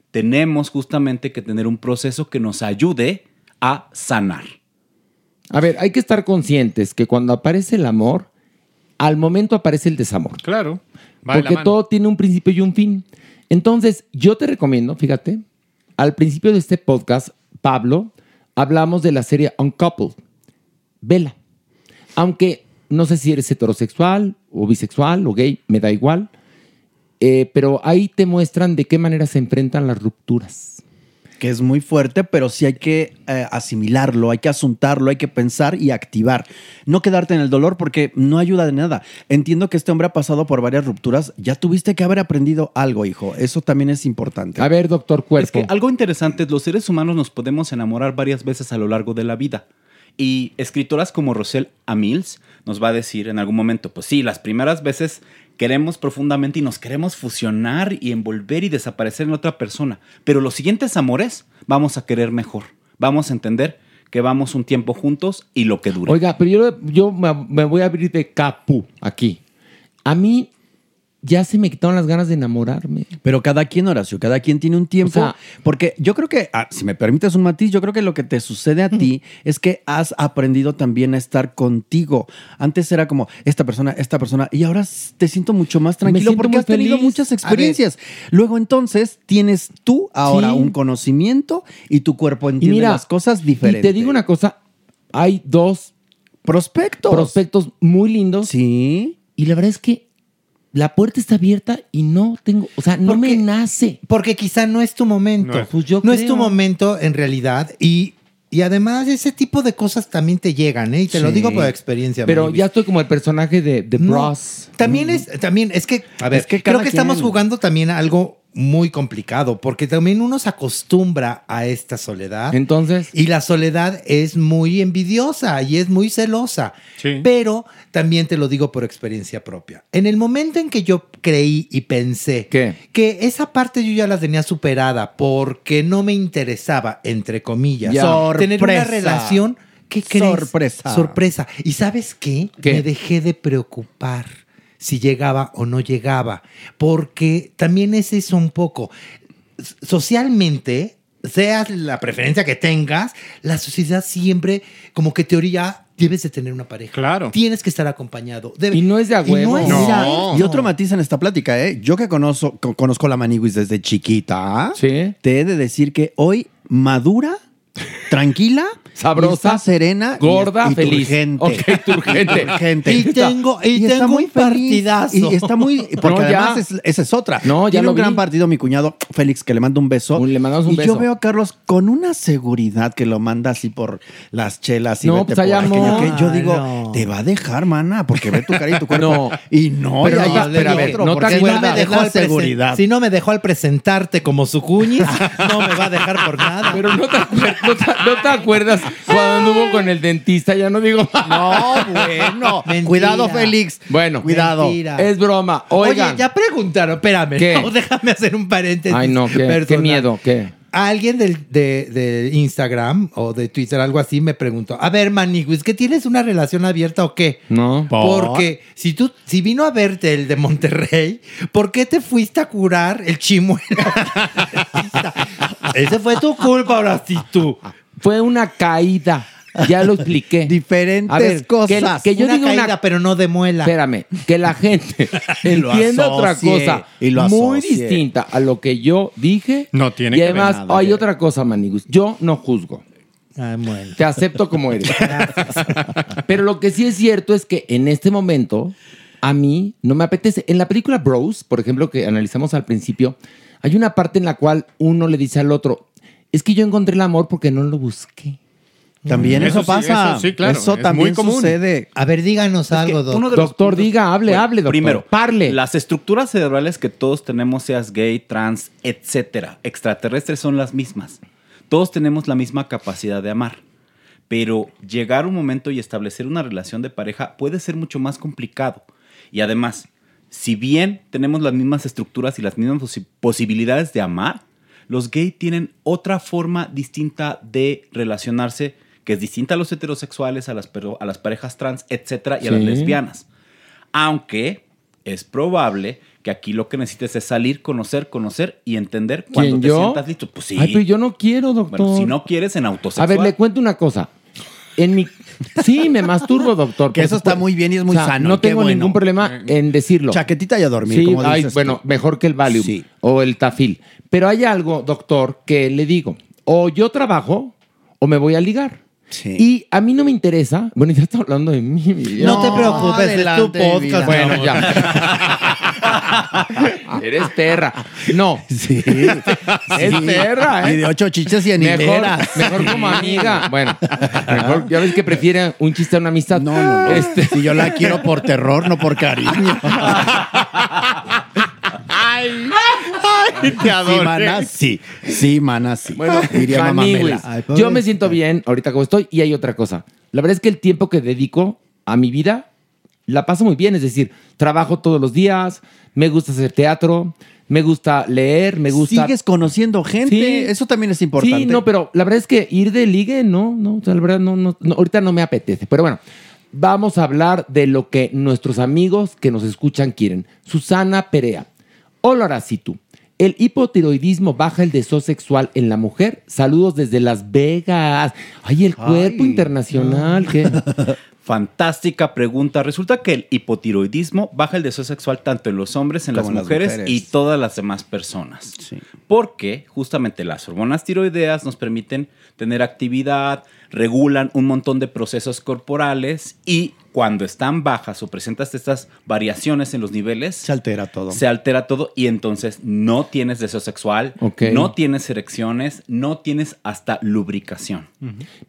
Tenemos justamente que tener un proceso que nos ayude a sanar. A ver, hay que estar conscientes que cuando aparece el amor, al momento aparece el desamor. Claro. va Porque todo tiene un principio y un fin. Entonces, yo te recomiendo, fíjate, al principio de este podcast, Pablo, hablamos de la serie Uncoupled. Vela. Aunque no sé si eres heterosexual o bisexual o gay, me da igual. Eh, pero ahí te muestran de qué manera se enfrentan las rupturas. Que es muy fuerte, pero sí hay que eh, asimilarlo, hay que asuntarlo, hay que pensar y activar. No quedarte en el dolor porque no ayuda de nada. Entiendo que este hombre ha pasado por varias rupturas. Ya tuviste que haber aprendido algo, hijo. Eso también es importante. A ver, doctor Es que algo interesante es los seres humanos nos podemos enamorar varias veces a lo largo de la vida. Y escritoras como Rosel Amils nos va a decir en algún momento, pues sí, las primeras veces queremos profundamente y nos queremos fusionar y envolver y desaparecer en otra persona. Pero los siguientes amores vamos a querer mejor. Vamos a entender que vamos un tiempo juntos y lo que dure. Oiga, pero yo, me, me voy a abrir de capu aquí. A mí ya se me quitaron las ganas de enamorarme. Pero cada quien, Horacio, cada quien tiene un tiempo. O sea- porque yo creo que, ah, si me permites un matiz, yo creo que lo que te sucede a ti es que has aprendido también a estar contigo. Antes era como esta persona, esta persona, y ahora te siento mucho más tranquilo porque has tenido feliz. muchas experiencias. Luego entonces tienes tú ahora Sí. un conocimiento y tu cuerpo Y entiende mira, las cosas y diferentes. te digo una cosa, hay dos prospectos. Prospectos muy lindos. Sí. Y la verdad es que la puerta está abierta y no tengo, o sea, no me nace. Porque quizá no es tu momento. No es. Pues yo no es tu momento en realidad. Y, y además ese tipo de cosas también te llegan, ¿eh? Y te lo digo por experiencia. Pero ya estoy como el personaje de, de No, Bros. También es, también es que, a ver, Es que creo que estamos jugando también a algo muy complicado, porque también uno se acostumbra a esta soledad. Entonces. Y la soledad es muy envidiosa y es muy celosa. Pero también te lo digo por experiencia propia. En el momento en que yo creí y pensé que esa parte yo ya la tenía superada porque no me interesaba, entre comillas, Ya. tener una relación. ¿Qué crees? Sorpresa. Sorpresa. ¿Y sabes qué? ¿Qué? Me dejé de preocupar si llegaba o no llegaba, porque también es eso un poco. Socialmente, seas la preferencia que tengas, la sociedad siempre como que te orilla debes de tener una pareja. Claro. Tienes que estar acompañado. Debe- Y no es de a y no huevo. es- Y otro matiz en esta plática, ¿eh? Yo que conozco, co- conozco la Maniguis desde chiquita, te he de decir que hoy madura, tranquila, Sabrosa, y está serena, y- gorda, y feliz. turgente. Ok, turgente. Turgente. Y tengo- y está tengo muy un partidazo. Y está muy. Porque No, además es- esa es otra. No, ya Tiene lo un gran partido mi cuñado Félix, que le manda un beso. Le mandamos un y beso. yo veo a Carlos con una seguridad que lo manda así por las chelas y No, vete pues por aquello que yo digo, te va a dejar, mana, porque ve tu cara y tu cuerpo. No. Y no, Pero ya pero a ver, otro, no te porque Si no, acuerdas. me dejó al seguridad. si no me dejó al presentarte como su cuñis, no me va a dejar por nada. Pero no te, acuer- no te- no te acuerdas cuando anduvo con el dentista, ya no digo. No, bueno. Mentira. Cuidado, Félix. Bueno, Cuidado. Mentira. es broma. Oigan. Oye, ya preguntaron, espérame. ¿Qué? no, déjame hacer un paréntesis. Ay, no, qué, qué miedo, qué. Alguien del, de, de Instagram o de Twitter, algo así, me preguntó: A ver, Maniguis, ¿que tienes una relación abierta o qué? No. Porque si tú, si vino a verte el de Monterrey, ¿por qué te fuiste a curar el chimuelo? Ese fue tu culpa, ahora sí tú. Fue una caída. Ya lo expliqué. Diferentes A ver, cosas. Que, que yo una diga caída, una. pero no de muela. Espérame, que la gente entienda otra cosa y lo muy distinta a lo que yo dije. No tiene Y que ver además, nada hay que- otra cosa, Manigus. Yo no juzgo. Ay, bueno. Te acepto como eres. Pero lo que sí es cierto es que en este momento a mí no me apetece. En la película Bros, por ejemplo, que analizamos al principio, hay una parte en la cual uno le dice al otro, es que yo encontré el amor porque no lo busqué. También eso, Eso sí, pasa. eso sí, claro, Eso es también muy común. sucede. A ver, díganos algo, doctor. los Doctor, puntos- diga, hable, Bueno, hable, doctor. Primero, parle. Las estructuras cerebrales que todos tenemos, seas gay, trans, etcétera, extraterrestres, son las mismas. Todos tenemos la misma capacidad de amar. Pero llegar un momento y establecer una relación de pareja puede ser mucho más complicado. Y además, si bien tenemos las mismas estructuras y las mismas posi- posibilidades de amar, los gays tienen otra forma distinta de relacionarse, que es distinta a los heterosexuales, a las, pero- a las parejas trans, etcétera, y a las lesbianas. Aunque es probable que aquí lo que necesites es salir, conocer, conocer y entender cuando ¿Quién, te yo? sientas listo. Pues sí. Ay, pero yo no quiero, doctor. Bueno, si no quieres en autosexual. A ver, le cuento una cosa. En mi... Sí, me masturbo, doctor. Que eso está muy bien y es muy O sea, sano, No tengo bueno. ningún problema en decirlo. Chaquetita y a dormir, Sí, como ay, dices bueno, tú. mejor que el Valium Sí. o el Tafil. Pero hay algo, doctor, que le digo. O yo trabajo o me voy a ligar. Sí. Y a mí no me interesa. Bueno, ya está hablando de mí. mi vida. No te preocupes, es tu podcast. Bueno, ya. Eres perra. No. Sí. Es perra, ¿eh? Y de ocho chiches y en Mejor, mejor como amiga. Bueno, mejor, ya ves que prefiere un chiste a una amistad. No, no, no. Este, Si yo la quiero por terror, no por cariño. Te Sí, adoro. mana, sí. Sí, mana, sí. Bueno, diría mamá Mela. Ay, yo me siento bien ahorita como estoy y hay otra cosa. La verdad es que el tiempo que dedico a mi vida la paso muy bien, es decir, trabajo todos los días, me gusta hacer teatro, me gusta leer, me gusta Sigues conociendo gente. Sí. Eso también es importante. Sí, no, pero la verdad es que ir de ligue, no, no, o sea, la verdad no, no, no, ahorita no me apetece. Pero bueno, vamos a hablar de lo que nuestros amigos que nos escuchan quieren. Susana Perea. Hola, Horacitu. El hipotiroidismo baja el deseo sexual en la mujer. Saludos desde Las Vegas. Ay, el cuerpo Ay, internacional. ¿qué? Fantástica pregunta. Resulta que el hipotiroidismo baja el deseo sexual tanto en los hombres, en las mujeres, y todas las demás personas. Sí. Porque justamente las hormonas tiroideas nos permiten tener actividad, regulan un montón de procesos corporales y cuando están bajas o presentas estas variaciones en los niveles, Se altera todo. se altera todo y entonces no tienes deseo sexual, no tienes erecciones, no tienes hasta lubricación.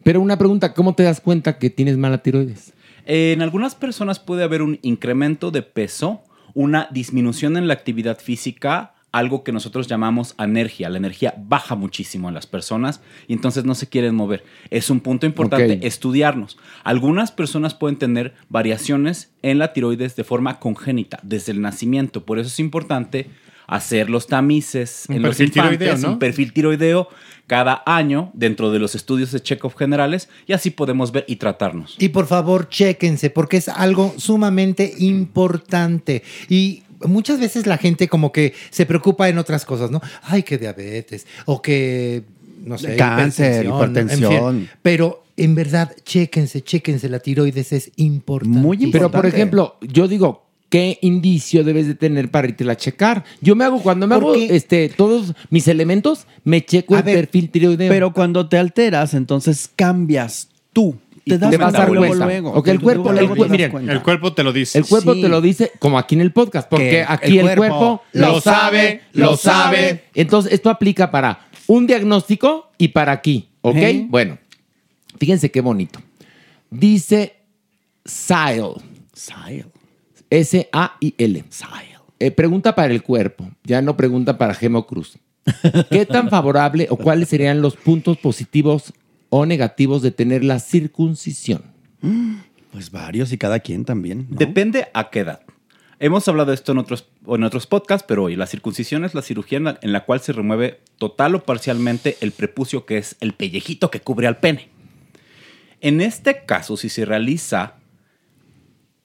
Pero una pregunta, ¿cómo te das cuenta que tienes mala tiroides? En algunas personas puede haber un incremento de peso, una disminución en la actividad física, algo que nosotros llamamos anergia. La energía baja muchísimo en las personas y entonces no se quieren mover. Es un punto importante estudiarnos. Algunas personas pueden tener variaciones en la tiroides de forma congénita desde el nacimiento. Por eso es importante hacer los tamices Un en los perfil infantes, tiroideo, ¿no? un perfil tiroideo cada año dentro de los estudios de check-up generales y así podemos ver y tratarnos. Y por favor, chéquense, porque es algo sumamente importante. Y muchas veces la gente como que se preocupa en otras cosas, ¿no? Ay, que diabetes, o que, no sé, Cáncer, en fin. hipertensión. Pero en verdad, chéquense, chéquense, la tiroides es importante. Muy Pero, por ejemplo, yo digo, ¿qué indicio debes de tener para irte a checar? Yo me hago, cuando me hago este, todos mis elementos, me checo A el ver, perfil tiroideo. Pero cuando te alteras, entonces cambias tú. Te das te vas a dar luego, luego. El cuerpo, el miren. El cuerpo te lo dice. El cuerpo Sí. te lo dice como aquí en el podcast, porque Que aquí el el cuerpo cuerpo, lo lo sabe, lo sabe. Entonces, esto aplica para un diagnóstico y para aquí, ¿ok? ¿Eh? Bueno, fíjense qué bonito. Dice SILE. SILE. S-A-I-L. Eh, pregunta para el cuerpo, ya no pregunta para Gemo Cruz. ¿Qué tan favorable o cuáles serían los puntos positivos o negativos de tener la circuncisión? Pues varios y cada quien también. ¿no? Depende a qué edad. Hemos hablado de esto en otros, en otros podcasts, pero hoy la circuncisión es la cirugía en la, en la cual se remueve total o parcialmente el prepucio, que es el pellejito que cubre al pene. En este caso, si se realiza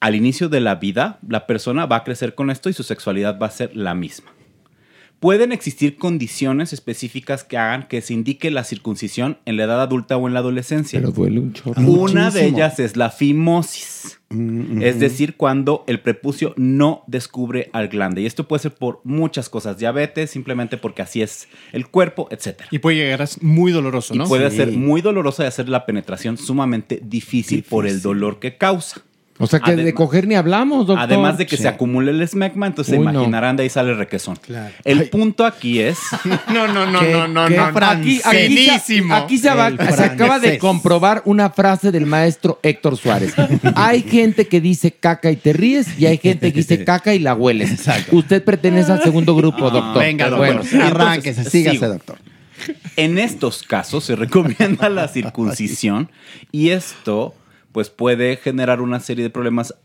al inicio de la vida, la persona va a crecer con esto y su sexualidad va a ser la misma. Pueden existir condiciones específicas que hagan que se indique la circuncisión en la edad adulta o en la adolescencia. Pero duele un chorro. Una de ellas es la fimosis. Es decir, cuando el prepucio no descubre al glande. Y esto puede ser por muchas cosas. Diabetes, simplemente porque así es el cuerpo, etc. Y puede llegar a ser muy doloroso, Y ¿no? puede Sí. ser muy doloroso y hacer la penetración sumamente difícil, por el dolor que causa. O sea que de coger ni hablamos, doctor. Además de que Sí. se acumule el esmegma, entonces Uy, se no. imaginarán de ahí sale el requesón. El punto aquí es. No, no, no, Qué- no, no, qué no. Aquí, aquí, se, aquí se, va- se acaba de comprobar una frase del maestro Héctor Suárez. Hay gente que dice caca y te ríes y hay gente que dice caca y la hueles. Usted pertenece al segundo grupo, doctor. Venga, doctor. bueno. Arránquese, sígase, sigo. doctor. En estos casos se recomienda la circuncisión y esto pues puede generar una serie de problemas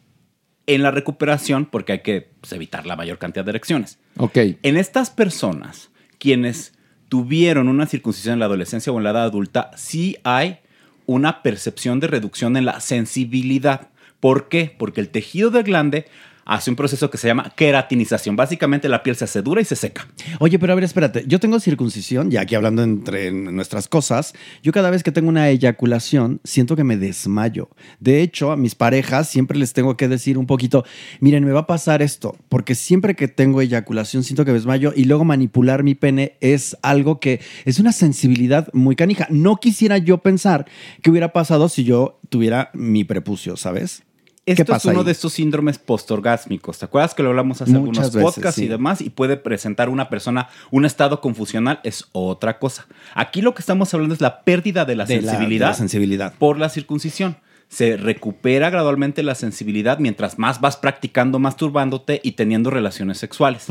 en la recuperación porque hay que pues, evitar la mayor cantidad de erecciones. Ok. En estas personas, quienes tuvieron una circuncisión en la adolescencia o en la edad adulta, sí hay una percepción de reducción en la sensibilidad. ¿Por qué? Porque el tejido del glande hace un proceso que se llama queratinización. Básicamente la piel se hace dura y se seca. Oye, pero a ver, espérate. Yo tengo circuncisión, ya aquí hablando entre nuestras cosas, yo cada vez que tengo una eyaculación, siento que me desmayo. De hecho, a mis parejas siempre les tengo que decir un poquito, miren, me va a pasar esto, porque siempre que tengo eyaculación siento que me desmayo y luego manipular mi pene es algo que es una sensibilidad muy canija. No quisiera yo pensar qué hubiera pasado si yo tuviera mi prepucio, ¿sabes? Esto ¿Qué pasa es uno ahí? de estos síndromes postorgásmicos. ¿Te acuerdas que lo hablamos hace Muchas algunos veces, podcasts y demás? Y puede presentar una persona un estado confusional, es otra cosa. Aquí lo que estamos hablando es la pérdida de la, De la- de sensibilidad, la sensibilidad. por la circuncisión. Se recupera gradualmente la sensibilidad mientras más vas practicando, masturbándote y teniendo relaciones sexuales.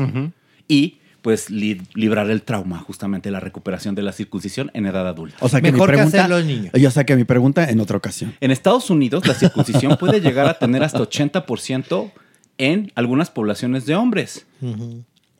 Y pues li- librar el trauma, justamente la recuperación de la circuncisión en edad adulta. O sea que mi pregunta, Yo sé que mi pregunta en otra ocasión. En Estados Unidos, la circuncisión puede llegar a tener hasta 80% en algunas poblaciones de hombres.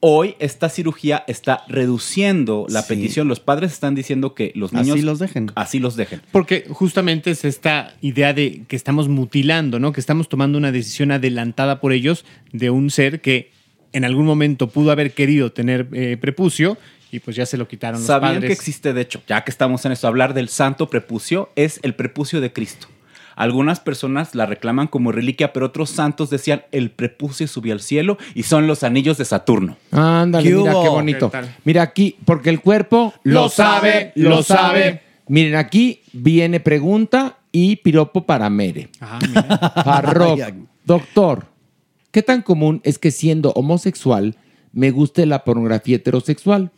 Hoy esta cirugía está reduciendo la Sí. petición. Los padres están diciendo que los Así niños los dejen. Así los dejen. Porque justamente es esta idea de que estamos mutilando, ¿no? Que estamos tomando una decisión adelantada por ellos de un ser que en algún momento pudo haber querido tener eh, prepucio y pues ya se lo quitaron los ¿Sabían padres. que existe, de hecho, ya que estamos en esto, hablar del santo prepucio? Es el prepucio de Cristo. Algunas personas la reclaman como reliquia, pero otros santos decían el prepucio subió al cielo y son los anillos de Saturno. Ándale, ¿Qué mira hubo? qué bonito. Mira aquí, porque el cuerpo lo, sabe, lo sabe. Miren, aquí viene pregunta y piropo para Mere. Farrock, doctor, ¿qué tan común es que siendo homosexual me guste la pornografía heterosexual?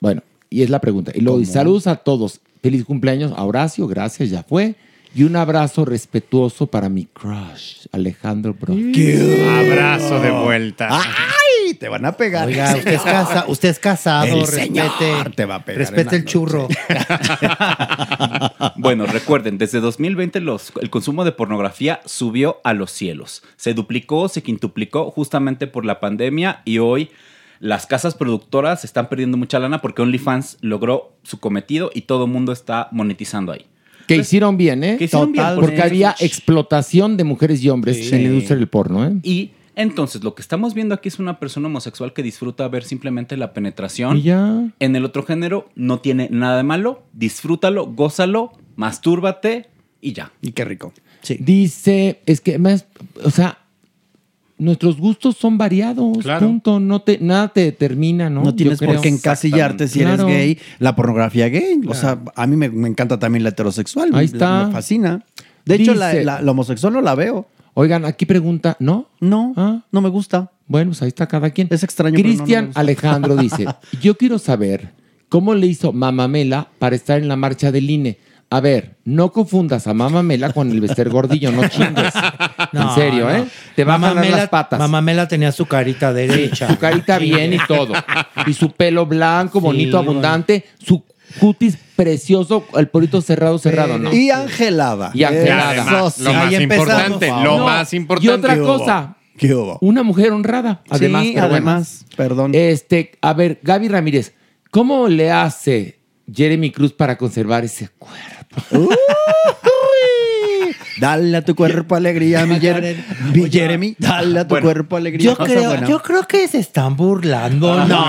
Bueno, y es la pregunta. Y luego dice, saludos a todos. Feliz cumpleaños a Horacio, gracias, ya fue. Y un abrazo respetuoso para mi crush, Alejandro Bro. Abrazo de vuelta. Te van a pegar. Oiga, usted es, casa- usted es casado, El respete. señor te va a pegar Respete el churro. Bueno, recuerden, desde 2020 los- el consumo de pornografía subió a los cielos. Se duplicó, se quintuplicó justamente por la pandemia y hoy las casas productoras están perdiendo mucha lana porque OnlyFans logró su cometido y todo el mundo está monetizando ahí. Que hicieron bien, ¿eh? Que hicieron bien, porque porque- había explotación de mujeres y hombres Sí. en la industria del porno, ¿eh? Y entonces lo que estamos viendo aquí es una persona homosexual que disfruta ver simplemente la penetración. Y ya. En el otro género no tiene nada de malo. Disfrútalo, gózalo, mastúrbate y ya. Y qué rico. Dice, es que más, o sea, nuestros gustos son variados, Claro. punto. No te, nada te determina, ¿no? No tienes por qué encasillarte si eres gay. La pornografía gay. O sea, a mí me, me encanta también la heterosexual. Ahí Me- está. Me fascina. De hecho, la, Dice- la- la homosexual no la veo. Oigan, aquí pregunta, ¿no? No, no me gusta. Bueno, pues ahí está cada quien. Es extraño. no, no Cristian. Alejandro dice, yo quiero saber cómo le hizo Mamamela para estar en la marcha del INE. A ver, no confundas a Mamamela con el Bester Gordillo, no chingues. en serio, ¿eh? Te va a las patas. Mamamela tenía su carita derecha. Su carita bien y todo. Y su pelo blanco, bonito, Sí, abundante. Su cutis precioso, el porito cerrado, cerrado, ¿no? Y angelada. Y angelada. Eso sí. Lo más importante, por lo más Y importante. otra ¿Qué hubo? cosa, ¿Qué hubo? una mujer honrada, además. Sí, pero bueno. además, perdón. Este, a ver, Gaby Ramírez, ¿cómo le hace Jeremy Cruz para conservar ese cuerpo? Uy, Dale a tu cuerpo alegría, mi Jeremy. Mi Jeremy, dale a tu Bueno, cuerpo alegría. Yo creo, buena. yo creo que se están burlando. No,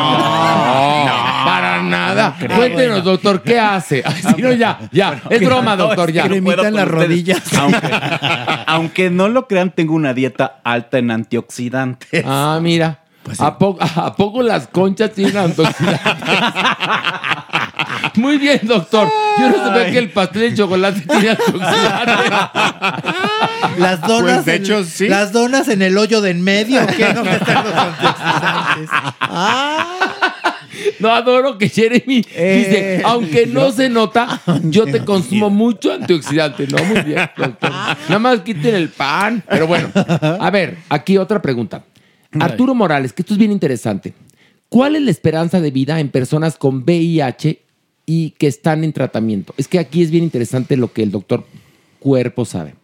para nada. Cuéntenos, doctor, ¿qué hace? Ay, sí, no, ya, ya. es broma, No, doctor, es ya. que no Cremita en las rodillas. Aunque, aunque no lo crean, tengo una dieta alta en antioxidantes. Ah, mira. ¿A, poco, ¿A poco las conchas tienen antioxidantes? Muy bien, doctor. Yo no sabía que el pastel de chocolate tiene antioxidantes. Las donas, Pues, de en, hecho, sí. las donas en el hoyo de en medio. ¿Qué? ¿Dónde están los antioxidantes? No adoro que Jeremy Eh, dice, aunque no se nota, yo te consumo mucho antioxidante. No, muy bien, doctor. Nada más quiten el pan. Pero bueno, a ver, aquí otra pregunta. Arturo Morales, que esto es bien interesante. ¿Cuál es la esperanza de vida en personas con VIH y que están en tratamiento? Es que aquí es bien interesante lo que el doctor Cuerpo sabe.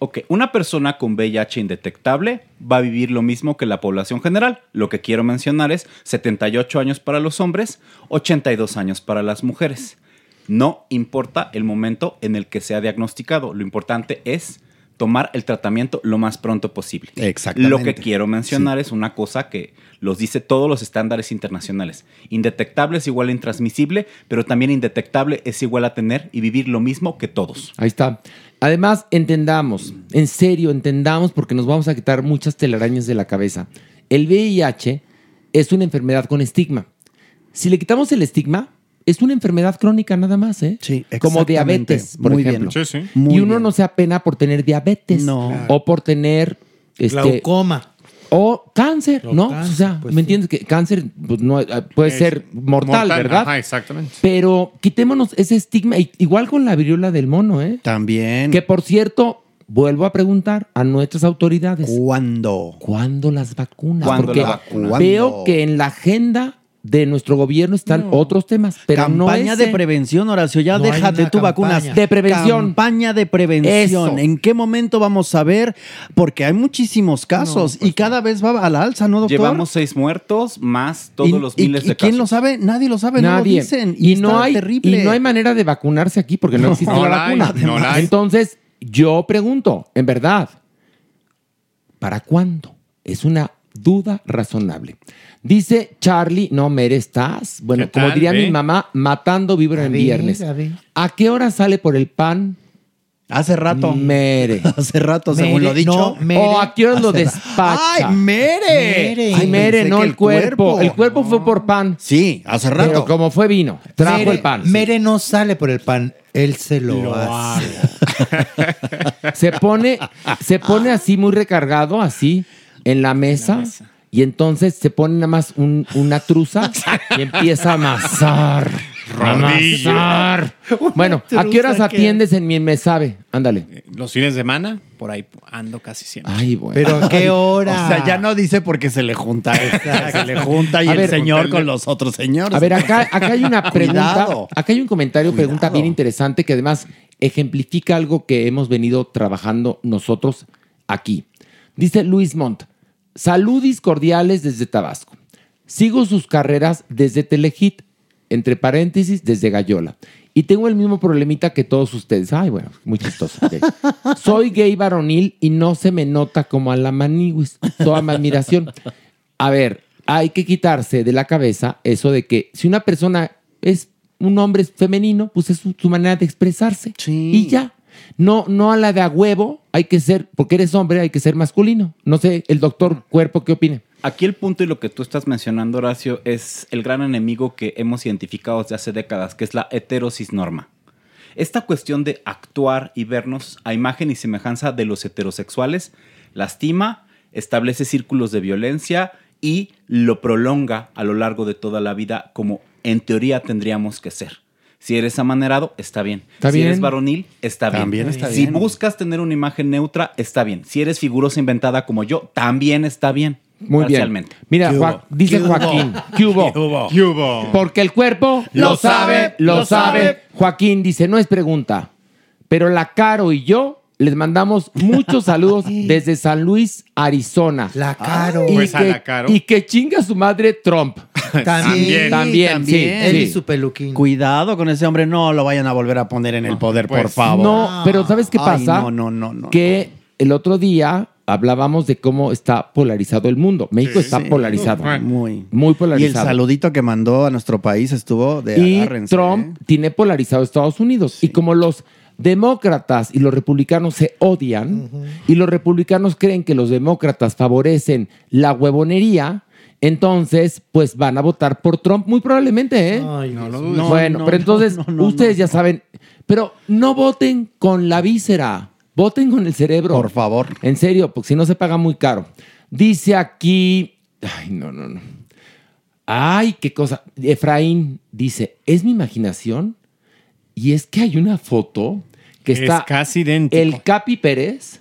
Ok, una persona con VIH indetectable va a vivir lo mismo que la población general. Lo que quiero mencionar es 78 años para los hombres, 82 años para las mujeres. No importa el momento en el que sea diagnosticado, lo importante es tomar el tratamiento lo más pronto posible. Exactamente. Lo que quiero mencionar es una cosa que los dice todos los estándares internacionales. Indetectable es igual a intransmisible, pero también indetectable es igual a tener y vivir lo mismo que todos. Ahí está. Además, entendamos, en serio, entendamos porque nos vamos a quitar muchas telarañas de la cabeza. El VIH es una enfermedad con estigma. Si le quitamos el estigma, es una enfermedad crónica nada más, ¿eh? Sí, Como exactamente. diabetes, por Muy bien. ejemplo. Sí, sí. Muy y uno bien. no se apena por tener diabetes. No. O por tener este, Glaucoma. o cáncer, O ¿no? cáncer, o sea, pues ¿me sí. entiendes? Que cáncer pues, no, eh, puede Es ser mortal, ¿verdad? Ajá, exactamente. Pero quitémonos ese estigma, igual con la viruela del mono, ¿eh? También. Que por cierto, vuelvo a preguntar a nuestras autoridades. ¿Cuándo? ¿Cuándo las vacunas? ¿Cuándo Porque la vacuna? veo que en la agenda de nuestro gobierno están otros temas, pero no campaña ese. de prevención, Horacio. Ya No déjate campaña. vacunas. De prevención. Campaña de prevención. Eso. ¿En qué momento vamos a ver? Porque hay muchísimos casos y cada vez va a la alza, ¿no, doctor? Llevamos seis muertos más todos Y- los miles ¿Y de quién casos. lo sabe? Nadie lo sabe, no Nadie. lo dicen. Y, Y, no hay terrible. y no hay manera de vacunarse aquí porque no, existe No la hay, vacuna. no la. Entonces, yo pregunto, en verdad, ¿para cuándo? Es una duda razonable. Dice Charlie, no, Mere, estás. Bueno, ¿Qué como tal, diría mi mamá, matando víbora en viernes. a ver. ¿A qué hora sale por el pan? Hace rato. Mere. Hace rato, según lo dicho. no, Mere. ¿O a qué hora lo despacha? ¡Ay, Mere! Mere. Ay, Mere, pensé no el cuerpo. El cuerpo fue por pan. Sí, hace rato. Pero como fue vino, trajo Mere, el pan. sí. Mere no sale por el pan, él se lo, hace. Se pone, se pone así muy recargado, así, en la mesa. Y entonces se pone nada más un- una truza y empieza a amasar. Rodillo. Amasar. Bueno, ¿a qué horas atiendes en mi me sabe? Ándale. Los fines de semana, por ahí ando casi siempre. Ay, bueno. Pero ¿a qué hora? O sea, ya no dice porque se le junta. se le junta y A el ver, señor con los otros señores. A ver, acá, acá hay una pregunta. Cuidado. Acá hay un comentario, pregunta bien interesante que además ejemplifica algo que hemos venido trabajando nosotros aquí. Dice Luis Montt, saludis cordiales desde Tabasco. Sigo sus carreras desde Telehit, entre paréntesis, desde Gallola. Y tengo el mismo problemita que todos ustedes. Ay, bueno, muy chistoso. Soy gay varonil y no se me nota como a la maniguis. Toda mi admiración. A ver, hay que quitarse de la cabeza eso de que si una persona es un hombre femenino, pues es su, su manera de expresarse. Y ya. No, no a la de a huevo, hay que ser, porque eres hombre, hay que ser masculino. No sé, el doctor Cuerpo, ¿qué opina? Aquí el punto y lo que tú estás mencionando, Horacio, es el gran enemigo que hemos identificado desde hace décadas, que es la heterosis norma. Esta cuestión de actuar y vernos a imagen y semejanza de los heterosexuales lastima, establece círculos de violencia y lo prolonga a lo largo de toda la vida como en teoría tendríamos que ser. Si eres amanerado, está bien. Está si eres varonil, está bien. También está si bien. buscas tener una imagen neutra, está bien. Si eres figurosa inventada como yo, también está bien. Muy bien. parcialmente. Mira, Joa- dice Joaquín, ¿qué hubo? ¿Qué hubo? Porque el cuerpo lo, sabe, lo sabe. Joaquín dice, no es pregunta, pero la Caro y yo les mandamos muchos saludos desde San Luis, Arizona. La Caro. Y, Pues a que, la Caro. y que chinga su madre Trump. También. También, sí, Él y su peluquín. Cuidado con ese hombre, no lo vayan a volver a poner en el poder, por pues, favor. No, pero ¿sabes qué Ay, pasa? no, no, no, no. Que el otro día hablábamos de cómo está polarizado el mundo. México está Sí. polarizado. Muy. Muy Y el polarizado. saludito que mandó a nuestro país estuvo de y agárrense, Trump ¿eh? tiene polarizado Estados Unidos. Y como los demócratas y los republicanos se odian y los republicanos creen que los demócratas favorecen la huevonería, entonces pues van a votar por Trump muy probablemente, ¿eh? Ay, no lo dudes. bueno, no, pero no, entonces no, no, ustedes no, ya saben, pero no voten con la víscera, voten con el cerebro. Por favor. En serio, porque si no se paga muy caro. Dice aquí, ay, no, no, no. Ay, qué cosa. Efraín dice, ¿es mi imaginación? Y es que hay una foto que Es está casi idéntico. el Capi Pérez,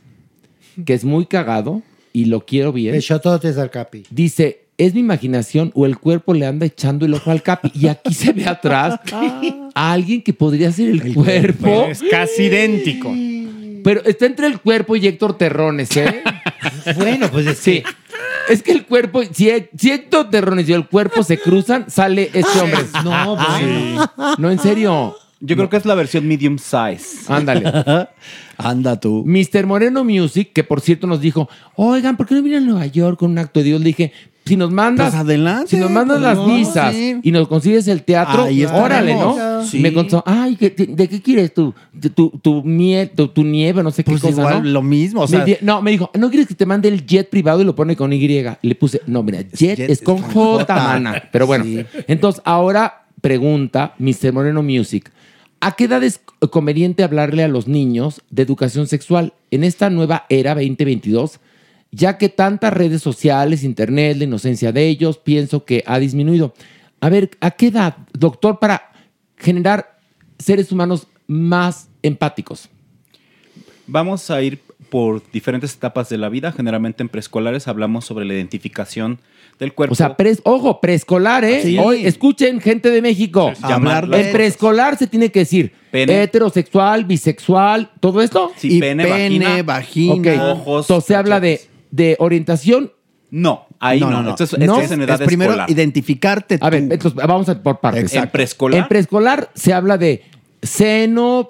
que es muy cagado y lo quiero bien. Besototes al Capi. Dice, ¿es mi imaginación o el cuerpo le anda echando el ojo al Capi? Y aquí se ve atrás a alguien que podría ser el, cuerpo. Es casi idéntico. Pero está entre el cuerpo y Héctor Terrones, ¿eh? Bueno, pues es Sí. Es que el cuerpo, si, si Héctor Terrones y el cuerpo se cruzan, sale este hombre. No, bueno. No, en serio. Yo creo que es la versión medium size. Ándale. Anda tú. Mr. Moreno Music, que por cierto nos dijo, oigan, ¿por qué no vienen a Nueva York con un acto de Dios? Le dije, si nos mandas, Pues adelante, si nos mandas pues las no, visas sí. y nos consigues el teatro, Ahí órale, ¿no? Sí. Me contó, ay, ¿qué- ¿de, de qué quieres tú? ¿De tu, tu, miel, tu, tu nieve, no sé Pues qué cosa, igual ¿no? lo mismo, o Me sea- di- no, me dijo, ¿no quieres que te mande el jet privado y lo pone con Y? Le puse, no, mira, jet, es con J, mana. Pero bueno, entonces ahora pregunta Mr. Moreno Music. ¿A qué edad es conveniente hablarle a los niños de educación sexual en esta nueva era 2022? Ya que tantas redes sociales, internet, la inocencia de ellos, pienso que ha disminuido. A ver, ¿a qué edad, doctor, para generar seres humanos más empáticos? Vamos a ir por diferentes etapas de la vida. Generalmente en preescolares hablamos sobre la identificación del cuerpo. O sea, ojo, preescolar, ¿eh? Sí. Hoy, escuchen, gente de México. Llamarle- En preescolar se tiene que decir Pene. heterosexual, bisexual, todo esto. Sí, pene, vagina, Ok. ojos, Entonces se habla de, de orientación. No, ahí no. Esto es- esto es en edad primero escolar. identificarte A ver, entonces vamos a por partes. Exacto. En preescolar. En preescolar se habla de seno,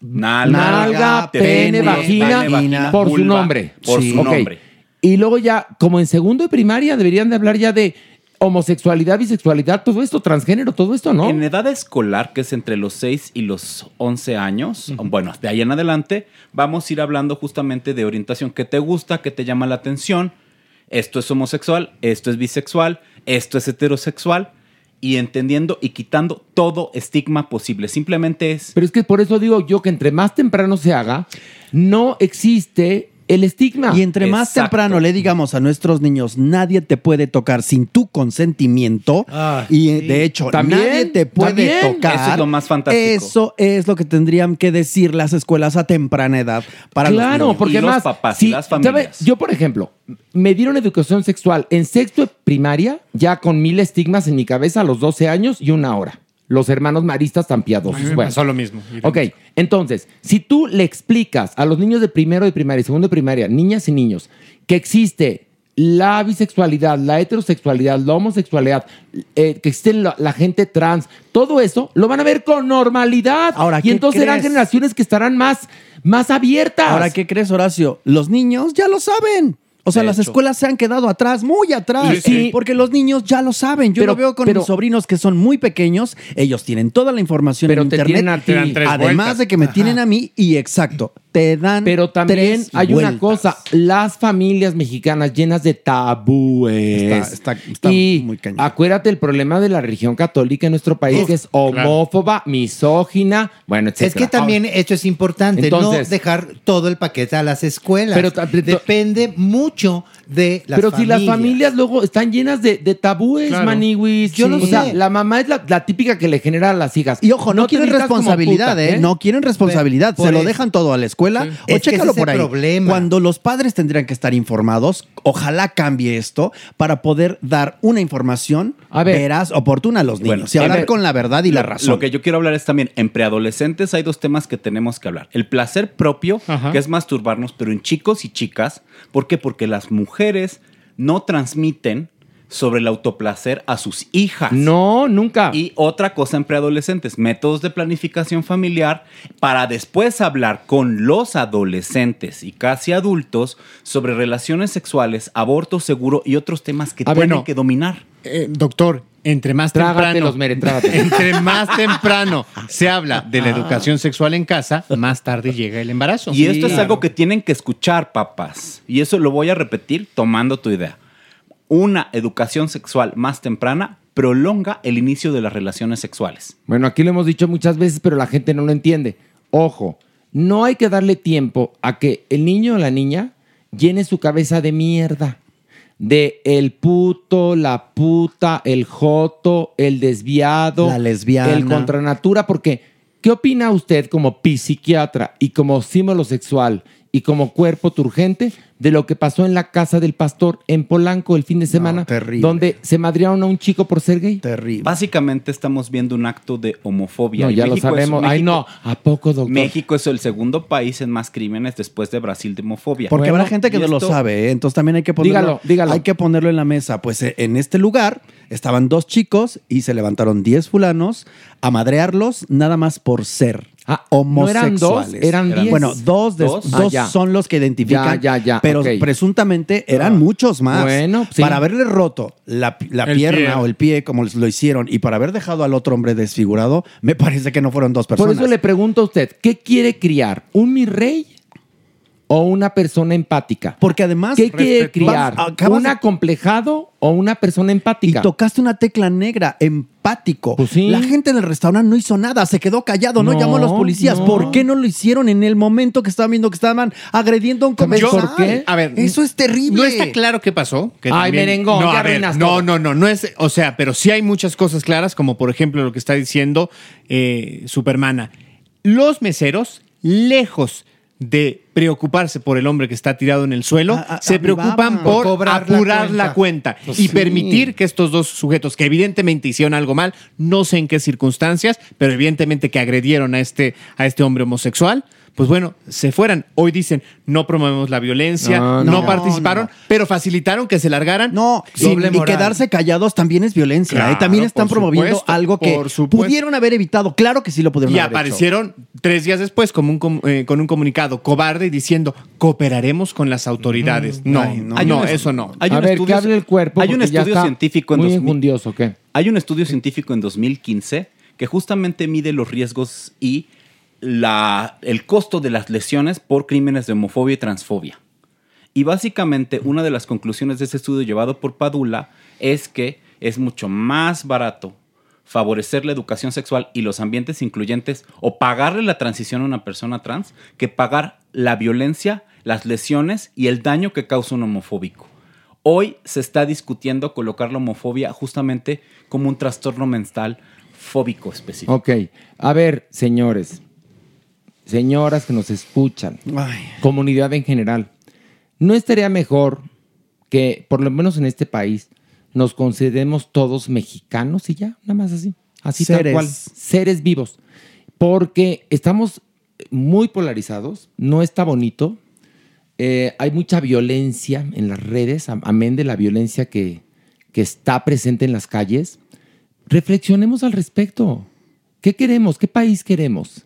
Nalga, nalga, pene, pene, vagina, pene, vagina, por su nombre. por su nombre. Y luego ya, como en segundo de primaria, deberían de hablar ya de homosexualidad, bisexualidad, todo esto, transgénero, todo esto, ¿no? En edad escolar, que es entre los 6 y los 11 años, bueno, de ahí en adelante, vamos a ir hablando justamente de orientación. ¿Qué te gusta? ¿Qué te llama la atención? Esto es homosexual, esto es bisexual, esto es heterosexual. Y entendiendo y quitando todo estigma posible. Simplemente es Pero es que por eso digo yo que entre más temprano se haga, no existe el estigma. Y entre más temprano le digamos a nuestros niños, nadie te puede tocar sin tu consentimiento. Ah, y de hecho, También, nadie te puede también. tocar. Eso es lo más fantástico. Eso es lo que tendrían que decir las escuelas a temprana edad para los claro, niños. porque más, si- ¿sabe? Yo, por ejemplo, me dieron educación sexual en sexto de primaria, ya con mil estigmas en mi cabeza a los 12 años y una hora. Los hermanos maristas tan piadosos. A mí me Bueno. pasó lo mismo. Ok, entonces, si tú le explicas a los niños de primero de primaria y segundo de primaria, niñas y niños, que existe la bisexualidad, la heterosexualidad, la homosexualidad, eh, que existe la, la gente trans, todo eso lo van a ver con normalidad. Ahora, y ¿qué entonces serán generaciones que estarán más, más abiertas. Ahora, ¿qué crees, Horacio? Los niños ya lo saben. O sea, De las hecho. escuelas se han quedado atrás, muy atrás. Sí, sí. Porque los niños ya lo saben. Yo Pero- lo veo con pero- mis sobrinos que son muy pequeños. Ellos tienen toda la información Pero en te internet. tienen a ti. Te dan tres Además vueltas. de que me tienen a mí y exacto, te dan Pero también tres hay una cosa, las familias mexicanas llenas de tabúes. Está- está- está y muy cañón. acuérdate el problema de la religión católica en nuestro país, Uf, que es homófoba, misógina, bueno, etcétera. Es que también esto es importante, Entonces- no dejar todo el paquete a las escuelas. Pero Depende mucho de las Pero familias. si las familias luego están llenas de, de tabúes, Claro. maniwis. Yo lo O sea, sé. la mamá es la, la típica que le genera a las hijas. Y ojo, no, te quieren vistas como responsabilidad, puta, ¿eh? No quieren responsabilidad. Por Se lo eso. dejan todo a la escuela. Sí. O Es que chécalo ese es por ahí. problema. Cuando los padres tendrían que estar informados, ojalá cambie esto para poder dar una información veraz, oportuna a los niños y hablar con la verdad y la razón. Lo que yo quiero hablar es también, en preadolescentes hay dos temas que tenemos que hablar. El placer propio, que es masturbarnos, pero en chicos y chicas. ¿Por qué? Porque las mujeres no transmiten sobre el autoplacer a sus hijas. No, nunca. Y otra cosa en preadolescentes, métodos de planificación familiar para después hablar con los adolescentes y casi adultos sobre relaciones sexuales, aborto seguro y otros temas que tienen bueno. que dominar. Eh, doctor, entre más Trágatelos, temprano, Mere, entre más temprano se habla de la educación sexual en casa, más tarde llega el embarazo. Y esto es algo que tienen que escuchar, papás. Y eso lo voy a repetir tomando tu idea. Una educación sexual más temprana prolonga el inicio de las relaciones sexuales. Bueno, aquí lo hemos dicho muchas veces, pero la gente no lo entiende. Ojo, no hay que darle tiempo a que el niño o la niña llene su cabeza de mierda. De el puto, la puta, el joto, el desviado, La lesbiana. el contranatura, porque ¿qué opina usted como psiquiatra y como símbolo sexual y como cuerpo turgente de lo que pasó en la casa del pastor en Polanco el fin de semana, terrible. donde se madrearon a un chico por ser gay? Terrible. Básicamente estamos viendo un acto de homofobia. No, Y ya lo México es- sabemos. Ay, no. ¿A poco, doctor? México es el segundo país en más crímenes después de Brasil de homofobia. Porque habrá gente que no lo sabe, ¿eh? entonces también hay que ponerlo, Dígalo, dígalo. hay que ponerlo en la mesa. Pues eh, en este lugar estaban dos chicos y se levantaron 10 fulanos a madrearlos nada más por ser Ah, ¿no eran homosexuales. dos? ¿Eran diez? Bueno, dos, de- ¿Dos? dos Ah, son los que identifican, Ya, ya, ya, pero presuntamente eran muchos más. Bueno, sí. Para haberle roto la, la pierna pie. o el pie como lo hicieron y para haber dejado al otro hombre desfigurado, me parece que no fueron dos Por personas. eso le pregunto a usted, ¿qué quiere criar? ¿Un mi rey o una persona empática? Porque además... ¿Qué quiere criar? ¿Un acomplejado o una persona empática? Y tocaste una tecla negra, empático. La gente en el restaurante no hizo nada, se quedó callado, no, No, llamó a los policías. no. ¿Por qué no lo hicieron en el momento que estaban viendo que estaban agrediendo a un comensal? A ver, eso es terrible. No está claro qué pasó. que Ay, merengón, no, ya ver, no, no, no es, o sea, pero sí hay muchas cosas claras, como por ejemplo lo que está diciendo eh, Supermana. Los meseros, lejos de preocuparse por el hombre que está tirado en el suelo, A- a- se avivaban. preocupan Por por, cobrar la apurar cuenta. la cuenta, Pues y sí. permitir que estos dos sujetos, que evidentemente hicieron algo mal, no sé en qué circunstancias, pero evidentemente que agredieron a este, a este hombre homosexual, pues bueno, se fueran. Hoy dicen, no promovemos la violencia, No, no, no, participaron, no. pero facilitaron que se largaran. No, sí, Doble y quedarse callados también es violencia. Claro, ¿eh? También están promoviendo supuesto, algo que pudieron haber evitado. Claro que sí lo pudieron Y haber hecho. aparecieron tres días después como un com- eh, con un comunicado cobarde diciendo cooperaremos con las autoridades. No, Ay, no. no, un- eso no. Hay A un ver, estudio- que hable el cuerpo, Hay un estudio científico en muy 2000 enjundioso, ¿qué? Hay un estudio científico en 2015 que justamente mide los riesgos y el costo de las lesiones por crímenes de homofobia y transfobia. Y básicamente una de las conclusiones de ese estudio llevado por Padula es que es mucho más barato favorecer la educación sexual y los ambientes incluyentes o pagarle la transición a una persona trans que pagar la violencia, las lesiones y el daño que causa un homofóbico. Hoy se está discutiendo colocar la homofobia justamente como un trastorno mental fóbico específico. Ok, a ver, señores, señoras que nos escuchan, comunidad en general, ¿no estaría mejor que, por lo menos en este país, nos consideremos todos mexicanos y ya, nada más así, así tal Seres. cual, seres vivos? Porque estamos muy polarizados, no está bonito, eh, hay mucha violencia en las redes, am- amén de la violencia que, que está presente en las calles. Reflexionemos al respecto. ¿Qué queremos? ¿Qué país queremos?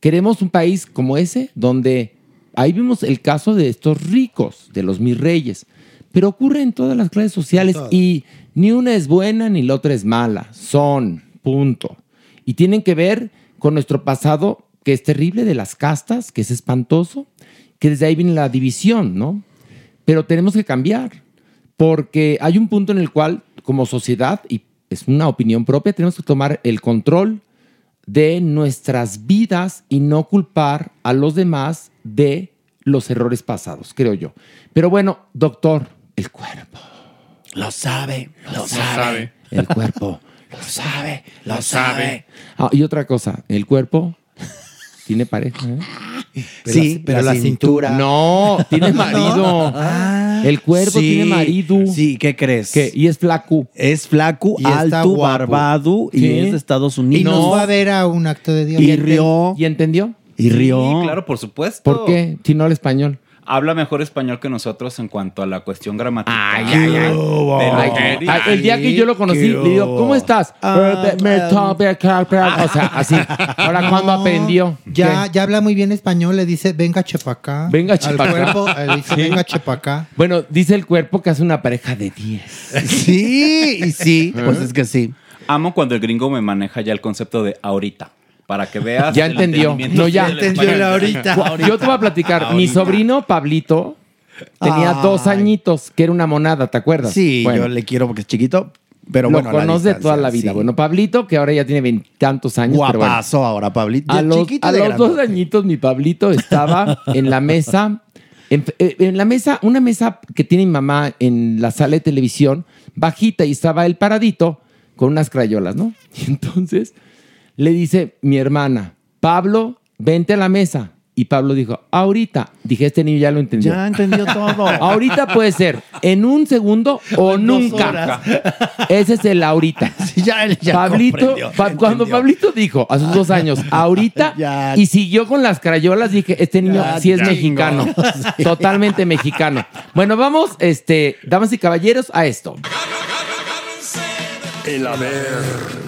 ¿Queremos un país como ese donde ahí vimos el caso de estos ricos, de los mis reyes. Pero ocurre en todas las clases sociales y ni una es buena ni la otra es mala. Son, punto. Y tienen que ver con nuestro pasado, que es terrible, de las castas, que es espantoso, que desde ahí viene la división, ¿no? Pero tenemos que cambiar, porque hay un punto en el cual, como sociedad, y es una opinión propia, tenemos que tomar el control de nuestras vidas y no culpar a los demás de los errores pasados, creo yo. Pero bueno, doctor, el cuerpo. Lo sabe, lo, sabe. El cuerpo. Lo sabe, lo sabe. Ah, y otra cosa, el cuerpo tiene pareja. ¿eh? Sí, pero la cintura. No, tiene marido. Ah, el cuerpo sí, tiene marido. Sí, ¿qué crees? ¿Qué? Y es flaco. Es flaco, Y está alto, guapo. barbado y Sí. es de Estados Y Unidos. nos va a ver a un acto de Dios. Y rió. ¿Y entendió? Y rió. Sí, claro, por supuesto. ¿Por qué? Si no el español. Habla mejor español que nosotros en cuanto a la cuestión gramatical. Ay, ay, ay. Ay, el día que yo lo conocí, le digo, ¿cómo estás? Ah, Eh, car- O sea, así. Ahora, ¿cuándo aprendió? Ya, ¿Qué? ya habla muy bien español, le dice, venga chepacá. Venga, Al chepacá. cuerpo, eh, le dice, Sí. venga chepacá. Bueno, dice el cuerpo que hace una pareja de 10. Sí, y sí, pues es que sí. Amo cuando el gringo me maneja ya el concepto de ahorita. Para que veas. Ya el entendió. No, ya. Entendió la ahorita. Yo te voy a platicar. Mi sobrino Pablito tenía Ay. dos añitos, que era una monada, ¿te acuerdas? Sí, Bueno, yo le quiero porque es chiquito, pero lo bueno. conoce toda la vida. sí. Bueno, Pablito, que ahora ya tiene veintitantos años. pero bueno. Guapazo ahora, Pablito. A los, a los dos añitos, mi Pablito estaba en la mesa, en, eh, en la mesa, una mesa que tiene mi mamá en la sala de televisión, bajita, y estaba él paradito con unas crayolas, ¿no? Y entonces le dice mi hermana, Pablo, vente a la mesa. Y Pablo dijo, ahorita. Dije, este niño ya lo entendió. Ya entendió todo. Ahorita puede ser en un segundo o nunca. Ese es el ahorita. Sí, ya ya Pablito, Pa- cuando. Pablito dijo a sus dos años, ahorita, Ya. y siguió con las crayolas, dije, este niño Ya, sí es ya. mexicano, totalmente mexicano. Bueno, vamos, este, damas y caballeros, a esto. El Averno.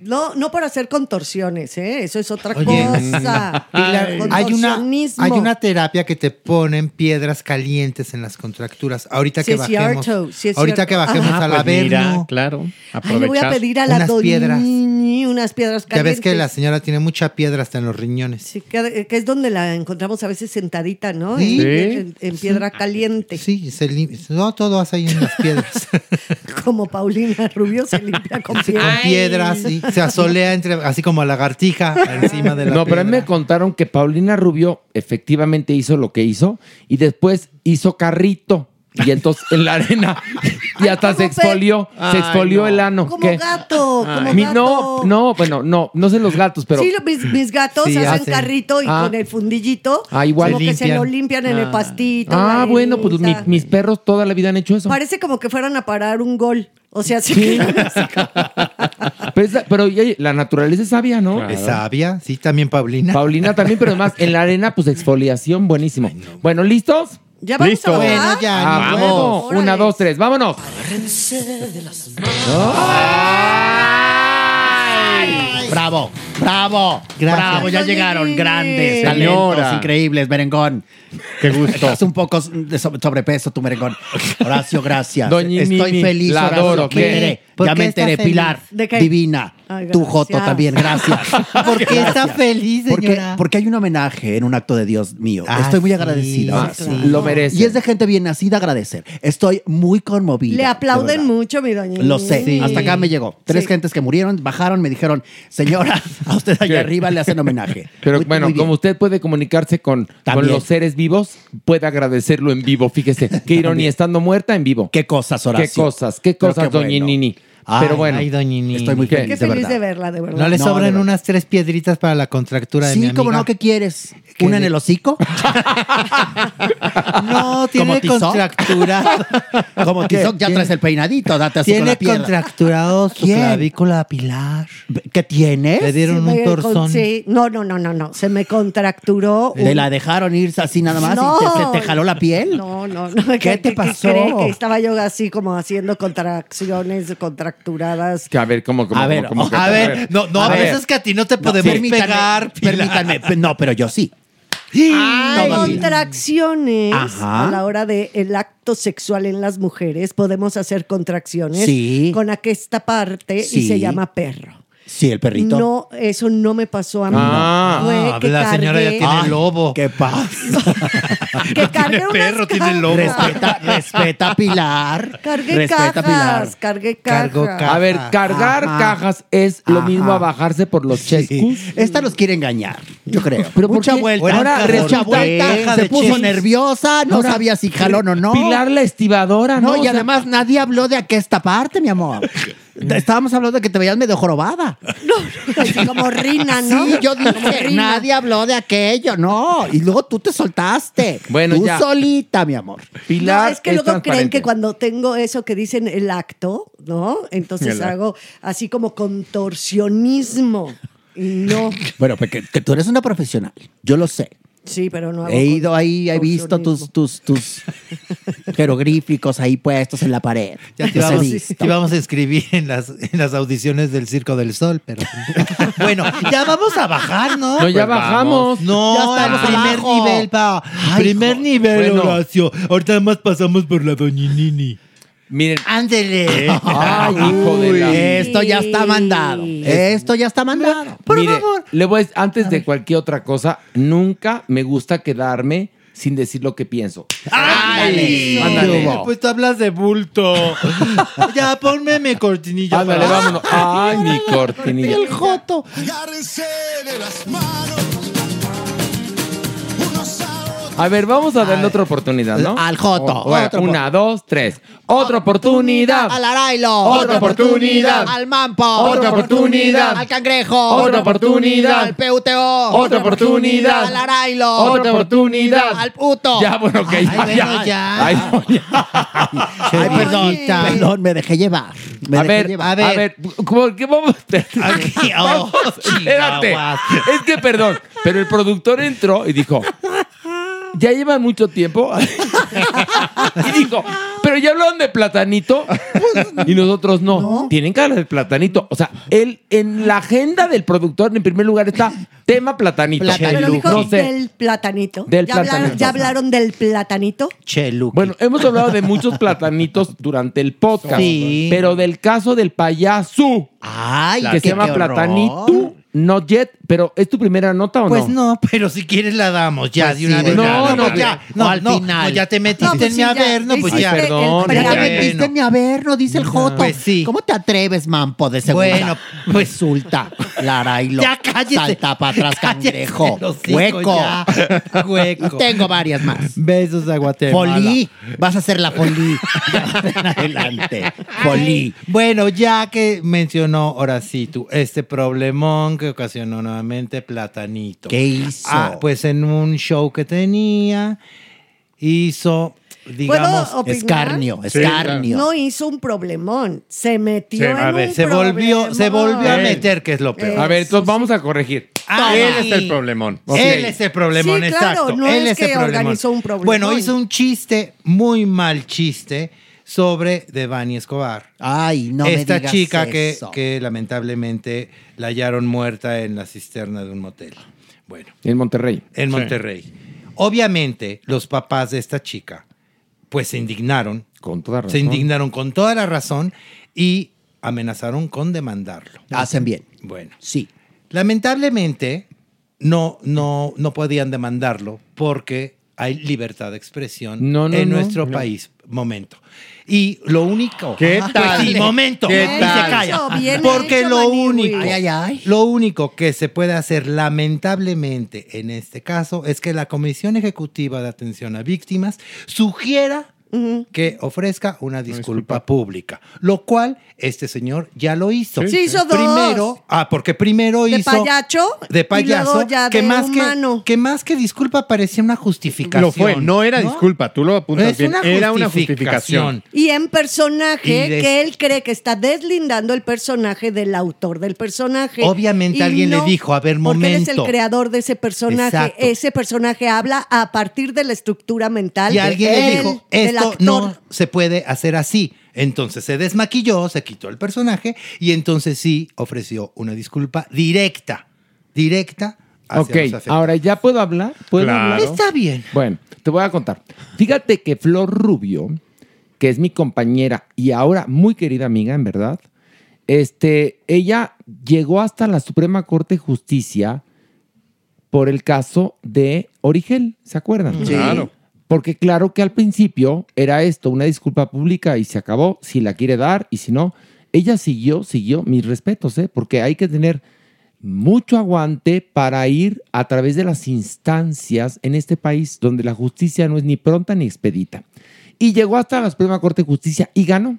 No, no por hacer contorsiones, ¿eh? Eso es otra Oye, cosa. Pilar, hay una, hay una terapia que te ponen piedras calientes en las contracturas. Ahorita Sí que bajemos, cierto, sí es ahorita cierto. que bajemos Ah, a la pues mira, claro. Ay, le voy a pedir a la Unas piedras. Unas piedras ya calientes. ves que la señora tiene mucha piedra hasta en los riñones. Sí, que, que es donde la encontramos a veces sentadita, ¿no? Sí. En, en- en piedra caliente. Sí, se no todo hace ahí en las piedras. Como Paulina Rubio se limpia con con piedra. piedras, sí. Se asolea entre, así como lagartija encima de la No, pero a mí me contaron que Paulina Rubio efectivamente hizo lo que hizo y después hizo carrito. Y entonces en la arena y hasta se ¿cómo pe- expolió, se Ay, expolió no. el ano. Como ¿Qué? gato, como Mi- gato. no, no, bueno, no, no sé los gatos, pero sí, mis, mis gatos Sí, hacen hacen. carrito y Ah. con el fundillito. Ah, igual. Como Se que se limpian. lo limpian en el pastito. Ah, bueno, pues mi- mis perros toda la vida han hecho eso. Parece como que fueran a parar un gol. O sea, se Sí. Pero, esa- pero, oye, la naturaleza es sabia, ¿no? Claro. Es sabia, sí, también Paulina. Paulina también, pero además en la arena, pues exfoliación, buenísimo. Bueno, ¿listos? Ya vamos Listo. a? Bueno, ya, Ah, vamos. Órale. Una, dos, tres, vámonos. Bravo, bravo, Gracias. bravo, ya llegaron grandes, Señora. talentos, increíbles, merengón. Qué gusto. Estás un poco de sobre- sobrepeso, tu merengón. Horacio, gracias. Doña Estoy Mimi, feliz, la Horacio. adoro, Me ¿qué? enteré, ¿Por ya qué me está enteré, feliz? Pilar. ¿De qué? Divina. Ay, tu gracias. Joto también, gracias. ¿Por qué está feliz, Porque, señora? porque hay un homenaje en un acto de Dios mío. Ah, Estoy muy sí, agradecida. ah. Lo merece. Y es de gente bien nacida agradecer. Estoy muy conmovida. Le de aplauden verdad. mucho, mi doña. Lo sé, Sí. hasta acá me llegó. Tres Sí. gentes que murieron, bajaron, me dijeron, señora, a usted allá ¿Qué? arriba le hacen homenaje. Pero Muy- bueno, muy bien. como usted puede comunicarse con, con También. los seres vivos, puede agradecerlo en vivo. Fíjese, qué ironía, estando muerta en vivo. Qué cosas, Qué Horacio. cosas, qué cosas, qué doña bueno. Nini. Ay, Pero bueno, Ay, doña Nini. Estoy muy feliz, Qué de feliz verdad. de verla, de verdad. ¿No le No, sobran de verdad. unas tres piedritas para la contractura de mi Sí, amiga? como no, ¿qué quieres? ¿Una en el hocico? No, tiene Tizoc? contracturado. Como Tizoc, ya traes el peinadito, date así con Tiene la piedra. contracturado su ¿Quién? clavícula pilar. ¿Qué tienes? Le dieron Se un me torzón. con- sí, no, no, no, no, no. Se me contracturó. ¿Te un- la dejaron irse así nada más No. y te, se te jaló la piel? No, no, no. ¿Qué te pasó? cree? Que estaba yo así como haciendo contracciones Que a ver, ¿cómo, cómo, A ver, cómo, cómo A que- ver, no, no, A a ver. veces que a ti no te No, podemos permítame, pegar. Pilar. Permítame, pe- no, pero yo sí. Hay No, contracciones Ajá. a la hora del acto sexual en las mujeres. Podemos hacer contracciones Sí. con aquesta parte Sí. y se llama perro. Sí, el perrito. No, eso no me pasó a mí. Ah, Fue que la señora ya tiene Ay, lobo. ¿Qué pasa? que cargué unas perro, tiene cajas. lobo. respeta, respeta a Pilar. Cargué respeta a cajas, Pilar. cargué Cargo cajas. A ver, cargar Ajá. cajas es lo Ajá. mismo a bajarse por los chescus. Esta nos quiere engañar, yo creo. Pero ¿por mucha qué? vuelta. Ahora mucha resulta- vuelta. Caja Se de puso nerviosa, no Ahora, sabía si jalón o no. Pilar la estibadora, ¿no? No, O y sea, además nadie habló de aquesta parte, mi amor. Estábamos hablando de que te veías medio jorobada. Así como rina, ¿no? Sí, yo dije, rina. nadie habló de aquello, no. Y luego tú te soltaste. Bueno, tú ya. solita, mi amor. Pilar no, es que luego creen que cuando tengo eso que dicen el acto, ¿no? Entonces hago así como contorsionismo. Y no, Bueno, porque que tú eres una profesional. Yo lo sé. Sí, pero no hago He ido ahí, he visto tus, tus, tus jeroglíficos ahí puestos en la pared. Ya te íbamos, visto. te íbamos a escribir en las, en las audiciones del Circo del Sol, pero bueno, ya vamos a bajar, ¿no? No, ya Pues bajamos. No, Ya estamos al primer abajo. nivel, pa. Ay, primer nivel, Bueno. Horacio. Ahorita nada más pasamos por la doñinini. Miren, Ándele. ay, hijo de la... Esto ya está mandado. Esto ya está mandado. Por Mire, favor. le voy a decir, antes de cualquier otra cosa, nunca me gusta quedarme sin decir lo que pienso. ¡Ay! Ándale. Pues tú hablas de bulto. ya, ponme mi cortinilla. Ándale, para- vámonos. Ay, mi cortinilla. El Joto. A ver, vamos a darle otra oportunidad, ¿no? Al Joto. O- Otra una, dos, tres. Otra oportunidad. Al Arailo. Otra oportunidad. Al Mampo. Otra oportunidad. Al Cangrejo. Otra oportunidad. Al PUTO. Otra oportunidad. Al Arailo. Otra oportunidad. Al puto. Ya, bueno, ok, ya, bueno, ya. ya. Ay, no, ya. Ay, perdón. Perdón, me dejé llevar. Me A dejé ver, llevar. a ver, ¿cómo que vamos? Aquí, oh, Vamos, espérate. Es que perdón, pero el productor entró y dijo, ya llevan mucho tiempo. y dijo, pero ya hablaron de platanito. Y nosotros no. Tienen cara de platanito. O sea, él en la agenda del productor, en primer lugar, está tema platanito. Pero dijo No sé. del platanito. Del ¿Ya, hablaron, platanito. ¿Ya hablaron del platanito? Chelu. Bueno, hemos hablado de muchos platanitos durante el podcast. Sí. Pero del caso del payaso. Ay, que qué- se llama qué horror. Platanito, not yet, pero ¿es tu primera nota o Pues no? no, pero si quieres la damos ya Pues de una sí, vez. no, no, ya, no, no, al no, final. no, ya te metiste No, pues en sí, mi averno, pues ya. el perdón, Ya te metiste en mi averno, dice el Joto. Pues sí. ¿Cómo te atreves, mampo de segunda? Bueno, pues resulta, Larailo. Ya cállese. Salta para atrás, cangrejo. hijos Hueco. ya. Hueco. Tengo varias más. Besos a Guatemala. Folí. Vas a hacer la folí. Adelante. Folí. Bueno, ya que mencionó Horacito este problemón que ocasionó nuevamente Platanito. ¿Qué hizo? Ah, pues en un show que tenía, hizo, digamos. Escarnio, escarnio. No hizo un problemón. Se metió Sí, en a ver, un se volvió, se volvió a meter, que es lo peor. A ver, entonces vamos a corregir. Ah, Él es el problemón. Él es el problemón, Sí, claro, exacto. no Él es es el problemón. organizó un problemón. Bueno, hizo un chiste, muy mal chiste, sobre Devani Escobar. Ay, no me Esta digas chica que, eso. que lamentablemente la hallaron muerta en la cisterna de un motel. Bueno, En Monterrey. en Monterrey. Obviamente, los papás de esta chica, pues se indignaron. Con toda razón. Se indignaron con toda la razón y amenazaron con demandarlo. Hacen bien. Bueno, Sí. lamentablemente no, no, no podían demandarlo porque hay libertad de expresión No, no, en no. nuestro No. país. Momento. Y lo único. ¿Qué Pues tal? sí, momento. ¿Qué Y tal? se calla. Bien Porque hecho, lo único, Ay, ay, ay. lo único que se puede hacer lamentablemente en este caso es que la Comisión Ejecutiva de Atención a Víctimas sugiera que ofrezca una disculpa, pública, lo cual este señor ya lo hizo. Sí, Sí, hizo dos. Primero, ah, porque primero De hizo payacho de payaso luego ya que de más humano. que que más que disculpa parecía una justificación. Lo fue, no era disculpa, tú lo apuntas Es bien, una era una justificación. Y en personaje Y des- que él cree que está deslindando el personaje del autor del personaje. Obviamente Y alguien le dijo, a ver, Porque él es el momento. creador de ese personaje. Exacto. Ese personaje habla a partir de la estructura mental Y de alguien le dijo, esto no se puede hacer así. Entonces se desmaquilló, se quitó el personaje y entonces sí ofreció una disculpa directa, directa hacia Ok, los afectados. ahora ya puedo hablar. ¿Puedo Claro. hablar? Está bien. Bueno, te voy a contar. Fíjate que Flor Rubio, que es mi compañera y ahora muy querida amiga, en verdad, este, ella llegó hasta la Suprema Corte de Justicia por el caso de Origel, ¿se acuerdan? Sí. Claro. Porque claro que al principio era esto, una disculpa pública y se acabó, si la quiere dar y si no, ella siguió, siguió, mis respetos, ¿eh? porque hay que tener mucho aguante para ir a través de las instancias en este país donde la justicia no es ni pronta ni expedita. Y llegó hasta la Suprema Corte de Justicia y ganó.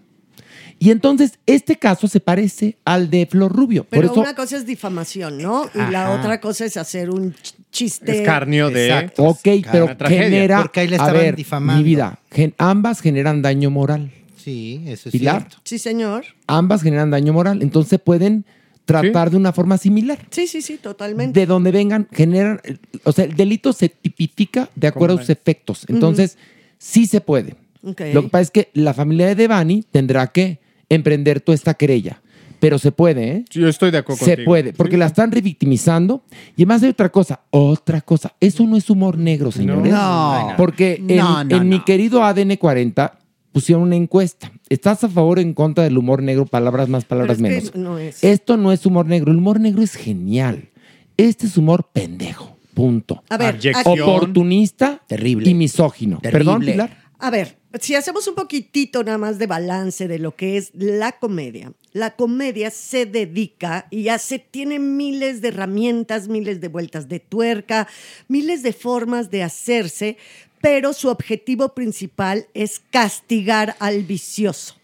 Y entonces este caso se parece al de Flor Rubio. Pero Por eso, una cosa es difamación, ¿no? Y la otra cosa es hacer un ch- chiste. Escarnio de- Exacto. ok, pero tragedia, genera, porque ahí le a estaban ver, difamando. mi vida, gen- ambas generan daño moral. Sí, eso es Pilar, cierto. Sí, señor. ambas generan daño moral, entonces pueden tratar de una forma similar. Sí, sí, sí, totalmente. De donde vengan, generan, o sea, el delito se tipifica de acuerdo a sus efectos. Entonces, sí se puede. Lo que pasa es que la familia de Devani tendrá que emprender toda esta querella. Pero se puede, ¿eh? Yo estoy de acuerdo Se contigo. puede, porque la están revictimizando. Y además hay otra cosa, otra cosa. Eso no es humor negro, señores. No. Porque en, No, no, en mi querido ADN 40 pusieron una encuesta. ¿Estás a favor o en contra del humor negro? Palabras más, palabras Pero es menos. que no es. Esto no es humor negro. El humor negro es genial. Este es humor pendejo. Punto. A ver, Abyección. Oportunista Terrible. y misógino. Terrible. Perdón, Pilar. A ver, si hacemos un poquitito nada más de balance de lo que es la comedia. La comedia se dedica y hace, tiene miles de herramientas, miles de vueltas de tuerca, miles de formas de hacerse, pero su objetivo principal es castigar al vicioso,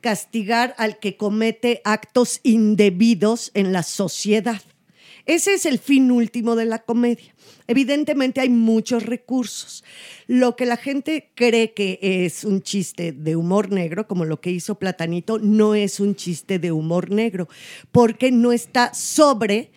castigar al que comete actos indebidos en la sociedad. Ese es el fin último de la comedia. Evidentemente hay muchos recursos. Lo que la gente cree que es un chiste de humor negro, como lo que hizo Platanito, no es un chiste de humor negro, porque no está sobre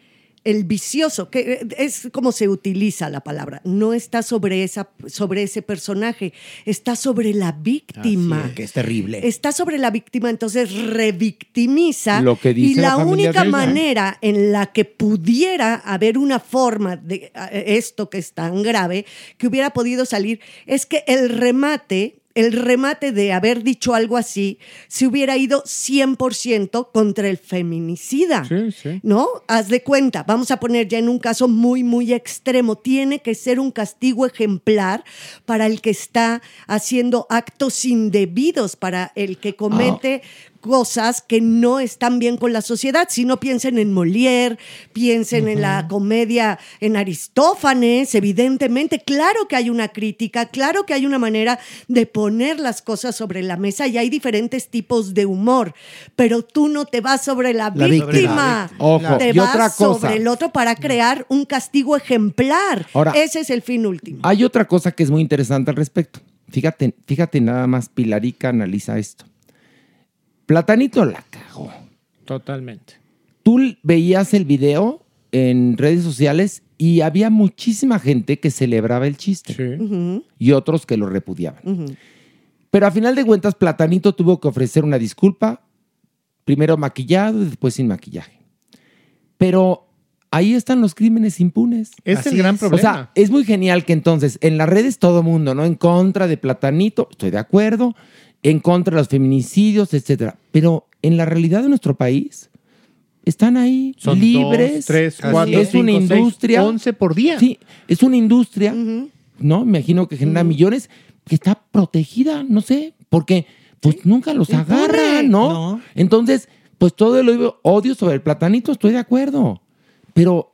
el vicioso, que es como se utiliza la palabra, no está sobre, esa, sobre ese personaje, está sobre la víctima. Es, que es terrible. Está sobre la víctima, entonces revictimiza. Lo que dice y la, única manera en la que pudiera haber una forma de eh, esto que es tan grave que hubiera podido salir es que el remate, el remate de haber dicho algo así, se hubiera ido 100% contra el feminicida. Sí, sí. ¿No? Haz de cuenta, vamos a poner ya en un caso muy, muy extremo. Tiene que ser un castigo ejemplar para el que está haciendo actos indebidos, para el que comete cosas que no están bien con la sociedad. Si no piensen en Molière, piensen en la comedia, en Aristófanes, evidentemente. Claro que hay una crítica, claro que hay una manera de poner las cosas sobre la mesa y hay diferentes tipos de humor, pero tú no te vas sobre la, La víctima. víctima. Ojo, Te y vas otra cosa. sobre el otro para crear un castigo ejemplar. Ahora- Ese es el fin último. Hay otra cosa que es muy interesante al respecto. Fíjate, fíjate nada más, Pilarica analiza esto. Platanito la cagó. Totalmente. Tú veías el video en redes sociales y había muchísima gente que celebraba el chiste Sí. Y otros que lo repudiaban. Pero a final de cuentas, Platanito tuvo que ofrecer una disculpa, primero maquillado y después sin maquillaje. Pero ahí están los crímenes impunes. Es Así el gran es. problema. O sea, es muy genial que entonces en las redes todo mundo, ¿no? En contra de Platanito, estoy de acuerdo, en contra de los feminicidios, etcétera. Pero en la realidad de nuestro país están ahí Son libres. dos, tres, cuatro, es una seis, industria. 11 por día. Sí, es una industria, ¿no? Me imagino que genera millones, que está protegida, no sé, porque pues nunca los agarran, ¿no? No. Entonces, pues todo el odio sobre el platanito, estoy de acuerdo. Pero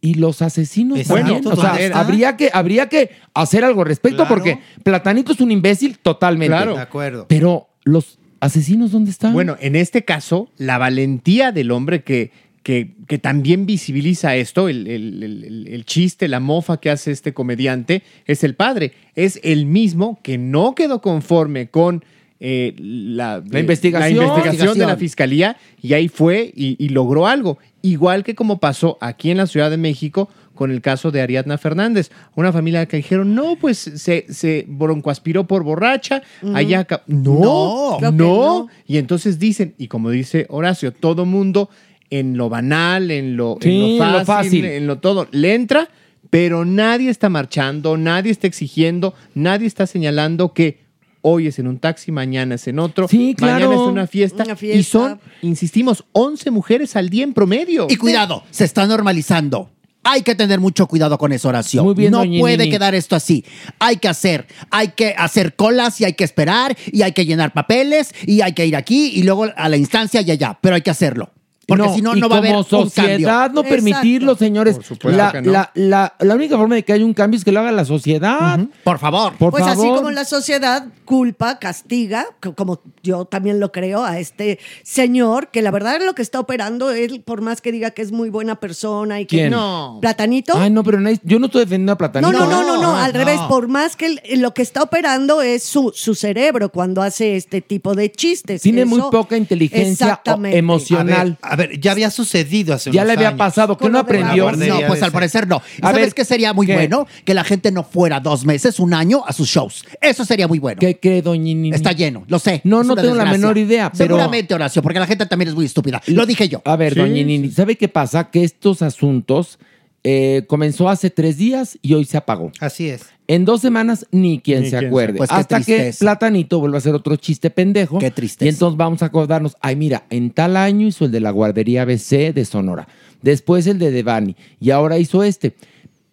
Y los asesinos Exacto, también. O ¿dónde sea, habría que, habría que hacer algo al respecto Claro. porque Platanito es un imbécil totalmente. Claro. De acuerdo. Pero los asesinos, ¿dónde están? Bueno, en este caso, la valentía del hombre que, que, que también visibiliza esto, el, el- el- el- el chiste, la mofa que hace este comediante, es el padre. Es el mismo que no quedó conforme con eh, la, La investigación. la investigación de la fiscalía y ahí fue y, y logró algo. Igual que como pasó aquí en la Ciudad de México con el caso de Ariadna Fernández. Una familia que dijeron, no, pues se, se broncoaspiró por borracha, allá... acá". No, No, no. no. Y entonces dicen, y como dice Horacio, todo mundo en lo banal, en lo, en Sí, lo en lo fácil, fácil. en lo todo, le entra, pero nadie está marchando, nadie está exigiendo, nadie está señalando que hoy es en un taxi, mañana es en otro, Sí, claro. mañana es en una fiesta, Una fiesta. y son, insistimos, 11 mujeres al día en promedio. Y cuidado, se está normalizando. Hay que tener mucho cuidado con esa oración. Muy bien, no doña puede Nini. quedar esto así. Hay que hacer, hay que hacer colas y hay que esperar y hay que llenar papeles y hay que ir aquí y luego a la instancia y allá. Pero hay que hacerlo. Porque si no, no va a haber como un cambio. sociedad no permitirlo, señores. Por supuesto la, que no. la- la- la única forma de que haya un cambio es que lo haga la sociedad. Por favor. Por pues así favor. como la sociedad culpa, castiga, co- como yo también lo creo, a este señor que la verdad lo que está operando, él por más que diga que es muy buena persona y que ¿Quién? no. Platanito. Ay, no, pero yo no estoy defendiendo a Platanito. No, no, no, no, no, al no. revés, por más que él- lo que está operando es su, su cerebro cuando hace este tipo de chistes. Tiene muy poca inteligencia emocional. A ver, a ver, ya había sucedido hace Ya unos le había años. pasado, que no aprendió. No, pues al parecer no. ¿Y A ¿Sabes ver, qué sería muy ¿qué? bueno? Que la gente no fuera dos meses, un año a sus shows. Eso sería muy bueno. ¿Qué cree, doña Nini? Está lleno, lo sé. No, Es no una tengo la desgracia. menor idea, pero- Seguramente, Horacio, porque la gente también es muy estúpida. Lo dije yo. A ver, Sí, doña Nini, ¿sabe qué pasa? Que estos asuntos eh, comenzó hace tres días y hoy se apagó. Así es. En dos semanas ni quien Ni se quien acuerde. se- pues Hasta que. Platanito vuelva a hacer otro chiste pendejo. Qué tristeza. Y entonces vamos a acordarnos, ay mira, en tal año hizo el de la guardería ABC de Sonora. Después el de Devani. Y ahora hizo este.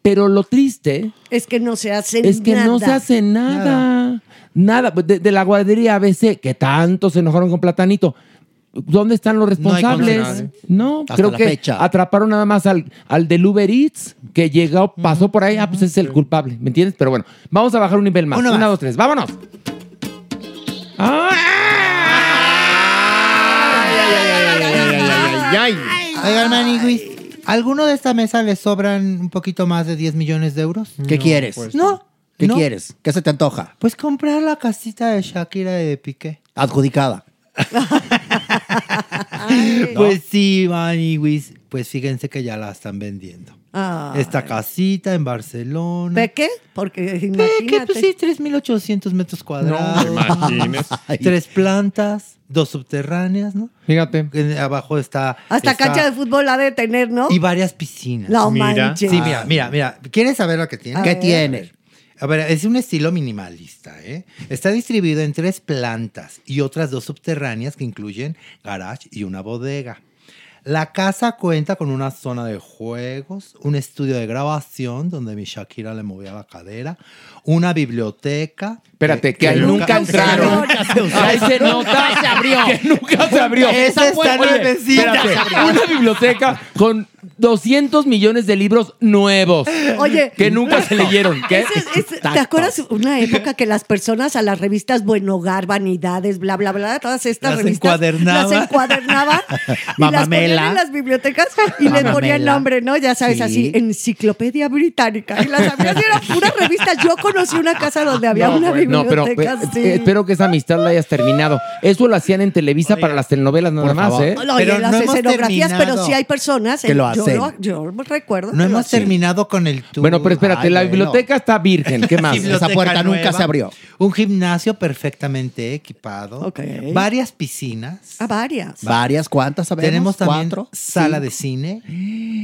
Pero lo triste Es que no se hace es que no se nada. hace nada. Nada. De, de la guardería ABC, que tanto se enojaron con Platanito. ¿Dónde están los No responsables? No, Hasta creo la que fecha. atraparon nada más al, al del Uber Eats, que llegó, pasó por ahí. Ah, pues es el culpable, ¿me entiendes? Pero bueno, vamos a bajar un nivel más. Uno Una, más. dos, tres, vámonos. ¡Ah! Ay, ay, ay. Oigan, Maniguis, ¿alguno de esta mesa le sobran un poquito más de 10 millones de euros? ¿Qué quieres? pues, No. ¿Qué no. quieres? ¿Qué se te antoja? Pues comprar la casita de Shakira y de Piqué. Adjudicada. Pues sí, Maniguis. Pues fíjense que ya la están vendiendo. Ay. Esta casita en Barcelona. ¿Peque? Porque Peque, imagínate. pues sí, 3.800 metros cuadrados. imagines. Tres plantas, dos subterráneas, ¿no? Fíjate. En- abajo está... Hasta está- cancha de fútbol ha de tener, ¿no? Y varias piscinas. No Mira. manches. Sí, mira, mira, mira. ¿Quieres saber lo que tiene? A ¿Qué ver. tiene? A ver, es un estilo minimalista, ¿eh? Está distribuido en tres plantas y otras dos subterráneas que incluyen garage y una bodega. La casa cuenta con una zona de juegos, un estudio de grabación donde mi Shakira le movía la cadera, una biblioteca. Espérate, que ahí nunca entraron. Nunca se usó. Ahí se nota se abrió. que nunca se abrió. Esa fue está espérate, una biblioteca con 200 millones de libros nuevos Oye. que nunca se leyeron. ¿Qué? Ese es- es- ¿Te acuerdas una época que las personas a las revistas Buen Hogar, Vanidades, bla, bla, bla, todas estas Las revistas encuadernaba. las encuadernaban y en las bibliotecas y le ponían Mamamela. nombre, ¿no? Ya sabes, Sí. así, Enciclopedia Británica. Y las abrías y eran puras revistas. Yo conocí una casa donde había una No, pero biblioteca pe- así. eh, espero que esa amistad la hayas terminado. Eso lo hacían en Televisa para las telenovelas nada más. ¿eh? No, y Pero en las no escenografías, pero sí hay personas Que lo yo, hacen. lo- yo recuerdo. No que lo hemos terminado con el tour. Bueno, pero espérate, Ay, la biblioteca está virgen. ¿Qué más? Esa puerta nunca nueva, se abrió. Un gimnasio perfectamente equipado. Ok. Varias piscinas. Ah, varias. Varias, ¿cuántas sabemos? Tenemos también ¿Cuatro? sala Cinco. de cine,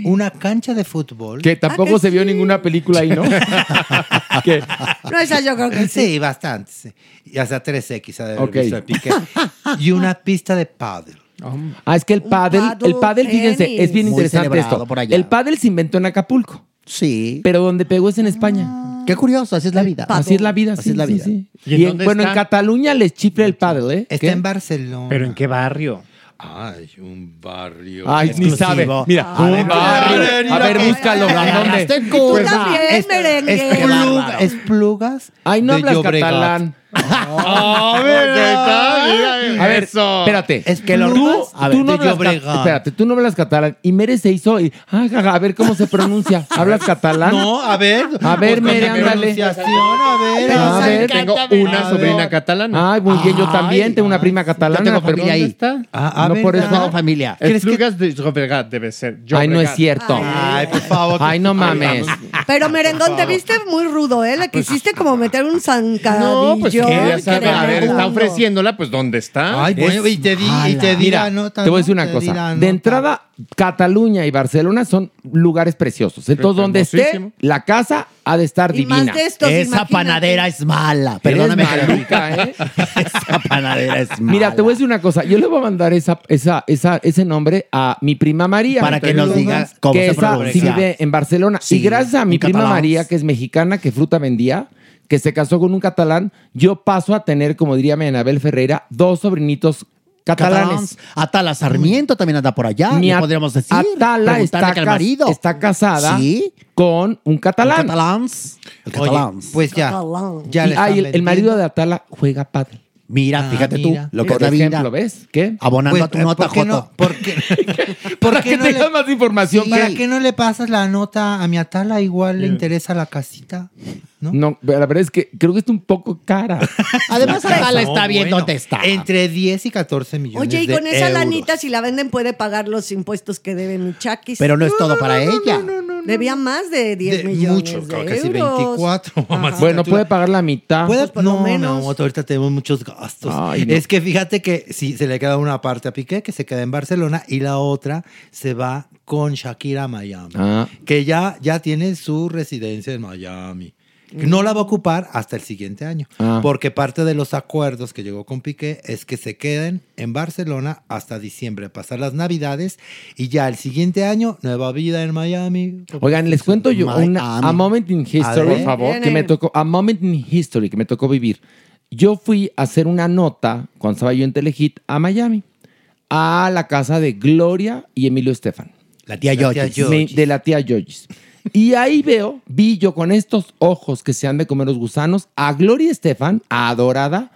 una cancha de fútbol. Que tampoco que se vio ninguna película ahí, ¿no? No, esa yo creo que sí. Sí, bastante. sí. Y hasta 3X ha de haber Ok. visto de Piqué. Y una pista de paddle. ah, es que el pádel, paddle el pádel, fíjense, es bien Muy interesante esto. por allá. El pádel se inventó en Acapulco, Sí. pero donde pegó es en España. Qué curioso, así es la vida. paddle. Así es la vida, Así sí, es la vida. sí. ¿Y en Y en- dónde bueno, en? Cataluña les chifla el pádel, ¿eh? Está ¿Qué? en Barcelona. ¿Pero en qué barrio? Ay, un barrio. Ay, ni sabe. Mira, A un ver, barrio. A ver, búscalo. ¿En dónde? Tú también, Es- merengue. es plug- es plugas. Ay, no hablas Llobregat. catalán. A ver, A ver, espérate. Es que lo- tú, a ver, tú no hablas ca- espérate, tú no hablas catalán y Mere se hizo y ah, jaja, a ver cómo se pronuncia. ¿Hablas catalán? No, a ver. A ver, Mere, ándale. a ver. A ver, Tengo una sobrina catalana. Ay, muy bien, yo también tengo una prima catalana. tengo pero familia ¿dónde ahí. está? Ah, a no ver, por ah. eso. No, familia. Es Plugas de Llobregat debe ser. Ay, no es Llobregat. cierto. Ay, por favor. Ay, no mames. Pero merengón, te viste muy rudo, ¿eh? Le quisiste como meter un zancadillo. No, pues A ver, está ofreciéndola, pues ¿dónde está? Ay, bueno, y te, di, y te Mira, dirá nota. te voy a decir una Te cosa. dirá de entrada, Cataluña y Barcelona son lugares preciosos. Entonces, donde esté, hermosísimo. la casa ha de estar Y más divina. de estos, Esa imagínate. panadera es mala. Perdóname. maluca. ¿eh? Esa panadera es mala. Mira, te voy a decir una cosa. Yo le voy a mandar esa, esa, esa, ese nombre a mi prima María. Para que nos diga cómo que se esa pronuncia. sí vive en Barcelona. Sí, y gracias a mi en prima catalán. María, que es mexicana, que fruta vendía, que se casó con un catalán, yo paso a tener, como diría mi Anabel Ferreira, dos sobrinitos catalanes. Atala Sarmiento también anda por allá. Mi podríamos decir. Atala está, que el cas- marido. está casada Sí. con un catalán. El catalans. El Oye, catalans. pues ya. Catalán. ya Y, el, el marido de Atala juega padre. Mira, Ah, fíjate mira. tú. Lo que es Por la vida. ejemplo, ¿ves? ¿Qué? Abonando Pues, a tu eh, nota, ¿por qué no? Joto. ¿Por qué, por Para qué que no tengas le- más información. ¿Para ¿qué? qué no le pasas la nota a mi Atala? Igual le interesa la casita. ¿no? No, pero la verdad es que creo que está un poco cara. Además, Atala No, está bien bueno, donde está. Entre 10 y 14 millones Oye, y de con esa euros. lanita, si la venden, puede pagar los impuestos que debe mi Chakis. Pero no es todo para ella. Debía más de 10 De millones mucho, de creo que sí, euros. 24. mamacita bueno, puede pagar la mitad. Puede- Pues por lo no, menos. no, ahorita tenemos muchos gastos. Ay, no. Es que fíjate que si se le queda una parte a Piqué, que se queda en Barcelona, y la otra se va con Shakira a Miami. Ah. Que ya, ya tiene su residencia en Miami. No la va a ocupar hasta el siguiente año. Ah. Porque parte de los acuerdos que llegó con Piqué es que se queden en Barcelona hasta diciembre, pasar las navidades y ya el siguiente año, nueva vida en Miami. Oigan, les cuento yo Miami. una, a moment in history, por favor, que me tocó, a moment in history que me tocó vivir. Yo fui a hacer una nota cuando estaba yo en Telehit a Miami, a la casa de Gloria y Emilio Estefan. La tía Yoyis. De la tía Yoyis. Y ahí veo, vi yo con estos ojos que se han de comer los gusanos, a Gloria Estefan, a Adorada,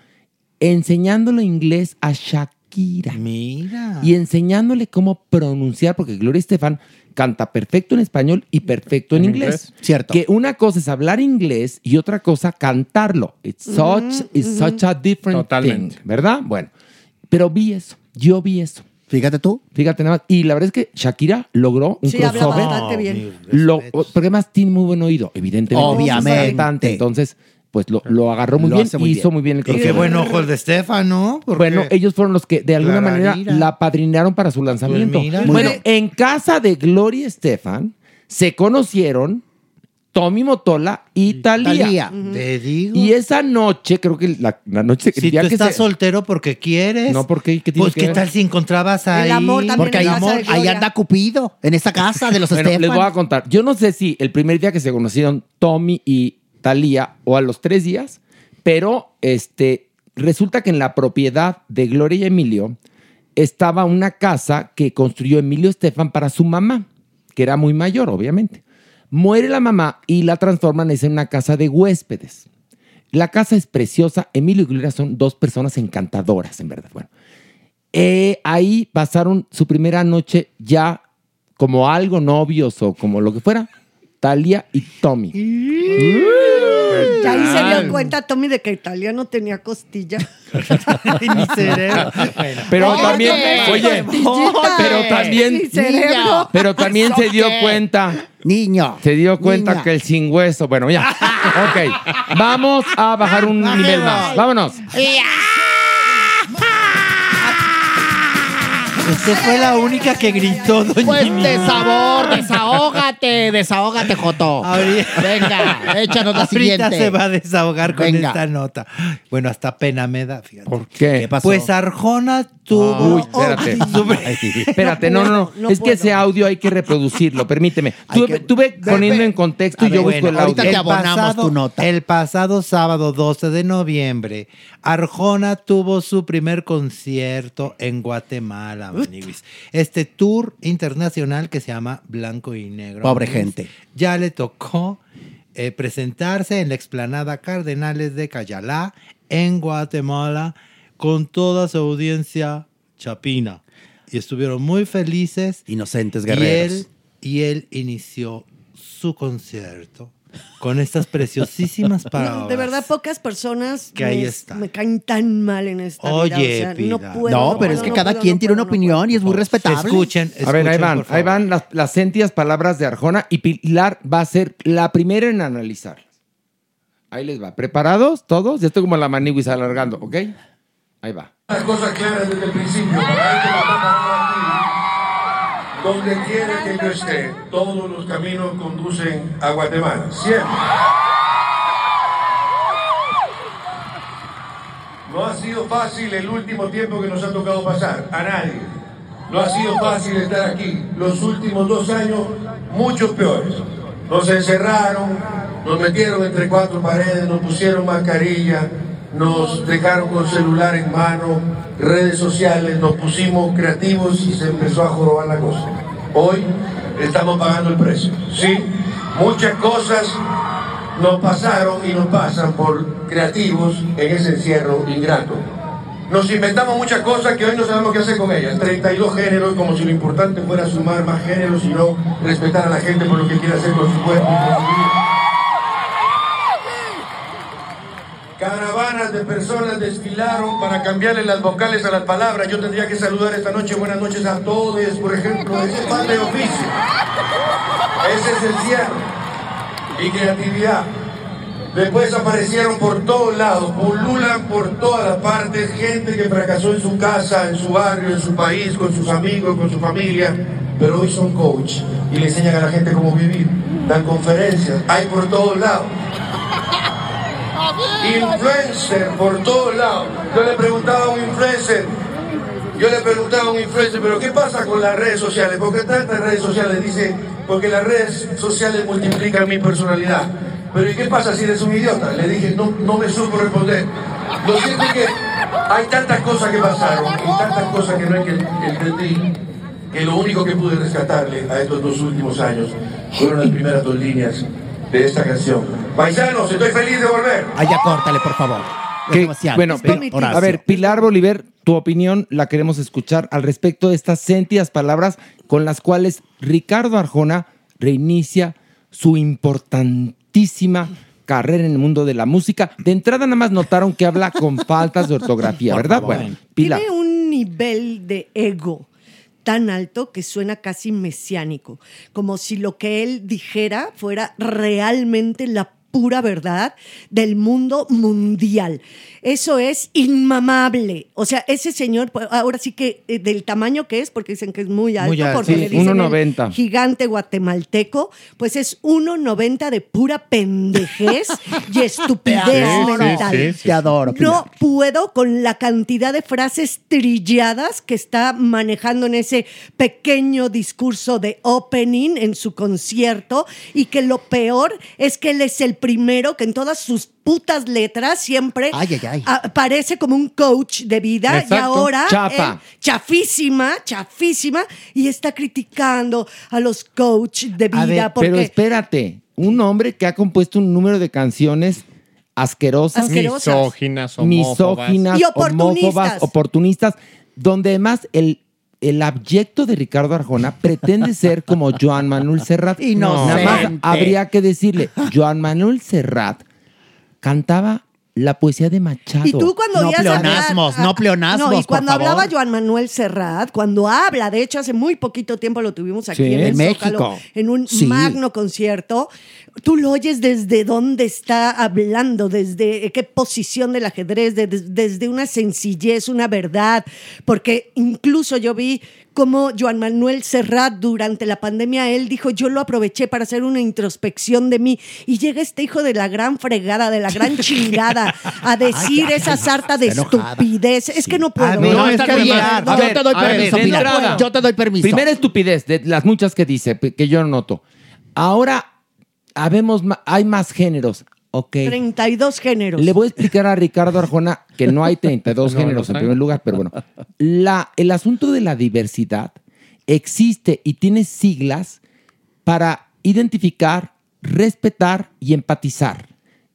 enseñándole inglés a Shakira. Mira. Y enseñándole cómo pronunciar, porque Gloria Estefan canta perfecto en español y perfecto en, En inglés. inglés. Cierto. Que una cosa es hablar inglés y otra cosa cantarlo. It's such, it's such a different Totalmente. thing, ¿verdad? Bueno, pero vi eso, yo vi eso. Fíjate tú. Fíjate nada más. Y la verdad es que Shakira logró un Sí, crossover. bastante bien. Lo- porque además tiene muy buen oído, evidentemente. Obviamente. Entonces, pues lo, lo agarró muy Lo bien muy hizo bien. muy bien el Y qué crossover. buen ojo el de Estefan, ¿no? Porque- Bueno, ellos fueron los que de alguna manera la padrinaron para su lanzamiento. Pues mira. bueno, en casa de Gloria Estefan se conocieron Tommy Motola y Talía. Talía. Te digo. Y esa noche, creo que la, la noche el si día tú que estás se- soltero porque quieres. No, ¿por qué? ¿Qué tiene Pues que qué ver? tal si encontrabas ahí. El amor también Porque ahí, en casa de ahí Gloria. anda Cupido, en esa casa de los Bueno, les Estefan. voy a contar. Yo no sé si el primer día que se conocieron Tommy y Talía o a los tres días, pero este resulta que en la propiedad de Gloria y Emilio estaba una casa que construyó Emilio Estefan para su mamá, que era muy mayor, obviamente. Muere la mamá y la transforman en una casa de huéspedes. La casa es preciosa. Emilio y Gloria son dos personas encantadoras, en verdad. Bueno, eh, ahí pasaron su primera noche ya como algo novios o como lo que fuera. Talia y Tommy. Y ahí se dio cuenta Tommy de que Italia no tenía costilla. Ni cerebro. Bueno. Pero Oye, también, oye, costillita. pero también, cerebro. pero también ¿Eso se dio cuenta, Niño. se dio cuenta Niña. que el sin hueso, bueno, ya, ok, vamos a bajar un nivel más, vámonos. Usted fue la única que gritó, doña Pues de sabor, desahógate, desahógate, Joto. Ahorita- Venga, échanos la Ahorita siguiente. se va a desahogar con Venga. esta nota. Bueno, hasta pena me da, fíjate. ¿Por qué? ¿Qué pasó? Pues Arjona tuvo. Uy, espérate. Espérate, no, no, no. No es que puedo. ese audio hay que reproducirlo, permíteme. Hay Tuve, que- tuve poniendo en contexto A y yo busco bueno, el audio. ahorita te abonamos tu nota. El pasado sábado 12 de noviembre, Arjona tuvo su primer concierto en Guatemala, Maniguis. Este tour internacional que se llama Blanco y Negro. Pobre Maniguis. gente. Ya le tocó eh, presentarse en la explanada Cardenales de Cayalá, en Guatemala, con toda su audiencia chapina. Y estuvieron muy felices. Inocentes Y guerreros. él, y él inició su concierto con estas preciosísimas palabras. No, de verdad, pocas personas Que ahí me, está. me caen tan mal en esta Oye, vida. O sea, no puedo. no, pero es que no cada puedo, quien no tiene puedo, una opinión y es muy respetable. Escuchen, A ver, ahí van, ahí van las, las sentias palabras de Arjona y Pilar va a ser la primera en analizar. Ahí les va. ¿Preparados todos? Ya estoy como la maniguis alargando, ¿ok? Ahí va. Las cosas claras desde el principio. Donde quiera que yo esté, todos los caminos conducen a Guatemala. Siempre. No ha sido fácil el último tiempo que nos ha tocado pasar, a nadie. No ha sido fácil estar aquí. Los últimos dos años, muchos peores. Nos encerraron, nos metieron entre cuatro paredes, nos pusieron mascarilla, nos dejaron con celular en mano, redes sociales, nos pusimos creativos y se empezó a jorobar la cosa. Hoy estamos pagando el precio. Sí, muchas cosas nos pasaron y nos pasan por creativos en ese encierro ingrato. Nos inventamos muchas cosas que hoy no sabemos qué hacer con ellas. 32 géneros, como si lo importante fuera sumar más géneros y no respetar a la gente por lo que quiere hacer con su cuerpo Caravanas de personas desfilaron para cambiarle las vocales a las palabras. Yo tendría que saludar esta noche, buenas noches a todos, por ejemplo, ese es falta de oficio. Ese es el cierre y creatividad. Después aparecieron por todos lados, pululan por todas las partes, gente que fracasó en su casa, en su barrio, en su país, con sus amigos, con su familia, pero hoy son coach y le enseñan a la gente cómo vivir, dan conferencias, hay por todos lados. Influencer por todos lados. Yo le preguntaba a un influencer, yo le preguntaba a un influencer, pero ¿qué pasa con las redes sociales? ¿Por qué tantas redes sociales? Dice, porque las redes sociales multiplican mi personalidad. Pero ¿y qué pasa si eres un idiota? Le dije, no, no me supo responder. Lo cierto es que hay tantas cosas que pasaron y tantas cosas que no hay que entendí, que lo único que pude rescatarle a estos dos últimos años fueron las primeras dos líneas de esta canción. Paisanos, estoy feliz de volver. Ay, ya córtale, por favor. Que- demasiado. bueno, a ver, Pilar Bolívar, tu opinión la queremos escuchar al respecto de estas sentidas palabras con las cuales Ricardo Arjona reinicia su importantísima carrera en el mundo de la música. De entrada nada más notaron que habla con faltas de ortografía, ¿verdad? Bueno, Pilar. Tiene un nivel de ego tan alto que suena casi mesiánico, como si lo que él dijera fuera realmente la pura verdad del mundo mundial. Eso es inmamable. O sea, ese señor, pues, ahora sí que eh, del tamaño que es, porque dicen que es muy alto, Muy alto, porque sí, le dicen el 1.90. gigante guatemalteco, pues es 1.90 de pura pendejez y estupidez Te adoro. mental. Sí, sí. Te adoro, No puedo con la cantidad de frases trilladas que está manejando en ese pequeño discurso de opening en su concierto y que lo peor es que él es el primero que en todas sus putas letras siempre Ay, ay, ay. Aparece como un coach de vida y ahora Chafa. él, chafísima, chafísima y está criticando a los coach de vida A ver, porque pero espérate, un hombre que ha compuesto un número de canciones asquerosas, Asquerosas. Misóginas, homófobas. misóginas, Y oportunistas. homófobas, oportunistas, donde además el, el abyecto de Ricardo Arjona pretende ser como Joan Manuel Serrat. Inocente. Nada más habría que decirle, Joan Manuel Serrat cantaba la poesía de Machado. Y tú cuando No pleonasmos, hablar- no pleonasmos, No, y por cuando favor. hablaba Joan Manuel Serrat, cuando habla, de hecho hace muy poquito tiempo lo tuvimos aquí Sí, en, el en Zócalo, México. en un Sí. magno concierto, tú lo oyes desde dónde está hablando, desde qué posición del ajedrez, de- de- desde una sencillez, una verdad, porque incluso yo vi cómo Joan Manuel Serrat durante la pandemia, él dijo, yo lo aproveché para hacer una introspección de mí, y llega este hijo de la gran fregada, de la gran chingada, a decir Ay, esa sarta de estupidez. Es que no puedo. A ver, no, no, Yo te doy ver, permiso, entrada, Yo te doy permiso. Primera estupidez de las muchas que dice, que yo noto. Ahora habemos, hay más géneros. Ok. 32 géneros. Le voy a explicar a Ricardo Arjona que no hay 32 No, géneros en primer lugar, pero bueno. La, el asunto de la diversidad existe y tiene siglas para identificar, respetar y empatizar.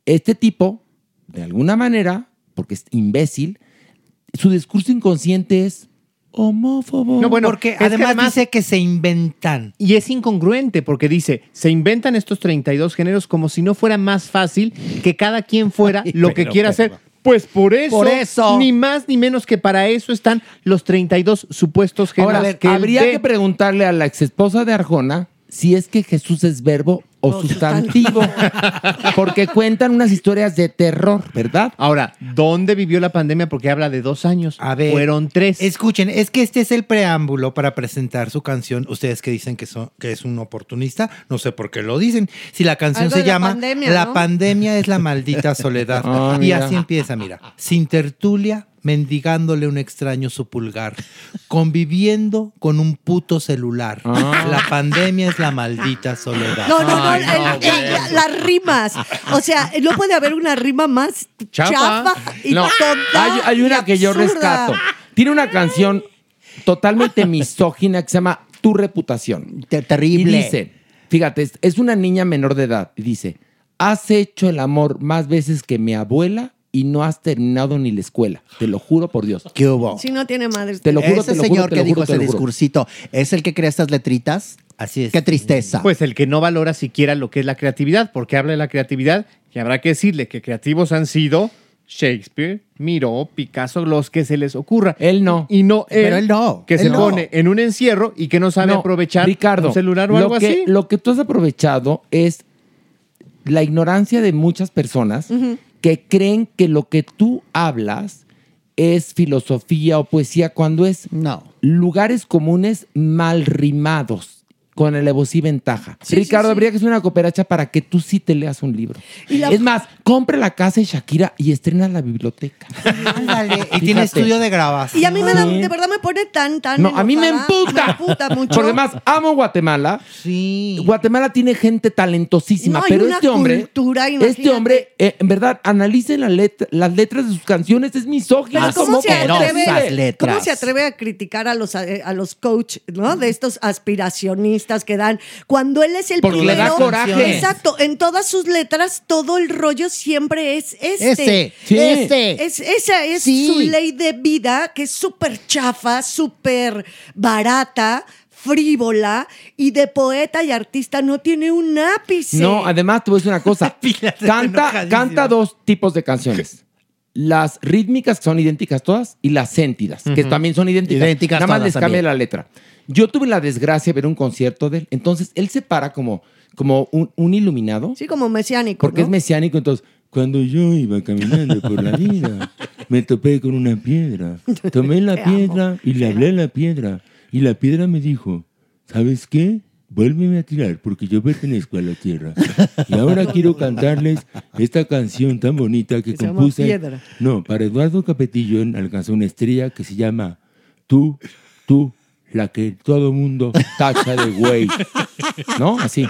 Este tipo, de alguna manera, porque es imbécil, su discurso inconsciente es homófobo. No, bueno, porque que además, dice que se inventan. Y es incongruente porque dice, se inventan estos 32 géneros como si no fuera más fácil que cada quien fuera lo que quiera pero. hacer. Pues por eso, Por eso. ni más ni menos que para eso están los 32 supuestos géneros Ahora, a ver, que habría que preguntarle a la exesposa de Arjona si es que Jesús es verbo o sustantivo. Porque cuentan unas historias de terror, ¿verdad? Ahora, ¿dónde vivió la pandemia? Porque habla de dos años. A ver, Fueron tres. Escuchen, es que este es el preámbulo para presentar su canción. Ustedes que dicen que, son, que es un oportunista, no sé por qué lo dicen. Si la canción Algo se de la llama pandemia, La ¿no? pandemia es la maldita soledad. Ah, y mira. así empieza, mira. Sin tertulia, mendigándole un extraño su pulgar, conviviendo con un puto celular. Ah. La pandemia es la maldita soledad. No, no, no, Ay, el- el- la- las rimas. O sea, no puede haber una rima más chafa, Chafa. y No, tonta hay, hay una y que yo rescato. Tiene una canción totalmente misógina que se llama Tu reputación. terrible. Y dice, fíjate, es, es una niña menor de edad. Y dice, has hecho el amor más veces que mi abuela y no has terminado ni la escuela. Te lo juro por Dios. ¿Qué hubo? Si no tiene madre. Te lo juro, Ese te lo juro, señor te que lo dijo juro, te ese lo juro. discursito es el que crea estas letritas. Así es. Qué tristeza. Pues el que no valora siquiera lo que es la creatividad, porque habla de la creatividad y habrá que decirle que creativos han sido Shakespeare, Miró, Picasso, los que se les ocurra. Él no. Y no él, Pero él no, que él se no. pone en un encierro y que no sabe No, aprovechar Ricardo, un celular o lo algo que, así. Lo que tú has aprovechado es la ignorancia de muchas personas que creen que lo que tú hablas es filosofía o poesía cuando es no. lugares comunes mal rimados con alevosía y ventaja. Sí, Ricardo, sí, sí. habría que hacer una cooperacha para que tú sí te leas un libro. Y la- Es más, compre la casa de Shakira y estrena la biblioteca. Ándale, y tiene estudio de grabación. Y a mí me da, Sí. de verdad me pone tan, tan. No, a mí me emputa. Me emputa mucho. Porque además amo Guatemala. Sí. Guatemala tiene gente talentosísima, No, hay pero una este hombre, cultura, este hombre, eh, en verdad, analicen la let- las letras de sus canciones, es misógino. Pero es ¿cómo se, atreve, ¿Cómo se atreve a criticar a los, eh, a los coach, ¿no? De estos aspiracionistas que dan, cuando él es el Porque le da coraje. Exacto, en todas sus letras, todo el rollo siempre es este. Ese, Sí. ese. Es, esa es Sí. su ley de vida, que es súper chafa, súper barata, frívola, y de poeta y artista no tiene un ápice. No, además te voy a decir una cosa. Canta, canta dos tipos de canciones. Las rítmicas, que son idénticas todas, y las séntidas, que también son idénticas. Idénticas Nada más les cambia la letra. Yo tuve la desgracia de ver un concierto de él. Entonces, él se para como, como un, un iluminado. Sí, como mesiánico. Porque ¿no? es mesiánico, entonces, cuando yo iba caminando por la vida, me topé con una piedra. Tomé la Te amo. piedra y le hablé a la piedra. Y la piedra me dijo, ¿sabes qué? Vuélveme a tirar porque yo pertenezco a la tierra. Y ahora quiero cantarles esta canción tan bonita que Que compuse. Piedra. No, para Eduardo Capetillo alcanzó una estrella que se llama Tú, tú, la que todo mundo tacha de güey. ¿No? Así.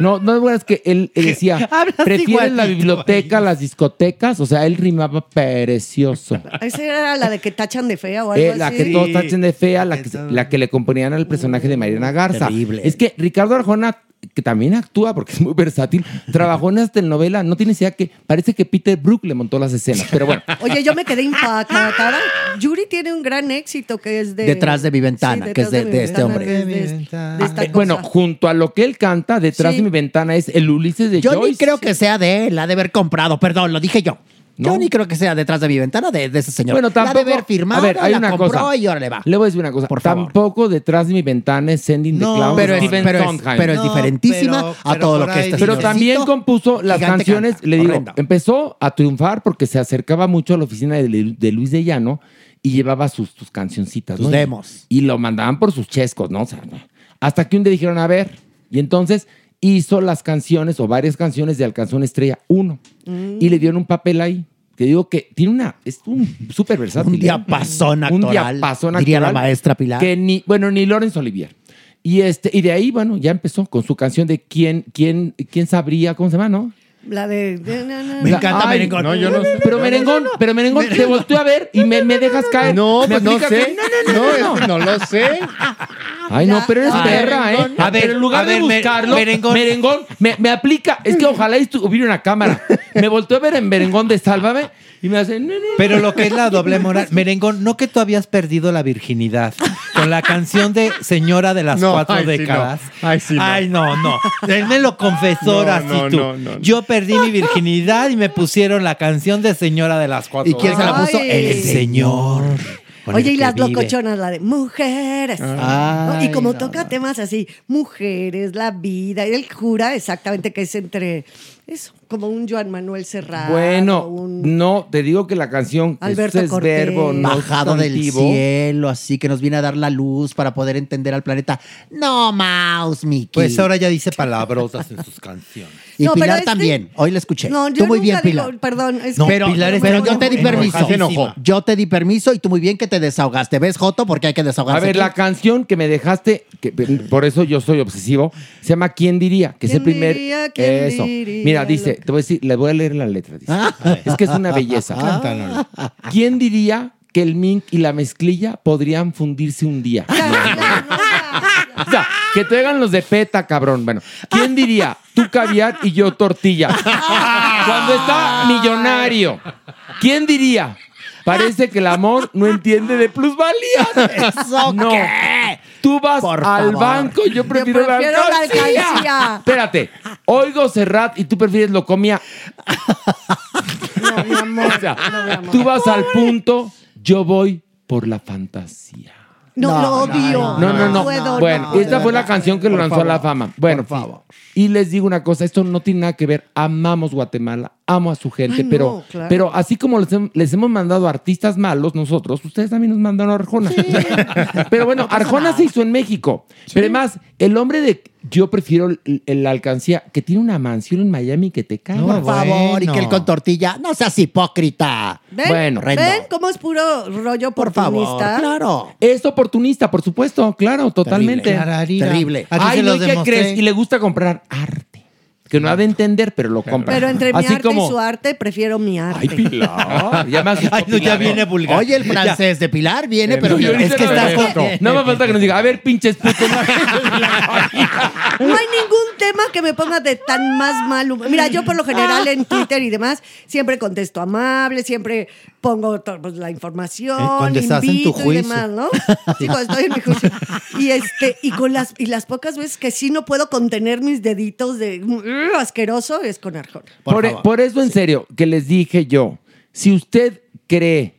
No, no es que él, él decía, ¿prefieres la biblioteca las discotecas? O sea, él rimaba precioso. Esa era la de que tachan de fea o algo Eh, la así. que todos tachen de fea, la que, la que le componían al personaje de Mariana Garza. Terrible. Es que Ricardo Arjona, que también actúa porque es muy versátil, trabajó en esta telenovela, no tiene idea que parece que Peter Brook le montó las escenas, pero bueno. Oye, yo me quedé impactada. Yuri tiene un gran éxito que es de... Detrás de mi ventana, Sí, que es de- de este hombre. de- de- de esta Eh, bueno, junto a lo que él canta, detrás Sí. de mi ventana es el Ulises de Yo Joyce. ni creo que sea de él, la de haber comprado, perdón, lo dije yo. ¿No? Yo ni creo que sea detrás de mi ventana de, de ese señor. Bueno, tampoco. La de haber firmado, a ver, hay la una compró cosa. y ahora le va. Le voy a decir una cosa. Por favor. Tampoco detrás de mi ventana es Sending No, the Clown. pero de es- pero es- pero es diferentísima pero- a todo lo que este Pero también compuso las canciones, canta. le digo, empezó a triunfar porque se acercaba mucho a la oficina de, de Luis de Llano y llevaba sus, sus cancioncitas. Tus ¿no? demos. Y lo mandaban por sus chescos, ¿no? O sea, hasta que un día dijeron, a ver, y entonces hizo las canciones o varias canciones de Alcanzó una Estrella 1 y le dieron un papel ahí. Que digo que tiene una, es un súper versátil. Un ¿eh? diapasón actoral. Un diapasón Diría la actoral maestra Pilar. Que ni, bueno, ni Laurence Olivier. Y, este, y de ahí, bueno, ya empezó con su canción de quién, quién, quién sabría, ¿cómo se llama, no? La de. Me encanta merengón. No, yo no sé. Pero merengón, pero merengón, te volteo a ver y me, me dejas caer. No, ¿Me pues no aplicas sé. No, es que no lo sé. Ay, no, pero eres Ay, perra, ¿eh? merengón. A ver, en lugar a ver, de buscarlo, merengón. merengón, me, me aplica. Es que ojalá estu- hubiera una cámara. Me volteó a ver en merengón de Sálvame y me hace. "No, no, no". Pero lo que es la doble moral. Merengón, no que tú habías perdido la virginidad con la canción de Señora de las No, Cuatro ay, sí, Décadas. no. Ay, sí, no. Ay, no, no. Él me lo confesó No, ahora no, sí tú. no, no, no. Yo perdí mi virginidad y me pusieron la canción de Señora de las Cuatro ¿Y quién se la puso? Ay. El Señor. Oye, y las vive. locochonas, la de mujeres. Ah. ¿no? Y como Ay, no, toca temas así, mujeres, la vida, y él jura exactamente que es entre eso, como un Joan Manuel Serrano. Bueno, un- no, te digo que la canción Alberto es Cortés. verbo, no Bajado del cielo, así que nos viene a dar la luz para poder entender al planeta. No, Mouse, Mickey. Pues ahora ya dice palabrotas en sus canciones. Y No, Pilar este- también. Hoy la escuché. No, yo tú muy bien, digo- Pilar. perdón, es No, que- pero, Pilar es pero yo te di permiso. Enojó. Yo te di permiso y tú muy bien que te desahogaste. ¿Ves, Joto? Porque hay que desahogarse. A ver, aquí. la canción que me dejaste, que por eso yo soy obsesivo, se llama ¿Quién diría? Que es el ¿Quién primer. diría? ¿Quién eso. diría? Mira, dice, te voy a decir, le voy a leer la letra. dice. Es que es una belleza. Cántalo. ¿Quién diría que el mink y la mezclilla podrían fundirse un día? O sea, que te hagan los de peta, cabrón. Bueno, ¿quién diría? Tú caviar y yo tortilla. Cuando está millonario. ¿Quién diría? Parece que el amor no entiende de plusvalía. ¿Eso No. qué? Tú vas Por al favor. banco y yo prefiero, prefiero la la alcancía. alcancía. Espérate. Oigo Serrat y tú prefieres lo comía. No, mi amor. O sea, no, mi amor. tú vas al punto, yo voy por la fantasía. No, No, lo odio. No, no, no. puedo, bueno, no. esta fue la canción que lo lanzó a la fama. Bueno, por favor. y les digo una cosa, esto no tiene nada que ver. Amamos Guatemala, amo a su gente, Ay, no, pero, claro. pero así como les, hem- les hemos mandado artistas malos nosotros, ustedes también nos mandaron a Arjona. pero bueno, Arjona se hizo en México. Pero además, el hombre de yo prefiero la alcancía que tiene una mansión en Miami que te cae. Por favor, y que él con tortilla. No seas hipócrita. ¿Ven? Bueno. ¿Ven cómo es puro rollo Por favor. Claro. Es oportunista, por supuesto, claro, totalmente. Terrible. Ay, no, los ¿y ¿qué crees? Y le gusta comprar arte. Que no ha de entender, pero lo compra. Pero entre mi Así arte como, y su arte, prefiero mi arte. Ay, Pilar. Ya me asustó Ay, no, ya Pilar. viene vulgar. Oye, el francés de Pilar viene, pero Yo es que no está. No me falta que nos diga, a ver, pinches putos. No hay ningún tema que me ponga de tan más mal humor. Mira, yo por lo general en Twitter y demás siempre contesto amable, siempre pongo to- pues, la información, Eh, cuando estás en tu invito y juicio. demás, ¿no? Sí, cuando estoy en mi juicio. Y este y con las y las pocas veces que sí no puedo contener mis deditos de "Ugh", asqueroso es con Arjona. Por, e- por eso, en serio, que les dije yo, si usted cree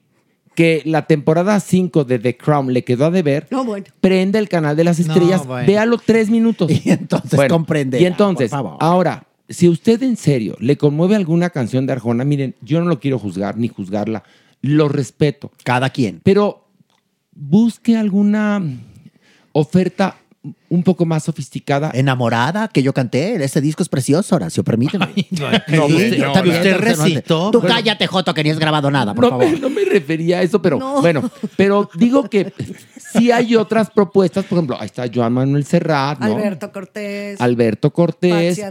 que la temporada 5 de The Crown le quedó a deber, No, bueno. prenda el canal de las estrellas, bueno. véalo tres minutos. Y entonces comprenderá, Y entonces, ahora, si usted en serio le conmueve alguna canción de Arjona, miren, yo no lo quiero juzgar ni juzgarla, lo respeto. Cada quien. Pero busque alguna oferta un poco más sofisticada. Enamorada, que yo canté. Ese disco es precioso, Horacio, permíteme. No, Sí, usted- usted entonces no te- recitó. Tú Bueno. cállate, Joto, que ni has grabado nada, por no, favor. me, no me refería a eso, pero No. bueno, pero digo que sí hay otras propuestas, por ejemplo, ahí está Joan Manuel Serrat, ¿no? Alberto Cortés, Alberto Cortés.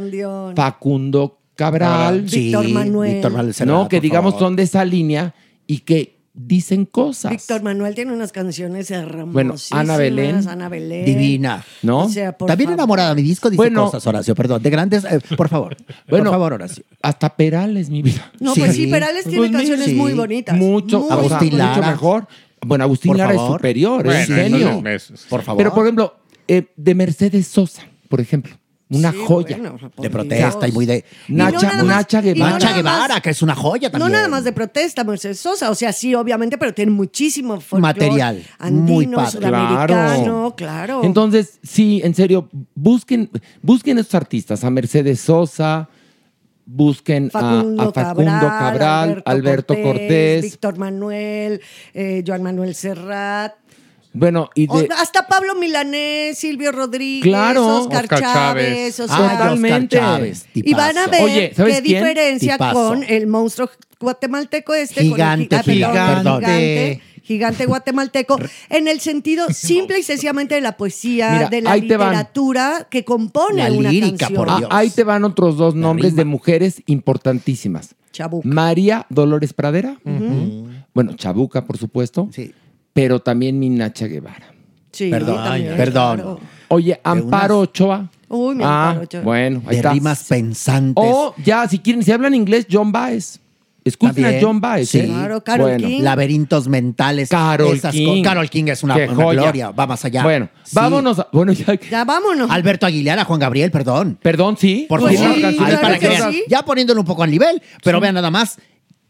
Facundo Cabral, Sí, Víctor Manuel. Víctor Manuel Serrat, no, que digamos favor. son de esa línea y que dicen cosas. Víctor Manuel tiene unas canciones hermosísimas. Bueno, Ana Belén. Ana Belén. Divina. ¿no? O sea, por También favor. enamorada. Mi disco dice Bueno. cosas, Horacio, perdón. De grandes, eh, por favor. Bueno, por favor, Horacio. Hasta Perales, mi vida. No, Sí. pues sí, Perales tiene Pues, canciones sí. muy bonitas. Mucho, Muy Agustín mucho Lara. mejor. Bueno, Agustín Por Lara es superior, es Bueno, genio. entonces, eso- Por favor. Pero, por ejemplo, eh, de Mercedes Sosa, por ejemplo, una Sí, joya. bueno, de Dios. protesta y muy de. Y no Nacha, más- Nacha y no Guevara. Nacha más- Guevara, que es una joya también. No nada más de protesta, Mercedes Sosa. O sea, sí, obviamente, pero tiene muchísimo Material, Andino, muy padre. sudamericano, claro. Entonces, sí, en serio, busquen, busquen estos artistas, a Mercedes Sosa, busquen a- Facundo, a, Facundo Cabral, Alberto, Cortés, Víctor Manuel, eh, Joan Manuel Serrat. Bueno, y de... hasta Pablo Milanés, Silvio Rodríguez, Claro. Oscar, Oscar Chávez. Chávez. o sea, Ah, Oscar Totalmente. Chávez, y van a ver Oye, ¿sabes qué quién? diferencia Tipazo. con el monstruo guatemalteco este. Gigante, con el, perdón, gigante, gigante guatemalteco, en el sentido simple y sencillamente de la poesía, Mira, de la literatura que compone una canción. Ah, ahí te van otros dos nombres de mujeres importantísimas. Chabuca. María Dolores Pradera. Bueno, Chabuca, por supuesto. Pero también Minacha Guevara. Sí, Perdón, también, perdón. claro. Oye, Amparo Ochoa. Uy, mi ah, Amparo Ochoa. Bueno, ahí De está. rimas pensantes. O ya, si quieren, si hablan inglés, John Baez. Escuchen a. John Baez. Sí. ¿eh? Claro, Carol Bueno. King. Laberintos mentales. Carol esas King. Carol King es una, Qué una joya. gloria. Va más allá. Bueno, Sí. vámonos. a- bueno, ya. Ya vámonos. Alberto Aguilera, Juan Gabriel, perdón. Perdón, sí. Por Pues favor. sí, Ahí claro para que vean. sí. Ya poniéndolo un poco al nivel, pero vean nada más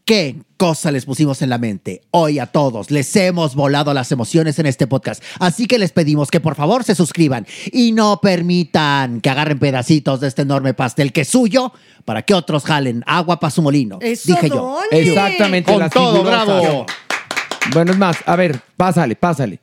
qué cosa les pusimos en la mente. Hoy a todos les hemos volado las emociones en este podcast. Así que les pedimos que por favor se suscriban y no permitan que agarren pedacitos de este enorme pastel que es suyo para que otros jalen agua para su molino. Eso, Dije yo. Doni. Exactamente. Con las todo, figurosas. bravo. Bueno, es más, a ver, pásale, pásale.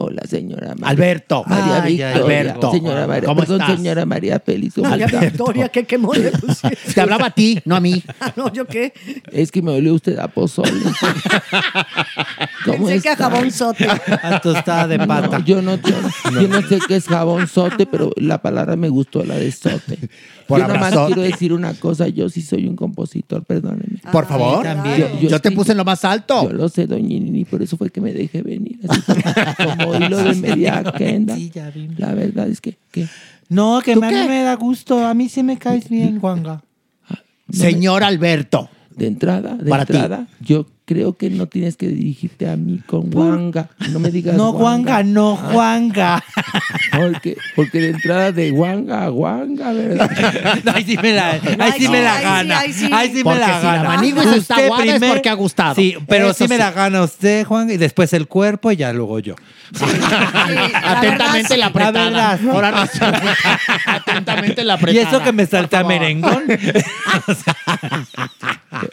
Hola, señora María. Alberto. María Ay, Victoria. Alberto. Señora María. ¿Cómo Perdón, estás? señora María Félix. ¿cómo María está? Victoria, ¿qué pusiste? Te hablaba a ti, no a mí. Ah, no, ¿yo qué? Es que me olió usted a pozole. ¿Cómo Pensé que a está? jabón sote. A tostada de pata. No, yo, no, yo, no- yo no sé qué es jabón sote, pero la palabra me gustó, la de sote. Por yo nada más quiero decir una cosa, yo sí soy un compositor, perdónenme. Por favor. Yo, te puse en lo más alto. Yo lo sé, doña Nini, por eso fue que me dejé venir. Así como, como hilo de media agenda. La verdad es que, que No, que ¿Tú a mí me da gusto. A mí sí me caes bien, Juanga. Señor Alberto. de entrada, de Para ti. entrada, yo creo que no tienes que dirigirte a mí con Juanga. No me digas No, Juanga, no, Juanga. Porque, porque de entrada de Juanga a Juanga, ¿verdad? Ahí sí me la, ahí sí me la gana. Ahí sí, me Porque la si la gana. manigüis está Usted aguada es primero- porque ha gustado. Sí, pero Eso sí me sí. la gana usted, Juan, y después el cuerpo y ya luego yo. Atentamente la apretada. La verdad, sí. Ahora resulta- Atentamente la Y apretada. eso que me salté a Por favor. merengón.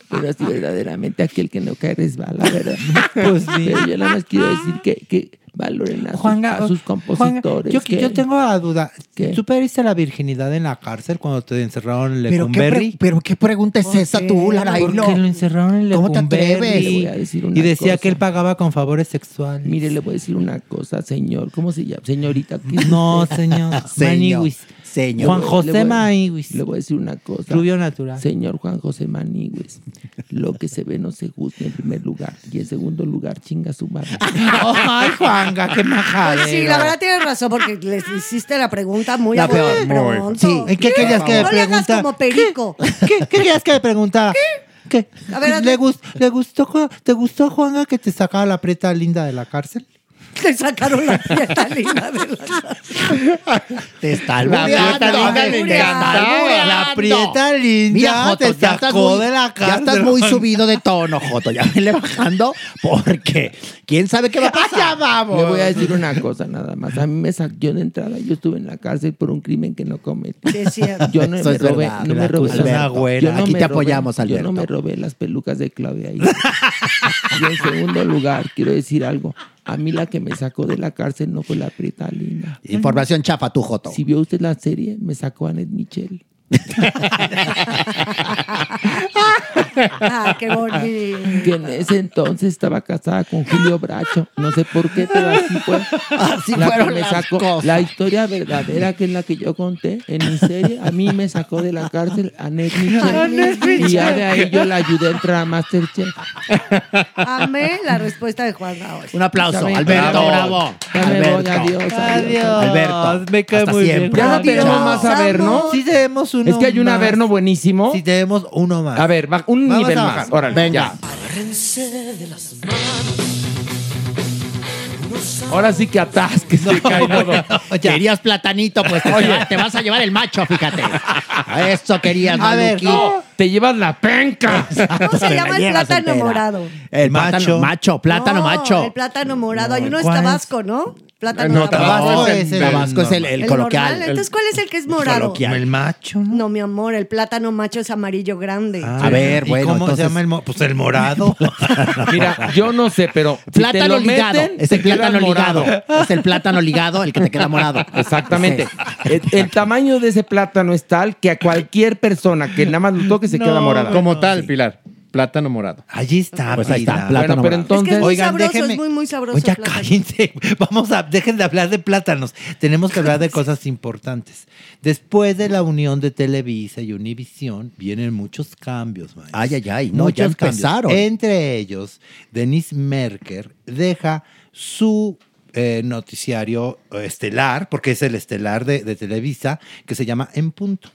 Pero así verdaderamente aquel que no cae resbala, ¿verdad? Pues sí. Pero yo nada más quiero decir que, que valoren a sus, Juanga, a sus compositores. Juanga, yo, que- yo tengo la duda. ¿Qué? ¿Tú perdiste la virginidad en la cárcel cuando te encerraron en ¿Pero qué, Lecumberri? pre- pero qué pregunta es esa tú, Larailo? Porque lo encerraron en ¿Cómo te Lecumberri. atreves? Le voy a decir una Y decía cosa. que él pagaba con favores sexuales. Mire, le voy a decir una cosa, señor. ¿Cómo se llama? Señorita. ¿qué No, señor. Señor. Señor. Juan Le José Maniwis. Le voy a decir una cosa. Rubio natural. Señor Juan José Manigües, lo que se ve no se juzga en primer lugar. Y en segundo lugar, chinga su madre. Ay, Juanga, qué majadero. Pues sí, la verdad tienes razón, porque les hiciste la pregunta muy La peor, muy. Sí. ¿En qué querías que me No le hagas preguntara? como perico. ¿Qué, qué querías que me preguntara? ¿Qué? A ver, ¿Le, gust- le gustó, ¿Te gustó, Juanga, que te sacara la prieta linda de la cárcel? Te sacaron la prieta linda de la Te está La prieta linda le encantaba. La prieta linda Joto, te ya estás sacó muy- de la Ya cárcel. estás muy subido de tono, Joto. Ya vele bajando porque quién sabe qué va a pasar. vamos. Le voy a decir una cosa nada más. A mí me saqué de entrada. Yo estuve en la cárcel por un crimen que no cometí. Sí, es cierto. Yo no Eso me es robé, verdad. no me robé. acusa una güera. yo no Aquí me te robé- apoyamos, Yo no Alberto. me robé las pelucas de Claudia. ahí. y en segundo lugar, quiero decir algo. A mí la que me sacó de la cárcel no fue la prieta linda. Información chafa, tú, Joto. Si vio usted la serie, me sacó Annette Michel. Ah, qué bonito. Que en ese entonces estaba casada con Julio Bracho. No sé por qué, pero así fue. Así La que fueron me las sacó- cosas. La historia verdadera que es la que yo conté en mi serie, a mí me sacó de la cárcel Annette Michel. Annette Y ya Michel. de ahí yo la ayudé a entrar a Masterchef. Amé la respuesta de Juan ahora. Un aplauso, Alberto, Bravo. bravo. Ya me voy, Alberto. adiós, adiós. Alberto, me cae hasta muy siempre. bien. Ya no tenemos más Averno. Sí tenemos uno Es que hay un más. Averno buenísimo. Sí tenemos uno más. A ver, un Vamos nivel a más. Órale, Venga. ya. Ahora sí que atásquese, Cainodo. Querías platanito, pues te, Oye. te vas a llevar el macho, fíjate. A Eso querías, A ver. No, te llevas la penca. ¿Cómo se llama el plátano entera. morado? El Macho. plátano macho, plátano No, macho. El plátano morado. Hay uno es ¿cuál es? Tabasco, ¿no? Plátano No, Tabasco. Es el- Tabasco es el, el El coloquial. normal. Entonces, ¿cuál es el que es morado? coloquial. El macho, ¿no? No, mi amor, el plátano macho es amarillo grande. A ver, ¿Y bueno, ¿Cómo entonces- se llama el mo- Pues el morado. Mira, yo no sé, pero si te Plátano lo ligado. meten, es el plátano morado. ligado. Es el plátano ligado el que te queda morado. Exactamente. El, el tamaño de ese plátano es tal que a cualquier persona que nada más lo toque se queda morada. Como tal, Pilar. Plátano morado. Allí está. Pues ahí está, plátano Es que es muy Oigan, sabroso, déjenme- es muy, muy sabroso. Oye, el plátano. cállense. Vamos a, dejen de hablar de plátanos. Tenemos que hablar de cosas importantes. Después de la unión de Televisa y Univisión, vienen muchos cambios. maestro. Ay, ay, ay. No, ya Muchos cambios. empezaron. Entre ellos, Denise Merker deja su eh, noticiario eh, estelar, porque es el estelar de, de Televisa, que se llama En Punto.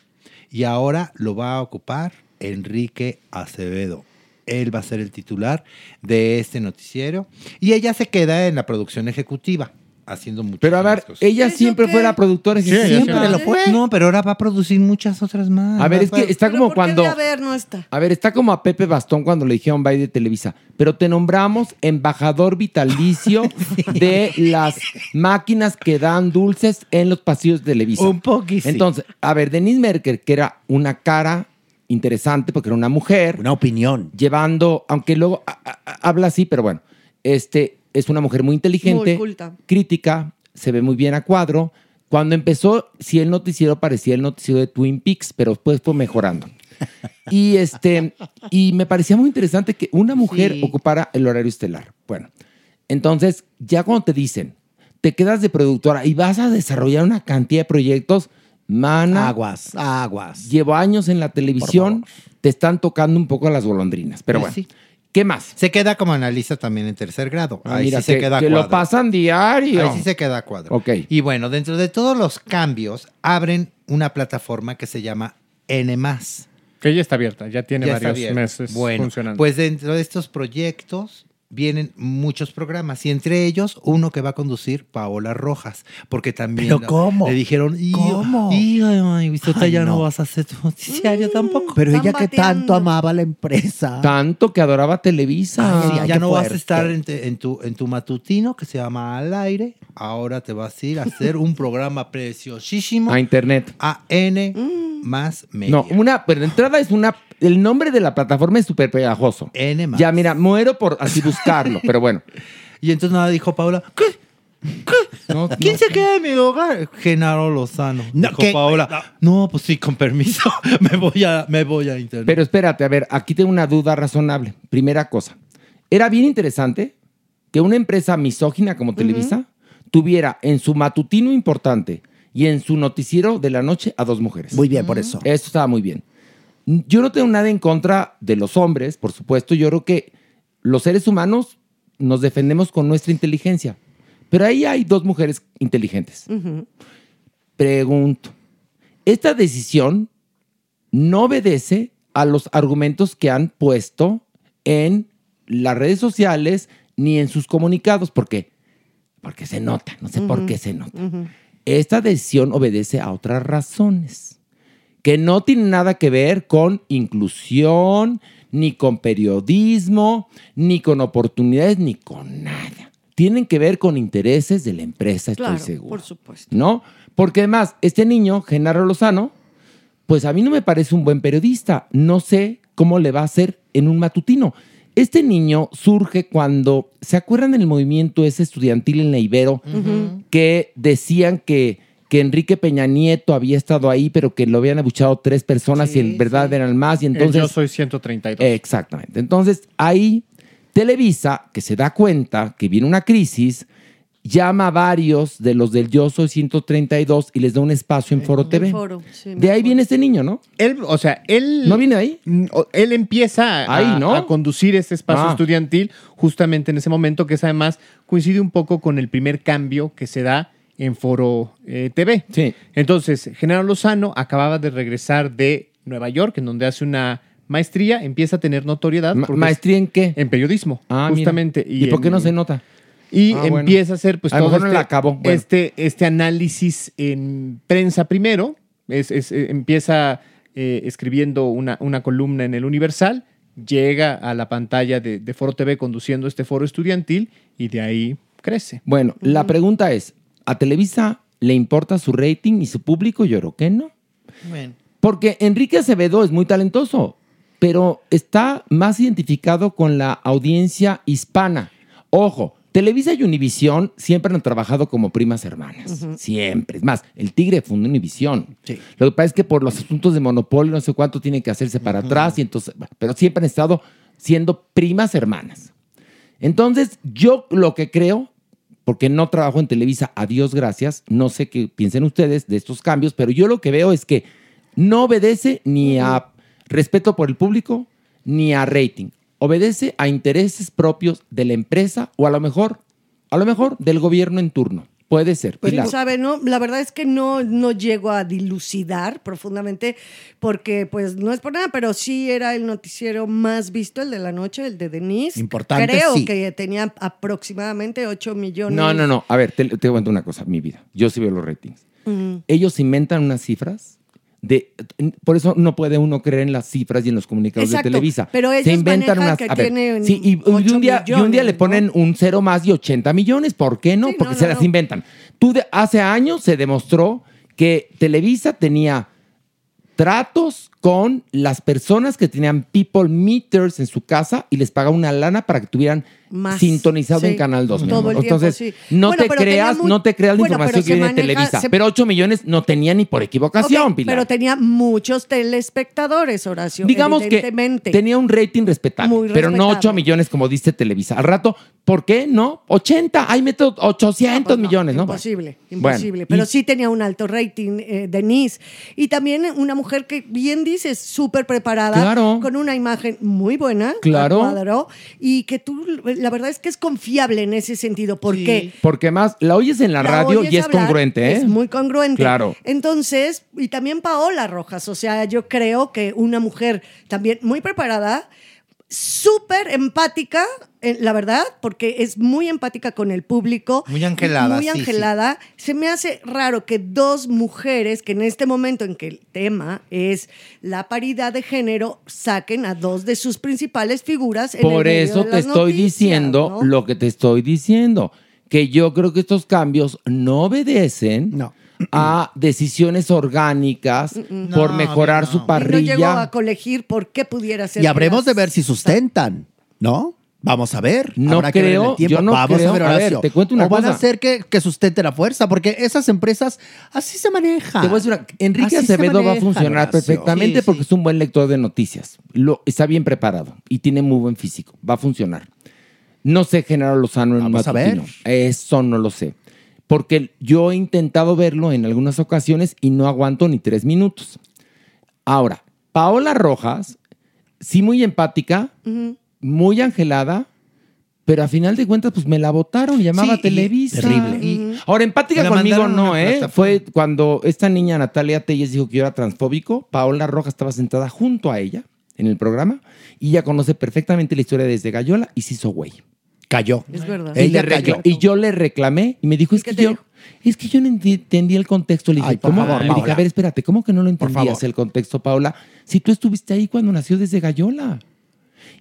Y ahora lo va a ocupar Enrique Acevedo. Él va a ser el titular de este noticiero. Y ella se queda en la producción ejecutiva, haciendo mucho. Pero a ver, ella siempre fue la productora ejecutiva. siempre lo fue. No, pero ahora va a producir muchas otras más. A ver, es que está Pero como ¿por qué cuando. de haber no está? A ver, está como a Pepe Bastón cuando le dijeron bye de Televisa. Pero te nombramos embajador vitalicio de las máquinas que dan dulces en los pasillos de Televisa. Un poquito. Entonces, a ver, Denise Merker, que era una cara interesante porque era una mujer. Una opinión. Llevando, aunque luego a- a- habla así, pero bueno, este es una mujer muy inteligente, Muy culta. crítica, se ve muy bien a cuadro. Cuando empezó, sí, el noticiero parecía el noticiero de Twin Peaks, pero después fue mejorando. Y este, y me parecía muy interesante que una mujer Sí. ocupara el horario estelar. Bueno, entonces, ya cuando te dicen, te quedas de productora y vas a desarrollar una cantidad de proyectos, mana. Aguas, aguas. Llevo años en la televisión, te están tocando un poco las golondrinas. Pero bueno, sí. ¿qué más? Se queda como analista también en tercer grado. Ah, Ahí mira, sí se que, queda que lo pasan diario. Ahí sí se queda cuadro. Ok. Y bueno, dentro de todos los cambios, abren una plataforma que se llama N. Que ya está abierta, ya tiene Ya varios meses bueno, funcionando. Pues dentro de estos proyectos vienen muchos programas y entre ellos uno que va a conducir Paola Rojas, porque también ¿Pero cómo? le dijeron, "Hijo, ¿Cómo? Ay, ya no. no. vas a hacer tu noticiario tampoco. Pero ella que tanto amaba la empresa. Tanto que adoraba Televisa. Ay, Sí, ay, ya no vas a estar en, te- en tu, en tu matutino que se llama Al Aire. Ahora te vas a ir a hacer un programa preciosísimo A internet. a N Mm. más media. No, una, pero de entrada es una. El nombre de la plataforma es súper pegajoso. N más. Ya, mira, muero por así buscarlo, pero bueno. Y entonces nada dijo Paula, ¿qué? No, ¿Quién no se queda en mi hogar? Genaro Lozano. No, dijo ¿qué? Paula. No, pues sí, con permiso. me voy a, me voy a internet. Pero espérate, a ver, aquí tengo una duda razonable. Primera cosa. Era bien interesante que una empresa misógina como Televisa tuviera en su matutino importante y en su noticiero de la noche a dos mujeres. Muy bien, por eso. Eso estaba muy bien. Yo no tengo nada en contra de los hombres, por supuesto. Yo creo que los seres humanos nos defendemos con nuestra inteligencia. Pero ahí hay dos mujeres inteligentes. Pregunto, ¿esta decisión no obedece a los argumentos que han puesto en las redes sociales ni en sus comunicados? ¿Por qué? Porque se nota, no sé por qué se nota. Esta decisión obedece a otras razones que no tienen nada que ver con inclusión, ni con periodismo, ni con oportunidades, ni con nada. Tienen que ver con intereses de la empresa, estoy Claro, seguro. por supuesto. ¿No? Porque además, este niño, Genaro Lozano, pues a mí no me parece un buen periodista. No sé cómo le va a hacer en un matutino. Este niño surge cuando, ¿se acuerdan del movimiento ese estudiantil en la Ibero? Que decían que, que Enrique Peña Nieto había estado ahí, pero que lo habían abuchado tres personas y en verdad eran más. Y El entonces, yo soy 132. Exactamente. Entonces, ahí Televisa, que se da cuenta que viene una crisis, llama a varios de los del Yo Soy 132 y les da un espacio en Foro TV. Foro, sí, me de ahí viene este niño, ¿no? Él, o sea, él. ¿No viene ahí? Él empieza a, Ahí, ¿no? a conducir este espacio Ah. estudiantil justamente en ese momento, que es además coincide un poco con el primer cambio que se da en Foro eh, TV. Sí. Entonces, Genaro Lozano acababa de regresar de Nueva York, en donde hace una maestría, empieza a tener notoriedad. Ma- ¿Maestría en qué? En periodismo, Ah, mira. justamente. ¿Y, por qué no se nota? Y Ah, bueno. empieza a hacer pues A todo mejor no este, la acabó. Bueno. este, este análisis en prensa primero. Es, es- eh, empieza eh, escribiendo una, una columna en el Universal, llega a la pantalla de, de Foro TV conduciendo este foro estudiantil y de ahí crece. Bueno, la pregunta es, ¿a Televisa le importa su rating y su público? Yo creo que no. Bueno. Porque Enrique Acevedo es muy talentoso, pero está más identificado con la audiencia hispana. Ojo, Televisa y Univisión siempre han trabajado como primas hermanas. Siempre. Es más, el Tigre fundó Univisión. Lo que pasa es que por los asuntos de monopolio, no sé cuánto tiene que hacerse para atrás, y entonces, pero siempre han estado siendo primas hermanas. Entonces, yo lo que creo, porque no trabajo en Televisa, a Dios gracias, no sé qué piensen ustedes de estos cambios, pero yo lo que veo es que no obedece ni a respeto por el público, ni a rating. Obedece a intereses propios de la empresa o a lo mejor, a lo mejor del gobierno en turno. Puede ser. Pues Pilar. sabe, no, la verdad es que no, no llego a dilucidar profundamente porque pues no es por nada, pero sí era el noticiero más visto, el de la noche, el de Denise. Importante, Creo sí. que tenía aproximadamente 8 millones. No, no, no. A ver, te, te cuento una cosa, mi vida. Yo sí veo los ratings. Ellos inventan unas cifras de por eso no puede uno creer en las cifras y en los comunicados Exacto, de Televisa. pero ellos se inventan unas que a ver, sí, y, y un día y un día le ponen un cero más y 80 millones, ¿por qué no? Sí, Porque no, se las inventan. Tú de- hace años se demostró que Televisa tenía tratos con las personas que tenían people meters en su casa y les pagaba una lana para que tuvieran Más, sintonizado sí, en Canal 2. mi todo el tiempo, Entonces, sí. no Bueno, te creas, muy- no te creas la bueno, información que viene de Televisa. se- Pero 8 millones no tenía ni por equivocación, Pilar. pero tenía muchos telespectadores, Horacio. Digamos que tenía un rating respetable, pero no respetable. 8 millones como dice Televisa. Al rato, ¿por qué no? 80, ahí meto 800 millones, ¿no? Imposible, Bueno, imposible. y- pero sí tenía un alto rating, eh, Denise. Y también una mujer que, bien dices, súper preparada, Claro. con una imagen muy buena, Claro. cuadro, y que tú, la verdad es que es confiable en ese sentido. ¿Por qué? Porque más, la oyes en la, La radio y es congruente, ¿eh? Es muy congruente. Claro. Entonces, y también Paola Rojas, o sea, yo creo que una mujer también muy preparada, súper empática, eh, la verdad, porque es muy empática con el público. Muy angelada, Muy sí, sí. angelada. Se me hace raro que dos mujeres, que en este momento en que el tema es la paridad de género, saquen a dos de sus principales figuras. en el Por medio eso de te las estoy noticias, diciendo ¿no? lo que te estoy diciendo. Que yo creo que estos cambios no obedecen a decisiones orgánicas por No, mejorar su Y no parrilla. llegó a colegir por qué pudiera ser. Y habremos de ver si sustentan, ¿no? Vamos a ver. No Habrá que ver en el creo, tiempo. yo no Vamos creo. a ver, A ver, Horacio. te cuento una o van a cosa. hacer que, que sustenten a fuerza, porque esas empresas así se manejan. Te voy a decir una- Enrique Así Acevedo va a funcionar Horacio. perfectamente Sí, porque es un buen lector de noticias. Lo, está bien preparado y tiene muy buen físico. Va a funcionar. No sé Genaro Lozano en Vamos a ver. matutino. Eso no lo sé. Porque yo he intentado verlo en algunas ocasiones y no aguanto ni tres minutos. Ahora, Paola Rojas, sí muy empática, muy angelada, pero a final de cuentas, pues me la votaron, llamaba Sí, Televisa. terrible. Y- Ahora, empática conmigo no, ¿eh? plataforma. Fue cuando esta niña Natalia Telles dijo que yo era transfóbico, Paola Rojas estaba sentada junto a ella en el programa y ella conoce perfectamente la historia desde Gallola y se hizo güey. Cayó. Es verdad. Y, yo le reclamé y me dijo, es que yo, es que yo no entendí el contexto. Le dije, Ay, por ¿cómo? favor, le dije, a ver, espérate, ¿cómo que no lo entendías el contexto, Paola? Si tú estuviste ahí cuando nació desde Gallola.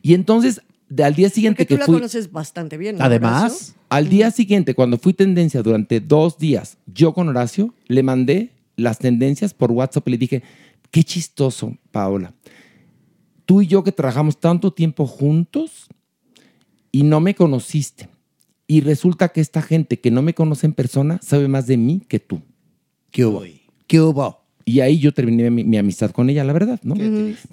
Y entonces, de- al día siguiente Porque tú que la fui... conoces bastante bien. ¿no, Horacio? al día siguiente, cuando fui tendencia durante dos días, yo con Horacio, le mandé las tendencias por WhatsApp y le dije, qué chistoso, Paola. Tú y yo que trabajamos tanto tiempo juntos y no me conociste. Y resulta que esta gente que no me conoce en persona sabe más de mí que tú. ¿Qué hubo? ¿Qué hubo? Y ahí yo terminé mi, mi amistad con ella, la verdad, ¿no?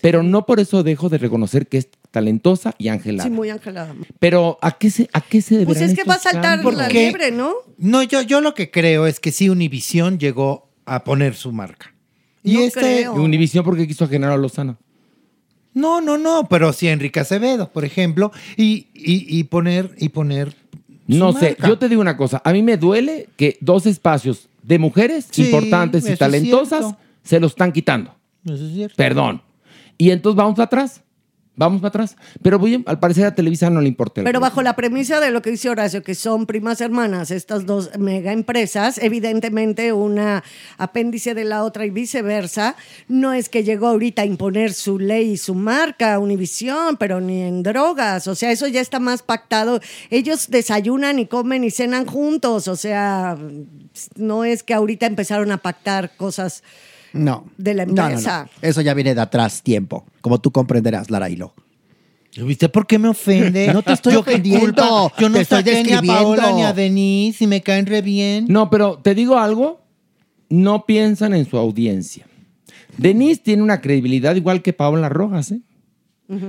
Pero no por eso dejo de reconocer que es talentosa y angelada. Sí, muy angelada. Pero ¿a qué se, a qué se Pues es que va a saltar la liebre, ¿no? No, yo, yo lo que creo es que sí, Univisión llegó a poner su marca. Y No este. creo. Univisión porque quiso a Genaro Lozano. No, no, no, pero sí Enrique Acevedo, por ejemplo, y, y, y poner, y poner. No sé, marca. yo te digo una cosa, a mí me duele que dos espacios de mujeres Sí, importantes y talentosas se los están quitando. Eso es cierto. Perdón. Y entonces vamos atrás. Vamos para atrás. Pero voy, al parecer a Televisa no le importa. Pero bajo la premisa de lo que dice Horacio, que son primas hermanas, estas dos mega empresas, evidentemente una apéndice de la otra y viceversa, no es que llegó ahorita a imponer su ley y su marca, Univisión, pero ni en drogas, o sea, eso ya está más pactado. Ellos desayunan y comen y cenan juntos, o sea, no es que ahorita empezaron a pactar cosas No. de la No, no, no. empresa. Eso ya viene de atrás tiempo, como tú comprenderás, Lara Hilo. ¿Viste por qué me ofende? No te estoy Yo ofendiendo. Yo no te estoy ni a Paola ni a Denise y me caen re bien. No, pero te digo algo, no piensan en su audiencia. Denise tiene una credibilidad igual que Paola Rojas, ¿eh?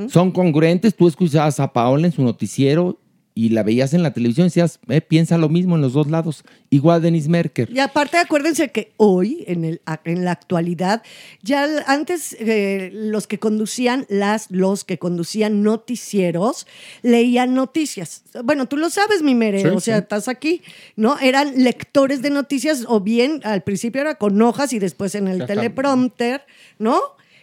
Son congruentes. Tú escuchabas a Paola en su noticiero y la veías en la televisión y decías, eh, piensa lo mismo en los dos lados. Igual Denise Merker. Y aparte, acuérdense que hoy, en, el, en la actualidad, ya antes eh, los que conducían, las, los que conducían noticieros, leían noticias. Bueno, tú lo sabes, mi mere, Sí, o sea, sí. estás aquí, ¿no? Eran lectores de noticias, o bien al principio era con hojas y después en el Ya está. teleprompter, ¿no?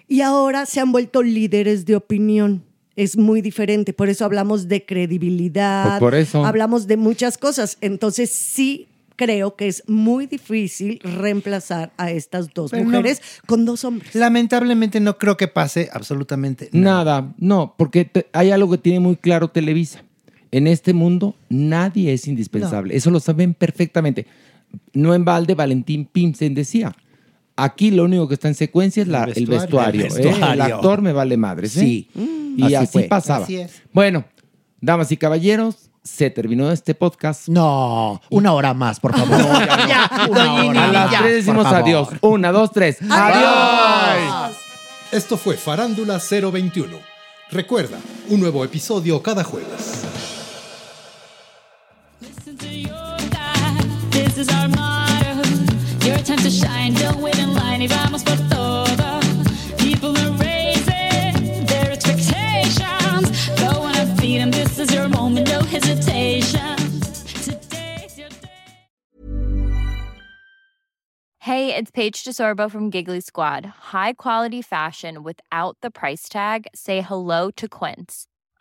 Y ahora se han vuelto líderes de opinión. Es muy diferente, por eso hablamos de credibilidad, Pues por eso. hablamos de muchas cosas. Entonces sí creo que es muy difícil reemplazar a estas dos Pero no. mujeres con dos hombres. Lamentablemente no creo que pase absolutamente Nada, no, porque te- hay algo que tiene muy claro Televisa. En este mundo nadie es indispensable. Eso lo saben perfectamente. No en balde, Valentín Pimsen decía. Aquí lo único que está en secuencia es la- el vestuario. El ¿eh? El, vestuario. actor me vale madres. ¿eh? Sí. Y Así así, fue. pasaba. Así es. Bueno, damas y caballeros, se terminó este podcast. No, una hora más, por favor. Ya, una doña hora. A las ya, tres decimos adiós. Una, dos, tres. ¡Adiós! Esto fue Farándula 021. Recuerda, un nuevo episodio cada jueves. To shine. Don't wait in line. Y vamos por todo. People are raising their expectations. This is your moment. Hesitation. Hey, it's Paige DeSorbo from Giggly Squad. High quality fashion without the price tag. Say hello to Quince.